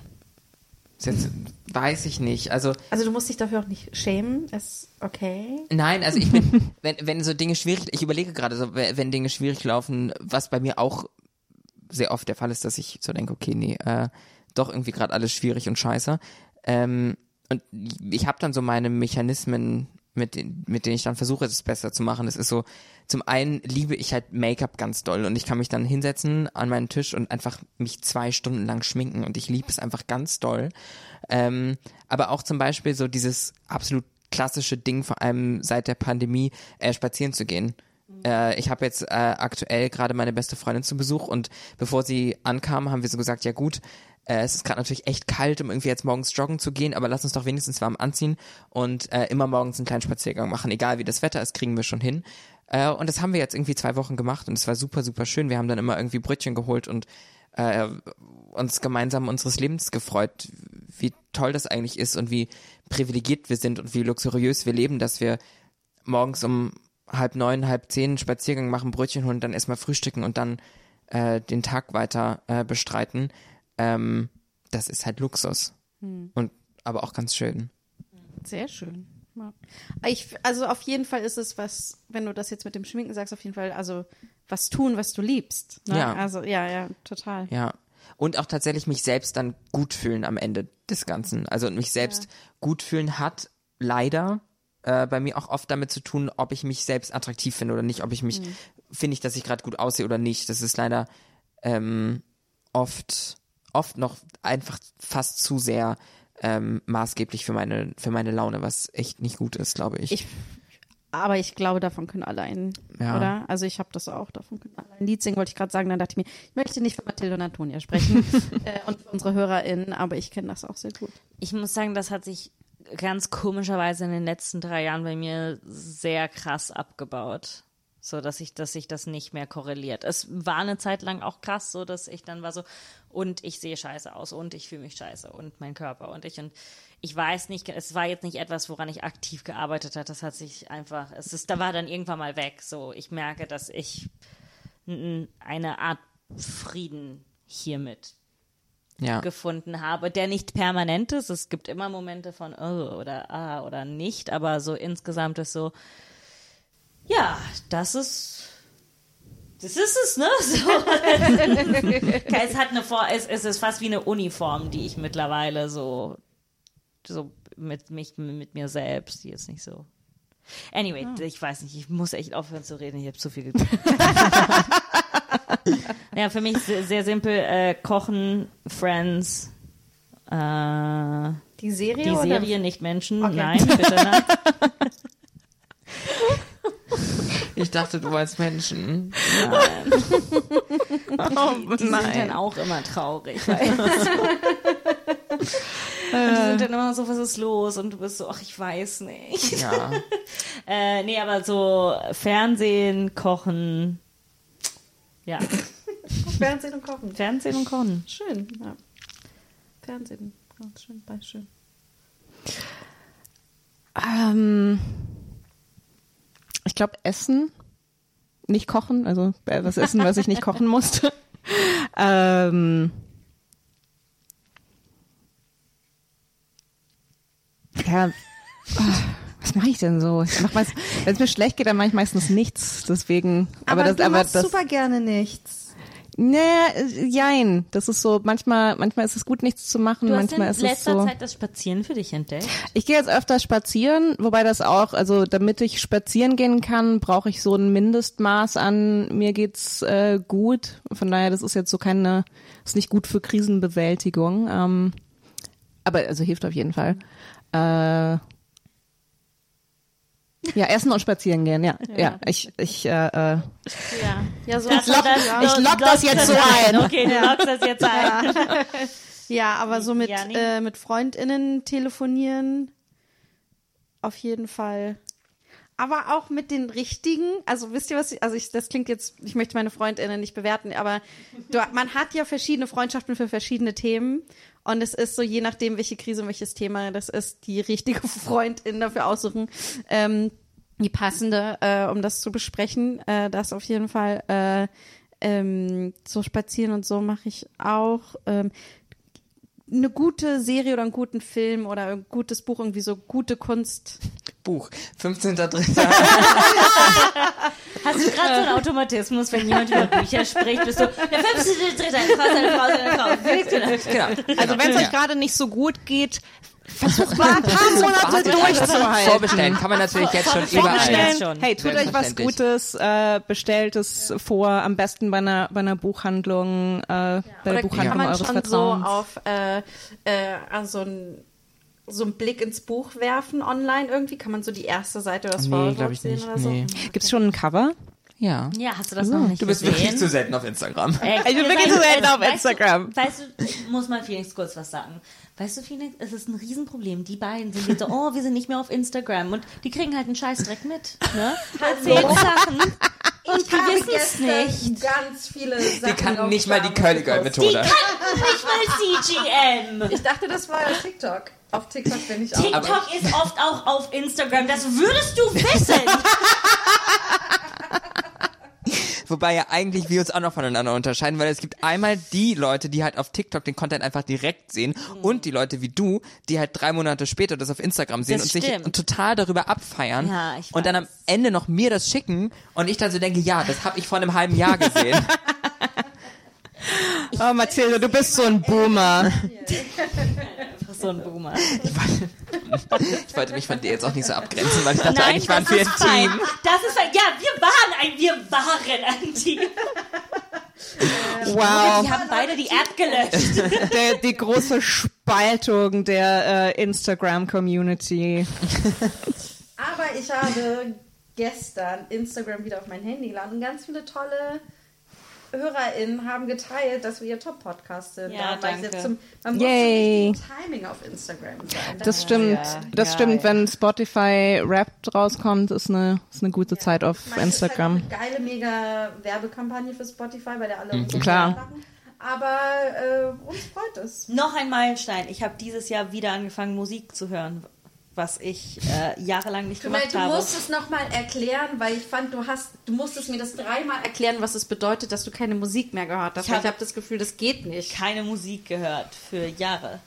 Ist Jetzt weiß ich nicht. Also Also du musst dich dafür auch nicht schämen, ist okay. Nein, also ich bin, wenn, wenn so Dinge schwierig, ich überlege gerade so, wenn wenn Dinge schwierig laufen, was bei mir auch sehr oft der Fall ist, dass ich so denke, okay, nee, äh, doch irgendwie gerade alles schwierig und scheiße. Ähm, und ich habe dann so meine Mechanismen, mit, den, mit denen ich dann versuche, es besser zu machen. Das ist so, zum einen liebe ich halt Make-up ganz doll und ich kann mich dann hinsetzen an meinen Tisch und einfach mich zwei Stunden lang schminken und ich liebe es einfach ganz doll. Ähm, aber auch zum Beispiel so dieses absolut klassische Ding, vor allem seit der Pandemie, äh, spazieren zu gehen. Äh, ich habe jetzt äh, aktuell gerade meine beste Freundin zu Besuch und bevor sie ankam, haben wir so gesagt, ja gut, äh, es ist gerade natürlich echt kalt, um irgendwie jetzt morgens joggen zu gehen, aber lass uns doch wenigstens warm anziehen und äh, immer morgens einen kleinen Spaziergang machen. Egal wie das Wetter ist, kriegen wir schon hin. Äh, und das haben wir jetzt irgendwie zwei Wochen gemacht und es war super, super schön. Wir haben dann immer irgendwie Brötchen geholt und äh, uns gemeinsam unseres Lebens gefreut, wie toll das eigentlich ist und wie privilegiert wir sind und wie luxuriös wir leben, dass wir morgens um halb neun, halb zehn Spaziergang machen, Brötchen holen, dann erstmal frühstücken und dann äh, den Tag weiter äh, bestreiten. Ähm, das ist halt Luxus. Und aber auch ganz schön. Sehr schön. Ja. Ich, also auf jeden Fall ist es was, wenn du das jetzt mit dem Schminken sagst, auf jeden Fall, also was tun, was du liebst. Ne? Ja. Also ja, ja, total. Ja. und auch tatsächlich mich selbst dann gut fühlen am Ende des Ganzen. Also mich selbst gut fühlen hat leider äh, bei mir auch oft damit zu tun, ob ich mich selbst attraktiv finde oder nicht, ob ich mich, finde ich, dass ich gerade gut aussehe oder nicht. Das ist leider ähm, oft, oft noch einfach fast zu sehr ähm, maßgeblich für meine, für meine Laune, was echt nicht gut ist, glaube ich. Ich, aber ich glaube, davon können alle ein, Ja. oder? Also ich habe das auch, davon können alle ein Lied singen, wollte ich gerade sagen. Dann dachte ich mir, ich möchte nicht für Mathilde und Antonia sprechen äh, und für unsere HörerInnen, aber ich kenne das auch sehr gut. Ich muss sagen, das hat sich ganz komischerweise in den letzten drei Jahren bei mir sehr krass abgebaut. So, dass ich, dass sich das nicht mehr korreliert. Es war eine Zeit lang auch krass, so dass ich dann war so, und ich sehe scheiße aus und ich fühle mich scheiße und mein Körper und ich und ich weiß nicht, es war jetzt nicht etwas, woran ich aktiv gearbeitet habe. Das hat sich einfach, es ist, da war dann irgendwann mal weg. So, ich merke, dass ich eine Art Frieden hiermit ja. gefunden habe, der nicht permanent ist. Es gibt immer Momente von oh oder ah oder nicht, aber so insgesamt ist so, ja, das ist, das ist es, ne? So. es hat eine Vor es, es ist fast wie eine Uniform, die ich mittlerweile so, so mit mich, mit mir selbst, die ist nicht so. Anyway, ich weiß nicht, ich muss echt aufhören zu reden, ich habe zu viel ge- Ja, für mich sehr, sehr simpel, äh, Kochen, Friends, äh, Die Serie die oder? Serie, nicht Menschen, Okay. nein, bitte nein. Ich dachte, du als Menschen. Die sind dann auch immer traurig? Und die sind dann immer so, was ist los? Und du bist so, ach, ich weiß nicht. Ja. Äh, nee, aber so Fernsehen, Kochen, ja, Fernsehen und Kochen. Fernsehen und Kochen. Schön, ja. Fernsehen, ja, schön, beides schön. Ähm, ich glaube Essen, nicht kochen, also äh, was essen, was ich nicht kochen musste. ähm, ja, ah, was mache ich denn so? Wenn es mir schlecht geht, dann mache ich meistens nichts. Deswegen, aber, das, du aber machst das, super gerne nichts. Nee, äh, jein. Das ist so. Manchmal, manchmal ist es gut, nichts zu machen. Du hast in manchmal ist es letzter so. Zeit das Spazieren für dich entdeckt. Ich gehe jetzt öfter spazieren, wobei das auch, also damit ich spazieren gehen kann, brauche ich so ein Mindestmaß an, mir geht's äh, gut. Von daher, das ist jetzt so keine, ist nicht gut für Krisenbewältigung. Ähm, aber also hilft auf jeden Fall. Äh, ja, essen und spazieren gehen, ja. Ja, ich, ich, äh, äh, Ja. Ja, so Das, lock- das, ich lock das jetzt so ein. Okay, du lockst das jetzt ein. Ja, aber so mit, Ja, äh, mit FreundInnen telefonieren auf jeden Fall. Aber auch mit den richtigen, also wisst ihr was, ich- also ich, das klingt jetzt, ich möchte meine FreundInnen nicht bewerten, aber du, man hat ja verschiedene Freundschaften für verschiedene Themen und es ist so, je nachdem, welche Krise, und welches Thema das ist, die richtige Freundin dafür aussuchen, ähm, die passende, äh, um das zu besprechen, äh, das auf jeden Fall, äh, ähm, so spazieren und so mache ich auch. Ähm, eine gute Serie oder einen guten Film oder ein gutes Buch, irgendwie so gute Kunst. Buch. 15.3. Hast du gerade so einen Automatismus, wenn jemand über Bücher spricht, bist du der fünfte, dritte, eine Frau, eine Frau, eine Frau. Willst du das? genau. also wenn es euch gerade nicht so gut geht, versucht mal ein paar Monate durchzuhalten. Vorbestellen kann man natürlich jetzt schon überall. Hey, tut euch was. Gutes, äh, bestellt es vor, am besten bei einer, bei einer Buchhandlung, äh, bei der Oder Buchhandlung kann man eures schon so Vertrauens. auf äh, äh, also ein, so einen Blick ins Buch werfen online irgendwie? Kann man so die erste Seite oder das Nee, Vorwort ich sehen nicht. oder so? Nee. Gibt's schon ein Cover? Ja. Ja, hast du das noch nicht Du bist gesehen? wirklich zu selten auf Instagram. Ey, Ich bin ihr wirklich so selten äh, auf weißt Instagram. Du, weißt du, ich muss mal Felix kurz was sagen. Weißt du, Felix, es ist ein Riesenproblem. Die beiden sind jetzt so, oh, wir sind nicht mehr auf Instagram. Und die kriegen halt einen Scheißdreck mit. Ne? Du erzählst Sachen und die wissen es nicht. ganz viele Sachen. Die kannten nicht mal die Curly Girl Die Methode. kannten nicht mal CGM. Ich dachte, das war TikTok. Auf TikTok bin ich auch. TikTok ist oft auch auf Instagram. Das würdest du wissen. Wobei ja eigentlich wir uns auch noch voneinander unterscheiden, weil es gibt einmal die Leute, die halt auf TikTok den Content einfach direkt sehen und die Leute wie du, die halt drei Monate später das auf Instagram sehen Das und sich stimmt. total darüber abfeiern Ja, ich und dann am. Ende noch mir das schicken und ich dann so denke, ja, das habe ich vor einem halben Jahr gesehen. Oh, Mathilde, du bist so ein Boomer. So ein Boomer. Ich wollte mich von dir jetzt auch nicht so abgrenzen, weil ich dachte, Nein, eigentlich waren wir ein fein. Team. Das ist fein. Ja, wir waren ein, wir waren ein Team. Wow. Wir haben beide die App gelöscht. Der, die große Spaltung der äh, Instagram-Community. Aber ich habe gestern Instagram wieder auf mein Handy geladen und ganz viele tolle HörerInnen haben geteilt, dass wir ihr Top-Podcast sind. Ja, Da war ich danke. jetzt zum, man Yay. muss richtig Timing auf Instagram sein. Das stimmt. ja. Das Ja, stimmt, ja. wenn Spotify Wrapped rauskommt, ist eine, ist eine gute Zeit auf Ich meine, es ist halt Instagram. eine geile, mega Werbekampagne für Spotify, weil der alle uns so Klar. machen. Aber äh, uns freut es. Noch ein Meilenstein. Ich habe dieses Jahr wieder angefangen, Musik zu hören, was ich äh, jahrelang nicht gemacht du habe. musst es nochmal erklären, weil ich fand, du hast, du musstest mir das dreimal erklären, was es bedeutet, dass du keine Musik mehr gehört hast. Ich Ich hab- habe hab das Gefühl, das geht nicht. keine Musik gehört für Jahre.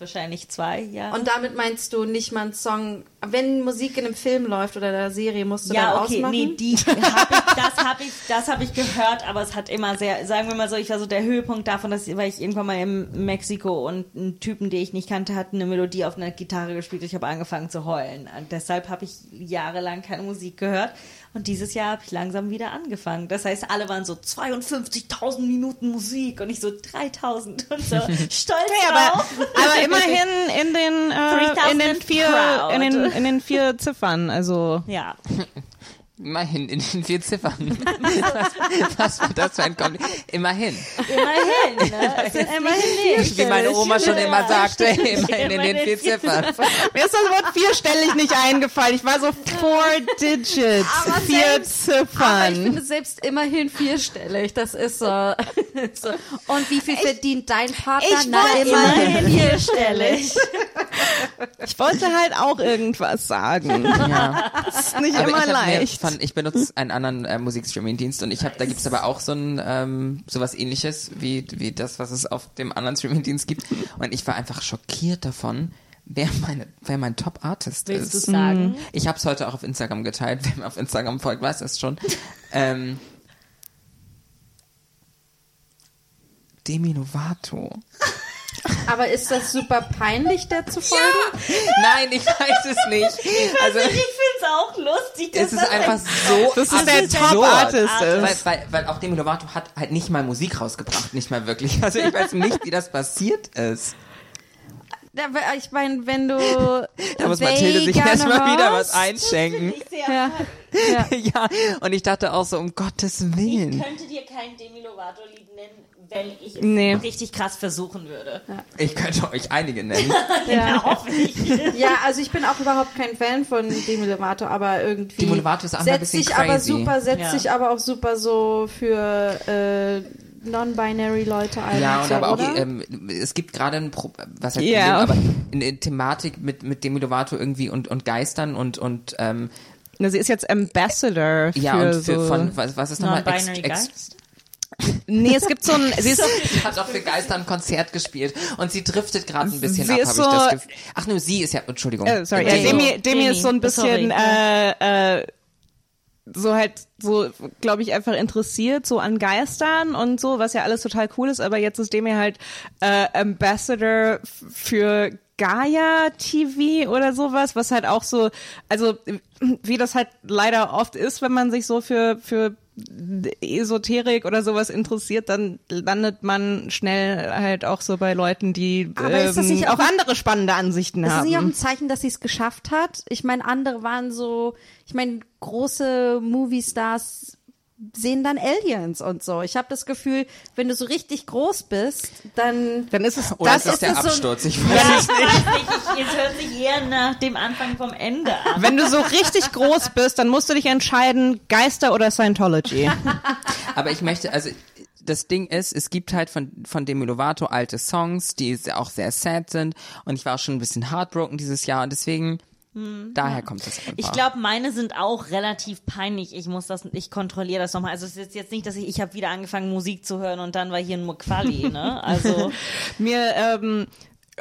Wahrscheinlich zwei Jahre. Und damit meinst du nicht mal einen Song, wenn Musik in einem Film läuft oder einer Serie, musst du ja, dann okay, ausmachen? nee, die hab ich, das habe ich, das habe ich gehört, aber es hat immer sehr, sagen wir mal so, ich war so der Höhepunkt davon, dass weil ich irgendwann mal in Mexiko und ein Typen, den ich nicht kannte, hat eine Melodie auf einer Gitarre gespielt. Ich habe angefangen zu heulen. Und deshalb habe ich jahrelang keine Musik gehört. Und dieses Jahr habe ich langsam wieder angefangen. Das heißt, alle waren so 52.000 Minuten Musik und ich so 3.000 und so stolz drauf. aber, aber immerhin in den, äh, in den 3000 vier, proud. in den, in den vier Ziffern, also. Ja, Immerhin in den vier Ziffern. Was, war das für ein Kompliment? Immerhin. immerhin. Ne? Es immerhin Wie meine Oma schon immer sagte, immerhin in den vier Ziffern. Mir ist das Wort vierstellig nicht eingefallen. Ich war so four digits, Aber vier selbst- Aber ich Ziffern. finde selbst immerhin vierstellig. Das ist so. Und wie viel verdient dein Partner? ich Na, immerhin vierstellig. Ich wollte halt auch irgendwas sagen. Ja. Das ist nicht Aber immer ich, leicht. Von, ich benutze einen anderen äh, Musikstreaming-Dienst und ich habe, da gibt's aber auch so ein ähm, sowas ähnliches wie, wie das, was es auf dem anderen Streaming-Dienst gibt. Und ich war einfach schockiert davon, wer meine, wer mein Top-Artist Willst du ist. sagen? Ich habe es heute auch auf Instagram geteilt. Wer mir auf Instagram folgt, weiß das schon. ähm, Demi Lovato. Aber ist das super peinlich, der zu folgen? Nein, ich weiß es nicht. Also Ich finde es auch lustig, dass es ist das einfach so Das ist der. Top-Artist Weil, ist. weil, weil auch Demi Lovato hat halt nicht mal Musik rausgebracht, nicht mal wirklich. Also ich weiß nicht, wie das passiert ist. Ja, Ich meine, wenn du. Da muss Mathilde sich erstmal wieder was einschenken. Ja. ja, und ich dachte auch so, um Gottes Ich Willen. könnte dir kein Demi Lovato-Lied nennen, wenn ich es Nee. richtig krass versuchen würde. Ich könnte euch einige nennen. Ja, ich. ja, also ich bin auch überhaupt kein Fan von Demi Lovato, aber irgendwie. Demi Lovato ist auch mal ein setzt bisschen sich aber crazy. super, setzt Ja. sich aber auch super so für äh, non-binary Leute ein. Ja, und so, aber auch, ähm, es gibt gerade ein, Pro was heißt Ja. Problem, aber eine Thematik mit, mit Demi Lovato irgendwie und, und Geistern und, und, ähm, Na, sie ist jetzt Ambassador für ja, und für, so. von, was, was ist nochmal? Ex, Non-binary ex, Geist? Nee, es gibt so ein. Sie ist, Sie hat auch für Geister ein Konzert gespielt und sie driftet gerade ein bisschen Sie ab, ist habe ich das so- Gefühl. Ach nur, sie ist ja, Entschuldigung. äh, sorry, Demi. ja, Demi, Demi Demi, ist so ein sorry. bisschen äh, äh, so halt so, glaube ich, einfach interessiert so an Geistern und so, was ja alles total cool ist. Aber jetzt ist Demi halt äh, Ambassador für Gaia TV oder sowas, was halt auch so, also wie das halt leider oft ist, wenn man sich so für für Esoterik oder sowas interessiert, dann landet man schnell halt auch so bei Leuten, die Aber ist das ähm, nicht auch auch- andere spannende Ansichten Ist das haben. nicht auch ein Zeichen, dass sie es geschafft hat? Ich meine, andere waren so, ich meine, große Movie-Stars sehen dann Aliens und so. Ich habe das Gefühl, wenn du so richtig groß bist, dann Dann ist es Oder das ist das der ist so- Absturz? Ich Ja, weiß ich nicht. weiß nicht. Ich, es hört sich eher nach dem Anfang vom Ende an. Wenn du so richtig groß bist, dann musst du dich entscheiden, Geister oder Scientology. Aber ich möchte, also das Ding ist, es gibt halt von, von Demi Lovato alte Songs, die auch sehr sad sind. Und ich war auch schon ein bisschen heartbroken dieses Jahr und deswegen, daher kommt das einfach. Ich glaube, meine sind auch relativ peinlich. Ich muss das, ich kontrolliere das nochmal. Also es ist jetzt nicht, dass ich, ich habe wieder angefangen Musik zu hören und dann war hier ein Muquali, ne? Also, Mir, ähm,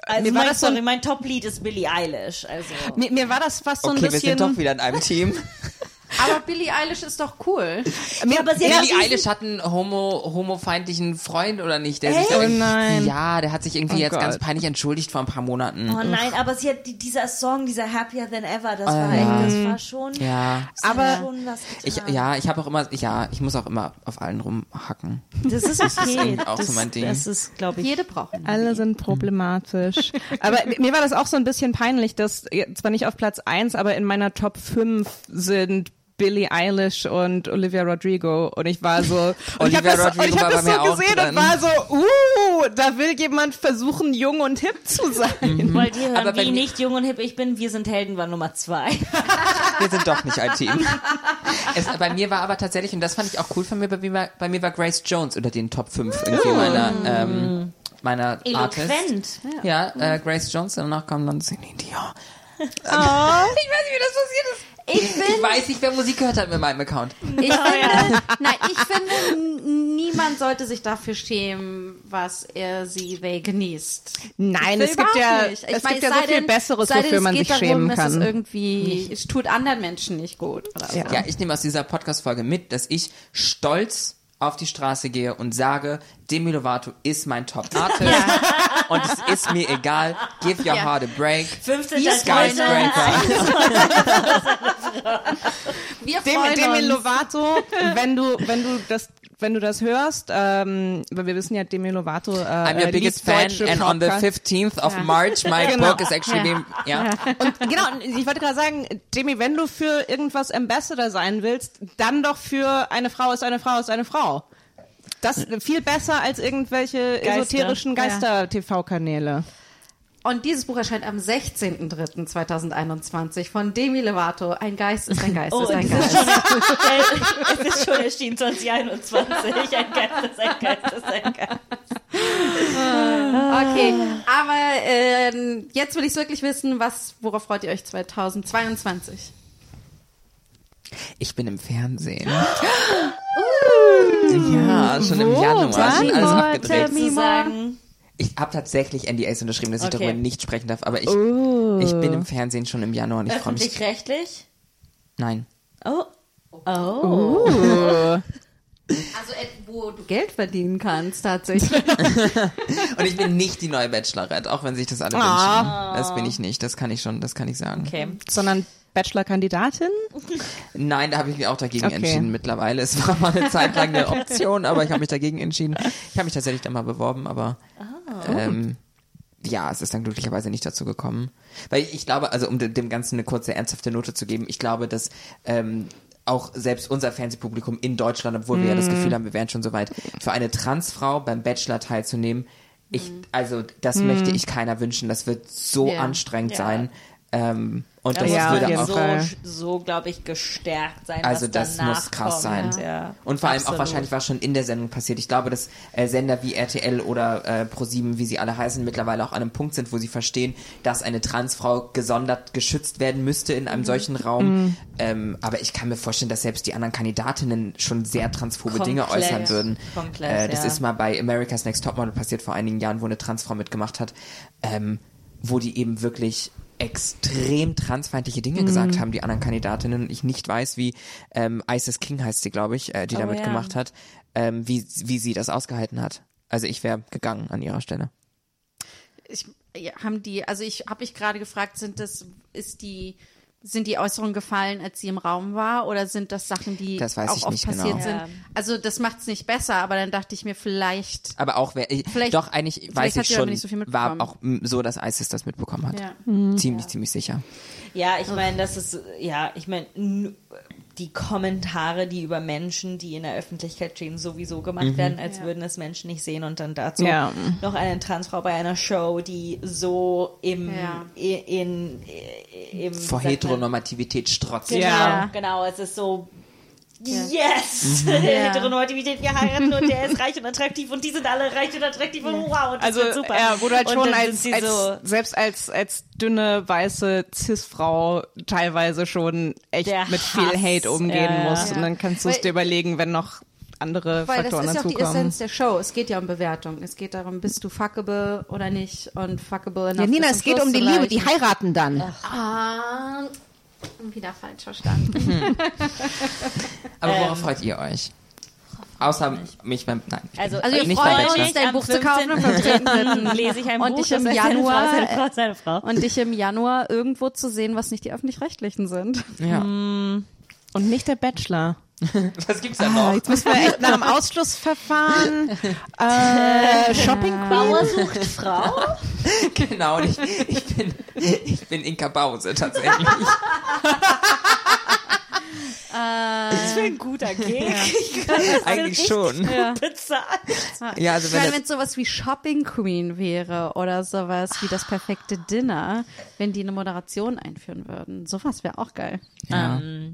also mir war mein, das so sorry, ein, mein Top-Lied ist Billie Eilish. Also mir, mir war das fast so ein okay, wir bisschen. sind doch wieder in einem Team. Aber Billie Eilish ist doch cool. Mir, aber sie hat ja, Billie Eilish hat einen homo, homofeindlichen Freund oder nicht? Der sich Oh nein. Ja, der hat sich irgendwie Oh jetzt ganz Gott. peinlich entschuldigt vor ein paar Monaten. Oh nein, aber sie hat die, dieser Song, dieser Happier Than Ever, das war echt, das war schon, Ja. das Aber schon was Ich, ja, ich habe auch immer, ja, ich muss auch immer auf allen rumhacken. das ist okay. irgendwie auch so das, mein Ding. Das ist, glaube ich, Jede braucht einen. Alle sind problematisch. aber mir war das auch so ein bisschen peinlich, dass zwar nicht auf Platz 1, aber in meiner Top 5 sind Billie Eilish und Olivia Rodrigo und ich war so und ich Olivia habe das, und ich hab das so gesehen drin. und war so uh da will jemand versuchen jung und hip zu sein wollt ihr hören, Aber wie nicht jung und hip ich bin? Wir sind Helden war Nummer zwei. Wir sind doch nicht ein Team. es, bei mir war aber tatsächlich, und das fand ich auch cool von mir, bei mir war, bei mir war Grace Jones unter den Top 5 irgendwie meiner, ähm, meiner. Eloquent. Ja, äh, Grace Jones, danach kam dann Celine Dion. Ich weiß nicht, wie das passiert ist. Ich Ich finde, weiß nicht, wer Musik gehört hat mit meinem Account. ich finde, nein, ich finde, niemand sollte sich dafür schämen, was er sie they genießt. Nein, es gibt ja nicht. es meine, gibt ja so viel denn- besseres denn, wofür es man sich darum, schämen kann Es irgendwie, es tut anderen Menschen nicht gut. Oder so. Ja, ich nehme aus dieser Podcast-Folge mit, dass ich stolz auf die Straße gehe und sage, Demi Lovato ist mein Top-Artist und es ist mir egal, give your Ja. heart a break. 15. Skyscraper. Wir Demi, Demi. Lovato, wenn du, wenn du das, wenn du das hörst, ähm, weil wir wissen ja, Demi Lovato, äh, I'm your biggest fan and on the Popcast. 15th of March my Genau. book is actually being, ja. Und genau, ich wollte gerade sagen, Demi, wenn du für irgendwas Ambassador sein willst, dann doch für eine Frau ist eine Frau ist eine Frau. Das ist viel besser als irgendwelche Geister. esoterischen Geister-TV-Kanäle. Und dieses Buch erscheint am 16.03.2021 von Demi Lovato. Ein Geist ist ein Geist Oh, ist ein es Geist. ist, schon, es ist schon erschienen 2021. Ein Geist ist ein Geist ist ein Geist. Okay, aber ähm, jetzt will ich wirklich wissen, was, worauf freut ihr euch 2022? Ich bin im Fernsehen. Ja, schon im Januar, schon alles abgedreht. Zu sagen, Ich habe tatsächlich NDAs unterschrieben, dass ich Okay. darüber nicht sprechen darf, aber ich, ich bin im Fernsehen schon im Januar und ich freue mich. öffentlich-rechtlich? Nein. Oh. Oh. Also, äh, wo du Geld verdienen kannst, tatsächlich. Und ich bin nicht die neue Bachelorette, auch wenn sich das alle Ah. wünschen. Das bin ich nicht, das kann ich schon, das kann ich sagen. Okay. Sondern Bachelor-Kandidatin? Nein, da habe ich mich auch dagegen Okay. entschieden mittlerweile. Es war mal eine Zeit lang eine Option, aber ich habe mich dagegen entschieden. Ich habe mich tatsächlich dann mal beworben, aber ähm, ja, es ist dann glücklicherweise nicht dazu gekommen. Weil ich glaube, also um de- dem Ganzen eine kurze ernsthafte Note zu geben, ich glaube, dass ähm, auch selbst unser Fernsehpublikum in Deutschland, obwohl wir ja das Gefühl haben, wir wären schon soweit, für eine Transfrau beim Bachelor teilzunehmen, ich, also das möchte ich keiner wünschen. Das wird so Ja. anstrengend Ja. sein. Ähm, und Da das muss Ja, würde auch so, so glaube ich, gestärkt sein. Also was das muss krass kommt. sein. Ja. Und vor allem auch wahrscheinlich war schon in der Sendung passiert. Ich glaube, dass äh, Sender wie RTL oder äh, Pro7, wie sie alle heißen, mittlerweile auch an einem Punkt sind, wo sie verstehen, dass eine Transfrau gesondert geschützt werden müsste in Mhm. einem solchen Raum. Ähm, aber ich kann mir vorstellen, dass selbst die anderen Kandidatinnen schon sehr transphobe Dinge Komplett. äußern würden. Komplett, äh, das ja. ist mal bei America's Next Topmodel passiert vor einigen Jahren, wo eine Transfrau mitgemacht hat, ähm, wo die eben wirklich extrem transfeindliche Mhm. Dinge gesagt haben, die anderen Kandidatinnen. Und ich nicht weiß, wie ähm, Isis King heißt sie, glaube ich, äh, die Oh, da ja. mitgemacht hat, ähm, wie, wie sie das ausgehalten hat. Also ich wäre gegangen an ihrer Stelle. ich, ja, haben die, also ich habe mich gerade gefragt, sind das, ist die, sind die Äußerungen gefallen, als sie im Raum war, oder sind das Sachen, die Das weiß auch ich oft nicht passiert genau. sind? Ja. Also das macht es nicht besser, aber dann dachte ich mir vielleicht, Aber auch, wer, ich, Vielleicht- doch eigentlich weiß ich schon, nicht so viel war auch m, so, dass Isis das mitbekommen hat. ja. Ziemlich, ziemlich sicher. Ja, ich meine, das ist, ja, ich meine, die Kommentare, die über Menschen, die in der Öffentlichkeit stehen, sowieso gemacht Mhm. werden, als würden es Menschen nicht sehen und dann dazu Ja. noch eine Transfrau bei einer Show, die so im, Ja. in, i- im, Vor? Heteronormativität strotzt. Genau, Ja. genau, es ist so, yes, Heteronormativität, wir heiraten und der ist reich und attraktiv und die sind alle reich und attraktiv und wow, und das Also, wird super. ja, wo du halt schon als, als so, selbst als, als dünne, weiße Cis-Frau teilweise schon echt Der mit viel Hass, Hate umgehen ja, ja. musst. Und dann kannst du es dir überlegen, wenn noch andere Weil das Faktoren ist ja auch die dazukommen. Essenz der Show. Es geht ja um Bewertung. Es geht darum, bist du fuckable oder nicht und fuckable enough Ja, Nina, es geht um die Liebe, die heiraten dann. Ah, Wieder falsch verstanden. Aber Ähm. worauf freut ihr euch? Außer mich beim, nein. Also, Also wir Nicht Bachelor. uns, dein Am Buch zu kaufen am 15. 15. lese ich ein Und Buch, dich im heißt, seine Januar- Frau, seine Frau, seine Frau. Und dich im Januar irgendwo zu sehen, was nicht die Öffentlich-Rechtlichen sind. Ja. Mm. Und nicht der Bachelor. Was gibt's da Ah, noch? jetzt müssen wir echt nach dem Ausschlussverfahren. Äh, Shopping Bauer sucht Frau? Genau, ich, ich bin, ich bin Inka Bause tatsächlich. Das wäre ein guter kann das Eigentlich schon. bezahlen. Ja, also Ich wenn es sowas wie Shopping Queen wäre oder sowas wie das perfekte Dinner, wenn die eine Moderation einführen würden. Sowas wäre auch geil. ja. Ähm,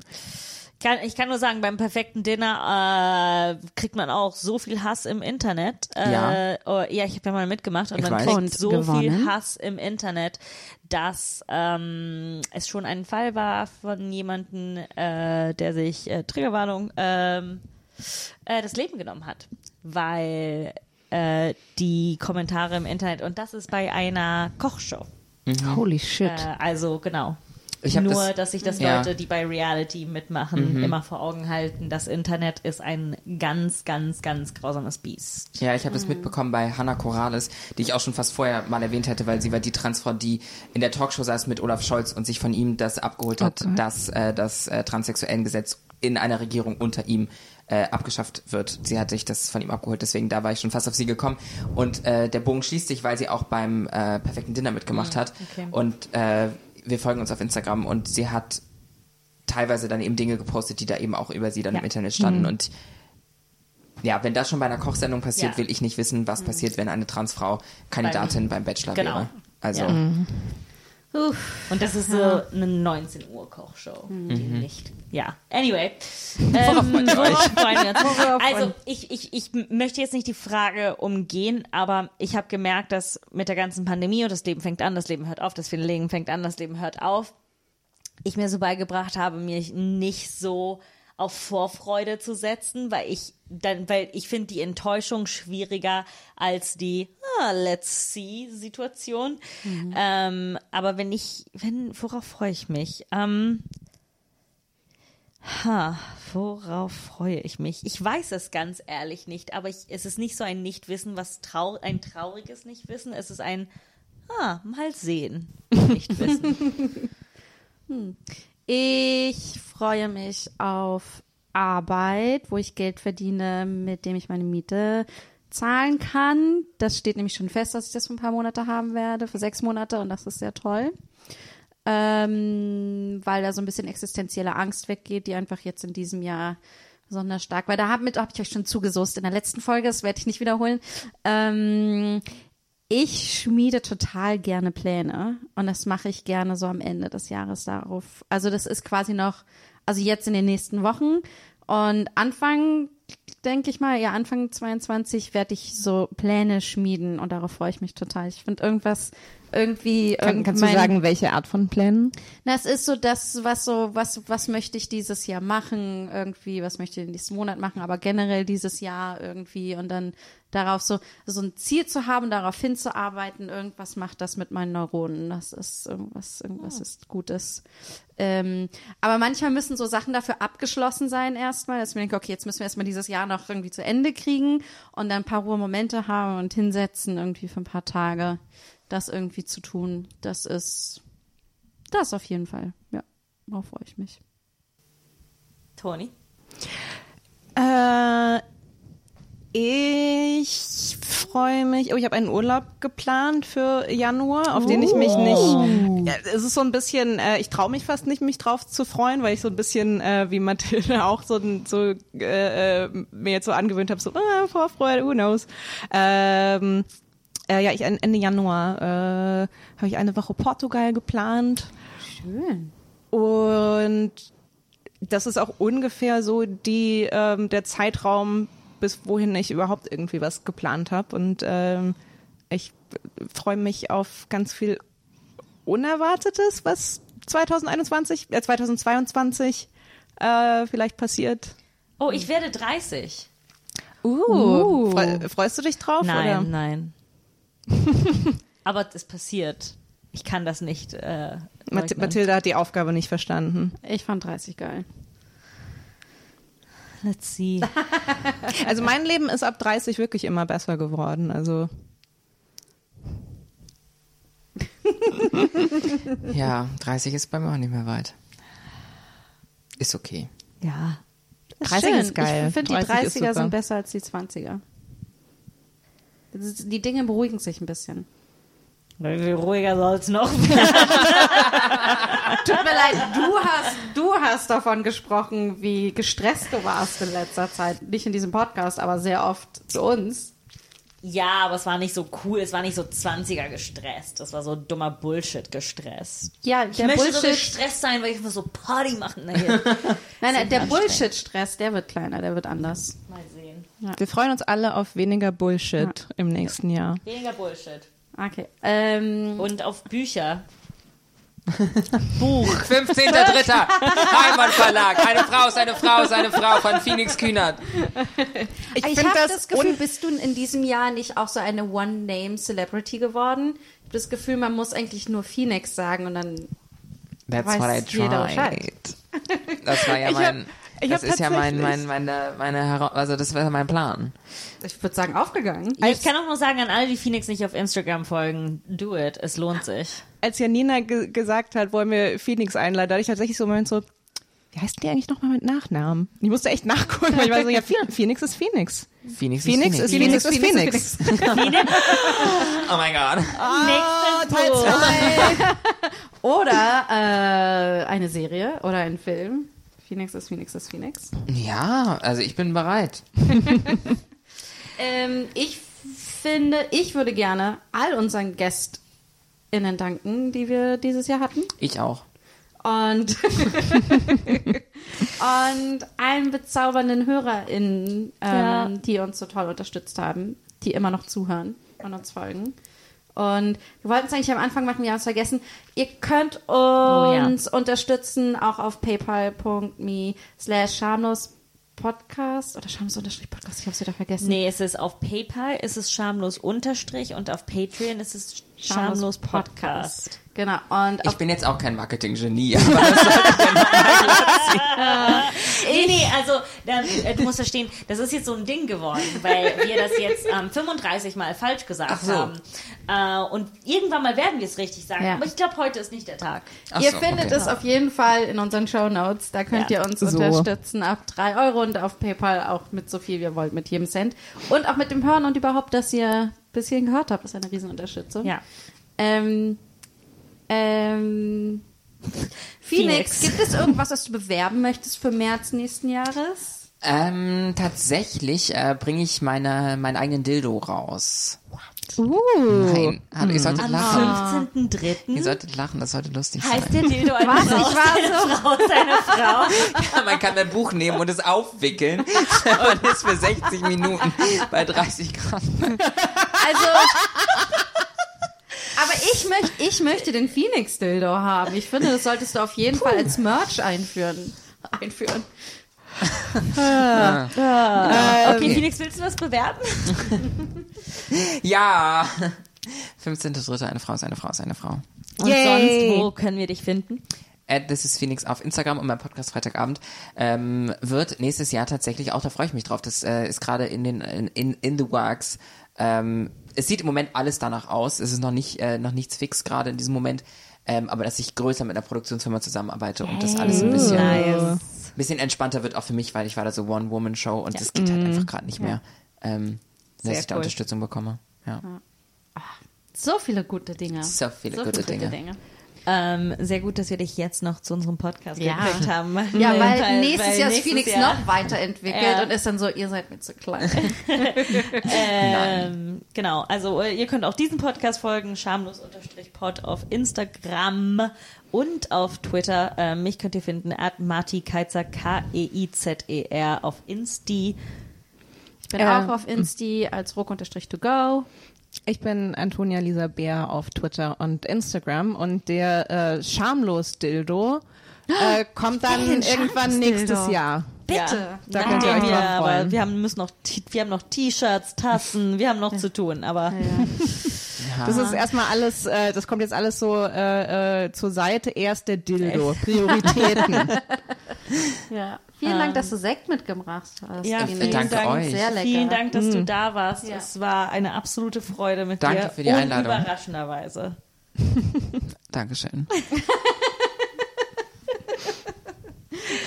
kann, ich kann nur sagen, beim perfekten Dinner äh, kriegt man auch so viel Hass im Internet. Äh, Ja. oh, ja, ich habe ja mal mitgemacht und Ich man weiß. kriegt Und so gewonnen. viel Hass im Internet, dass ähm, es schon ein Fall war von jemandem, äh, der sich, äh, Triggerwarnung, ähm, äh, das Leben genommen hat, weil äh, die Kommentare im Internet, und das ist bei einer Kochshow. Holy shit. Äh, also genau. Ich hab Nur, das- dass sich das ja. Leute, die bei Reality mitmachen, immer vor Augen halten. Das Internet ist ein ganz, ganz, ganz grausames Biest. Ja, ich habe das mitbekommen bei Hannah Corrales, die ich auch schon fast vorher mal erwähnt hätte, weil sie war die Transfrau, die in der Talkshow saß mit Olaf Scholz und sich von ihm das abgeholt hat, dass äh, das äh, Transsexuellengesetz in einer Regierung unter ihm äh, abgeschafft wird. Sie hat sich das von ihm abgeholt, deswegen da war ich schon fast auf sie gekommen. Und äh, der Bogen schließt sich, weil sie auch beim äh, perfekten Dinner mitgemacht hat. okay. Und äh, wir folgen uns auf Instagram und sie hat teilweise dann eben Dinge gepostet, die da eben auch über sie dann Ja. im Internet standen und ja, wenn das schon bei einer Kochsendung passiert, Ja. will ich nicht wissen, was passiert, wenn eine Transfrau Kandidatin beim, Bachelor Genau. wäre. Also, Ja. Und das ist so eine 19 Uhr Kochshow, die nicht. Ja. Anyway. Ähm? Also ich, ich, ich möchte jetzt nicht die Frage umgehen, aber ich habe gemerkt, dass mit der ganzen Pandemie und das Leben fängt an, das Leben hört auf, das Leben fängt an, das Leben hört auf, ich mir so beigebracht habe, mir nicht so auf Vorfreude zu setzen, weil ich dann, weil ich finde die Enttäuschung schwieriger als die ah, Let's see Situation. Ähm, aber wenn ich, wenn, worauf freue ich mich? Ähm, ha, worauf freue ich mich? Ich weiß es ganz ehrlich nicht, aber ich, es ist nicht so ein Nichtwissen, was trau ein trauriges Nichtwissen. Es ist ein, ah, mal sehen, Nichtwissen. Ich freue mich auf Arbeit, wo ich Geld verdiene, mit dem ich meine Miete zahlen kann. Das steht nämlich schon fest, dass ich das für ein paar Monate haben werde, für sechs Monate und das ist sehr toll. Ähm, weil da so ein bisschen existenzielle Angst weggeht, die einfach jetzt in diesem Jahr besonders stark, weil da habe hab ich euch schon zugesoßt in der letzten Folge, das werde ich nicht wiederholen. Ähm, ich schmiede total gerne Pläne und das mache ich gerne so am Ende des Jahres darauf. Also das ist quasi noch, also jetzt in den nächsten Wochen und Anfang, denke ich mal, ja Anfang 22 werde ich so Pläne schmieden und darauf freue ich mich total. Ich finde irgendwas irgendwie Kann, kannst du sagen, welche Art von Plänen? na, es ist so das, was so, was, was möchte ich dieses Jahr machen, irgendwie, was möchte ich den nächsten Monat machen, aber generell dieses Jahr irgendwie und dann darauf so, so ein Ziel zu haben, darauf hinzuarbeiten, irgendwas macht das mit meinen Neuronen. Das ist irgendwas, irgendwas ist Gutes. Ähm, aber manchmal müssen so Sachen dafür abgeschlossen sein erstmal, dass ich mir denke, okay, jetzt müssen wir erstmal dieses Jahr noch irgendwie zu Ende kriegen und dann ein paar Ruhemomente haben und hinsetzen irgendwie für ein paar Tage, das irgendwie zu tun. Das ist, das auf jeden Fall. Ja, darauf freue ich mich. Toni? Äh, ich freue mich. Oh, ich habe einen Urlaub geplant für Januar, auf den ich mich nicht. Ja, es ist so ein bisschen. Äh, ich traue mich fast nicht, mich drauf zu freuen, weil ich so ein bisschen äh, wie Mathilde auch so, so äh, äh, mir jetzt so angewöhnt habe, so ah, Vorfreude, who knows. Ähm, äh, ja, ich Ende Januar äh, habe ich eine Woche Portugal geplant. Schön. Und das ist auch ungefähr so die ähm, der Zeitraum, bis wohin ich überhaupt irgendwie was geplant habe. Und ähm, ich freue mich auf ganz viel Unerwartetes, was 2021, äh, 2022 äh, vielleicht passiert. Oh, ich werde 30. Uh, Freu, freust du dich drauf? Nein, Oder? nein. Aber es passiert. Ich kann das nicht. Äh, Mat leugnen. Mathilda hat die Aufgabe nicht verstanden. Ich fand 30 geil. Let's see. Also mein Leben ist ab 30 wirklich immer besser geworden. Also Ja, 30 ist bei mir auch nicht mehr weit. Ist okay. ja. 30 Schön. ist geil. Ich finde, die 30 ist 30er super. sind besser als die 20er. Das ist- Die Dinge beruhigen sich ein bisschen. Wie ruhiger soll's noch. Tut mir leid, du hast, du hast davon gesprochen, wie gestresst du warst in letzter Zeit. Nicht in diesem Podcast, aber sehr oft zu uns. Ja, aber es war nicht so cool. Es war nicht so 20er gestresst. Das war so dummer Bullshit gestresst. Ja, Ich der möchte so Bullshit, gestresst sein, weil ich muss so Party machen nein, nein, der. Bullshit-Stress, der wird kleiner, der wird anders. Mal sehen. wir freuen uns alle auf weniger Bullshit im nächsten Jahr. Weniger Bullshit. Okay. Ähm, Und auf Bücher. 15.3. Heimann Verlag. Eine Frau ist eine Frau ist eine Frau von Phoenix Kühnert. Ich, ich habe das, Gefühl, bist du in diesem Jahr nicht auch so eine One-Name-Celebrity geworden? Ich habe das Gefühl, man muss eigentlich nur Phoenix sagen und dann That's Weiß what I jeder Bescheid. tried. Das war ja Ich hab- mein, ich das ist ja mein, mein, meine, meine, also das war mein Plan. Ich würde sagen, aufgegangen. ich kann auch nur sagen an alle, die Phoenix nicht auf Instagram folgen, do it. Es lohnt sich. als Janina ge gesagt hat, wollen wir Phoenix einladen, da hatte ich tatsächlich so einen Moment so, wie heißt die eigentlich nochmal mit Nachnamen? Ich musste echt nachgucken, weil ich war so, ja, Phoenix ist Phoenix. Phoenix, Phoenix ist Phoenix ist Phoenix. Oh mein Gott. Nächster Punkt. Oder äh, eine Serie oder ein Film. Phoenix ist Phoenix ist Phoenix. Ja, also ich bin bereit. Ähm, ich finde, ich würde gerne all unseren GästInnen danken, die wir dieses Jahr hatten. Ich auch. Und, und allen bezaubernden HörerInnen, ähm, Ja. die uns so toll unterstützt haben, die immer noch zuhören und uns folgen. Und wir wollten es eigentlich am Anfang machen, wir haben es vergessen. Ihr könnt uns ja. unterstützen, auch auf paypal.me slash schamlos Podcast oder schamlos unterstrich Podcast, ich habe es wieder vergessen. Nee, es ist auf PayPal ist es schamlos unterstrich und auf Patreon ist es schamlos Podcast. Genau. Und Ich bin jetzt auch kein Marketing-Genie, aber das Nee, nee, also da, äh, du musst verstehen, das ist jetzt so ein Ding geworden, weil wir das jetzt ähm, 35 Mal falsch gesagt so. haben. Äh, und irgendwann mal werden wir es richtig sagen. Ja. Aber ich glaube, heute ist nicht der Tag. Ach ihr so, findet okay. es auf jeden Fall in unseren Show Notes. Da könnt Ja. ihr uns So. unterstützen ab 3 Euro und auf PayPal auch mit so viel ihr wollt, mit jedem Cent. Und auch mit dem Hören und überhaupt, dass ihr bis hierhin gehört habt, ist eine Riesenunterstützung. Ja. Ähm, ähm, Phoenix, Phoenix. gibt es irgendwas, was du bewerben möchtest für März nächsten Jahres? Ähm, tatsächlich äh, bringe ich meine, meinen eigenen Dildo raus. Uh. Nein, hallo, ihr solltet Am lachen. 15.03. Ihr solltet lachen, das sollte lustig heißt sein. der Dildo eine Was? Frau, Ich war seine Frau, seine Frau. Ja, man kann ein Buch nehmen und es aufwickeln. Man ist für 60 Minuten bei 30 Grad. Also. Aber ich, möcht, ich möchte den Phoenix-Dildo haben. Ich finde, das solltest du auf jeden Fall als Merch einführen. Einführen. Okay, Phoenix, willst du was bewerben? Ja. 15.3. Eine Frau ist eine Frau ist eine Frau. Und Yay. sonst, wo können wir dich finden? At This is Phoenix auf Instagram und mein Podcast Freitagabend ähm, wird nächstes Jahr tatsächlich auch, da freue ich mich drauf, das äh, ist gerade in den in, in, in the works. Ähm, es sieht im Moment alles danach aus, es ist noch nicht äh, noch nichts fix gerade in diesem Moment, ähm, aber dass ich größer mit einer Produktionsfirma zusammenarbeite und das alles ein bisschen Nice. bisschen entspannter wird auch für mich, weil ich war da so One-Woman-Show und das geht halt einfach gerade nicht mehr, ähm, dass Sehr ich da cool. Unterstützung bekomme. Ja. So viele gute Dinge. So viele gute Dinge. Ähm, sehr gut, dass wir dich jetzt noch zu unserem Podcast Ja. gekriegt haben. Ja, weil, nächstes weil Jahr ist Phoenix Jahr- noch weiterentwickelt Ja. und ist dann so, ihr seid mir zu klein. Ähm, genau, also äh, ihr könnt auch diesen Podcast folgen, schamlos-pod auf Instagram und auf Twitter. Ähm, mich könnt ihr finden, at Marti Keizer, K-E-I-Z-E-R auf Insti. Ich bin Äh, auch auf Insti als ruck-to-go. Ich bin Antonia Lisa Bär auf Twitter und Instagram und der äh, Schamlos Dildo äh, kommt dann irgendwann nächstes Jahr. Bitte. Da Nein, könnt ihr euch wir, drauf aber wir haben, müssen noch, wir haben noch T-Shirts, Tassen, wir haben noch zu tun, aber Das ist erstmal alles, äh, das kommt jetzt alles so äh, äh, zur Seite. Erst der Dildo. Prioritäten. Ja. Vielen Dank, dass du Sekt mitgebracht hast. Ja, vielen danke Dank. euch. Sehr lecker. Vielen Dank, dass du da warst. Ja. Es war eine absolute Freude mit Danke dir. für die Einladung. Überraschenderweise. Dankeschön.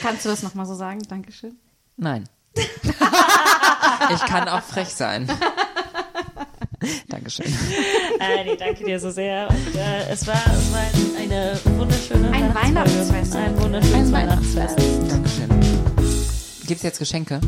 Kannst du das nochmal so sagen? Dankeschön. Nein. ich kann auch frech sein. Dankeschön. Äh, nee, danke dir so sehr. Und äh, es, war, es war eine wunderschöne Ein. Weihnachtsfest. Ein wunderschönes Ein Weihnachtsfest. Weihnachtsfest. Dankeschön. Gibt's jetzt Geschenke?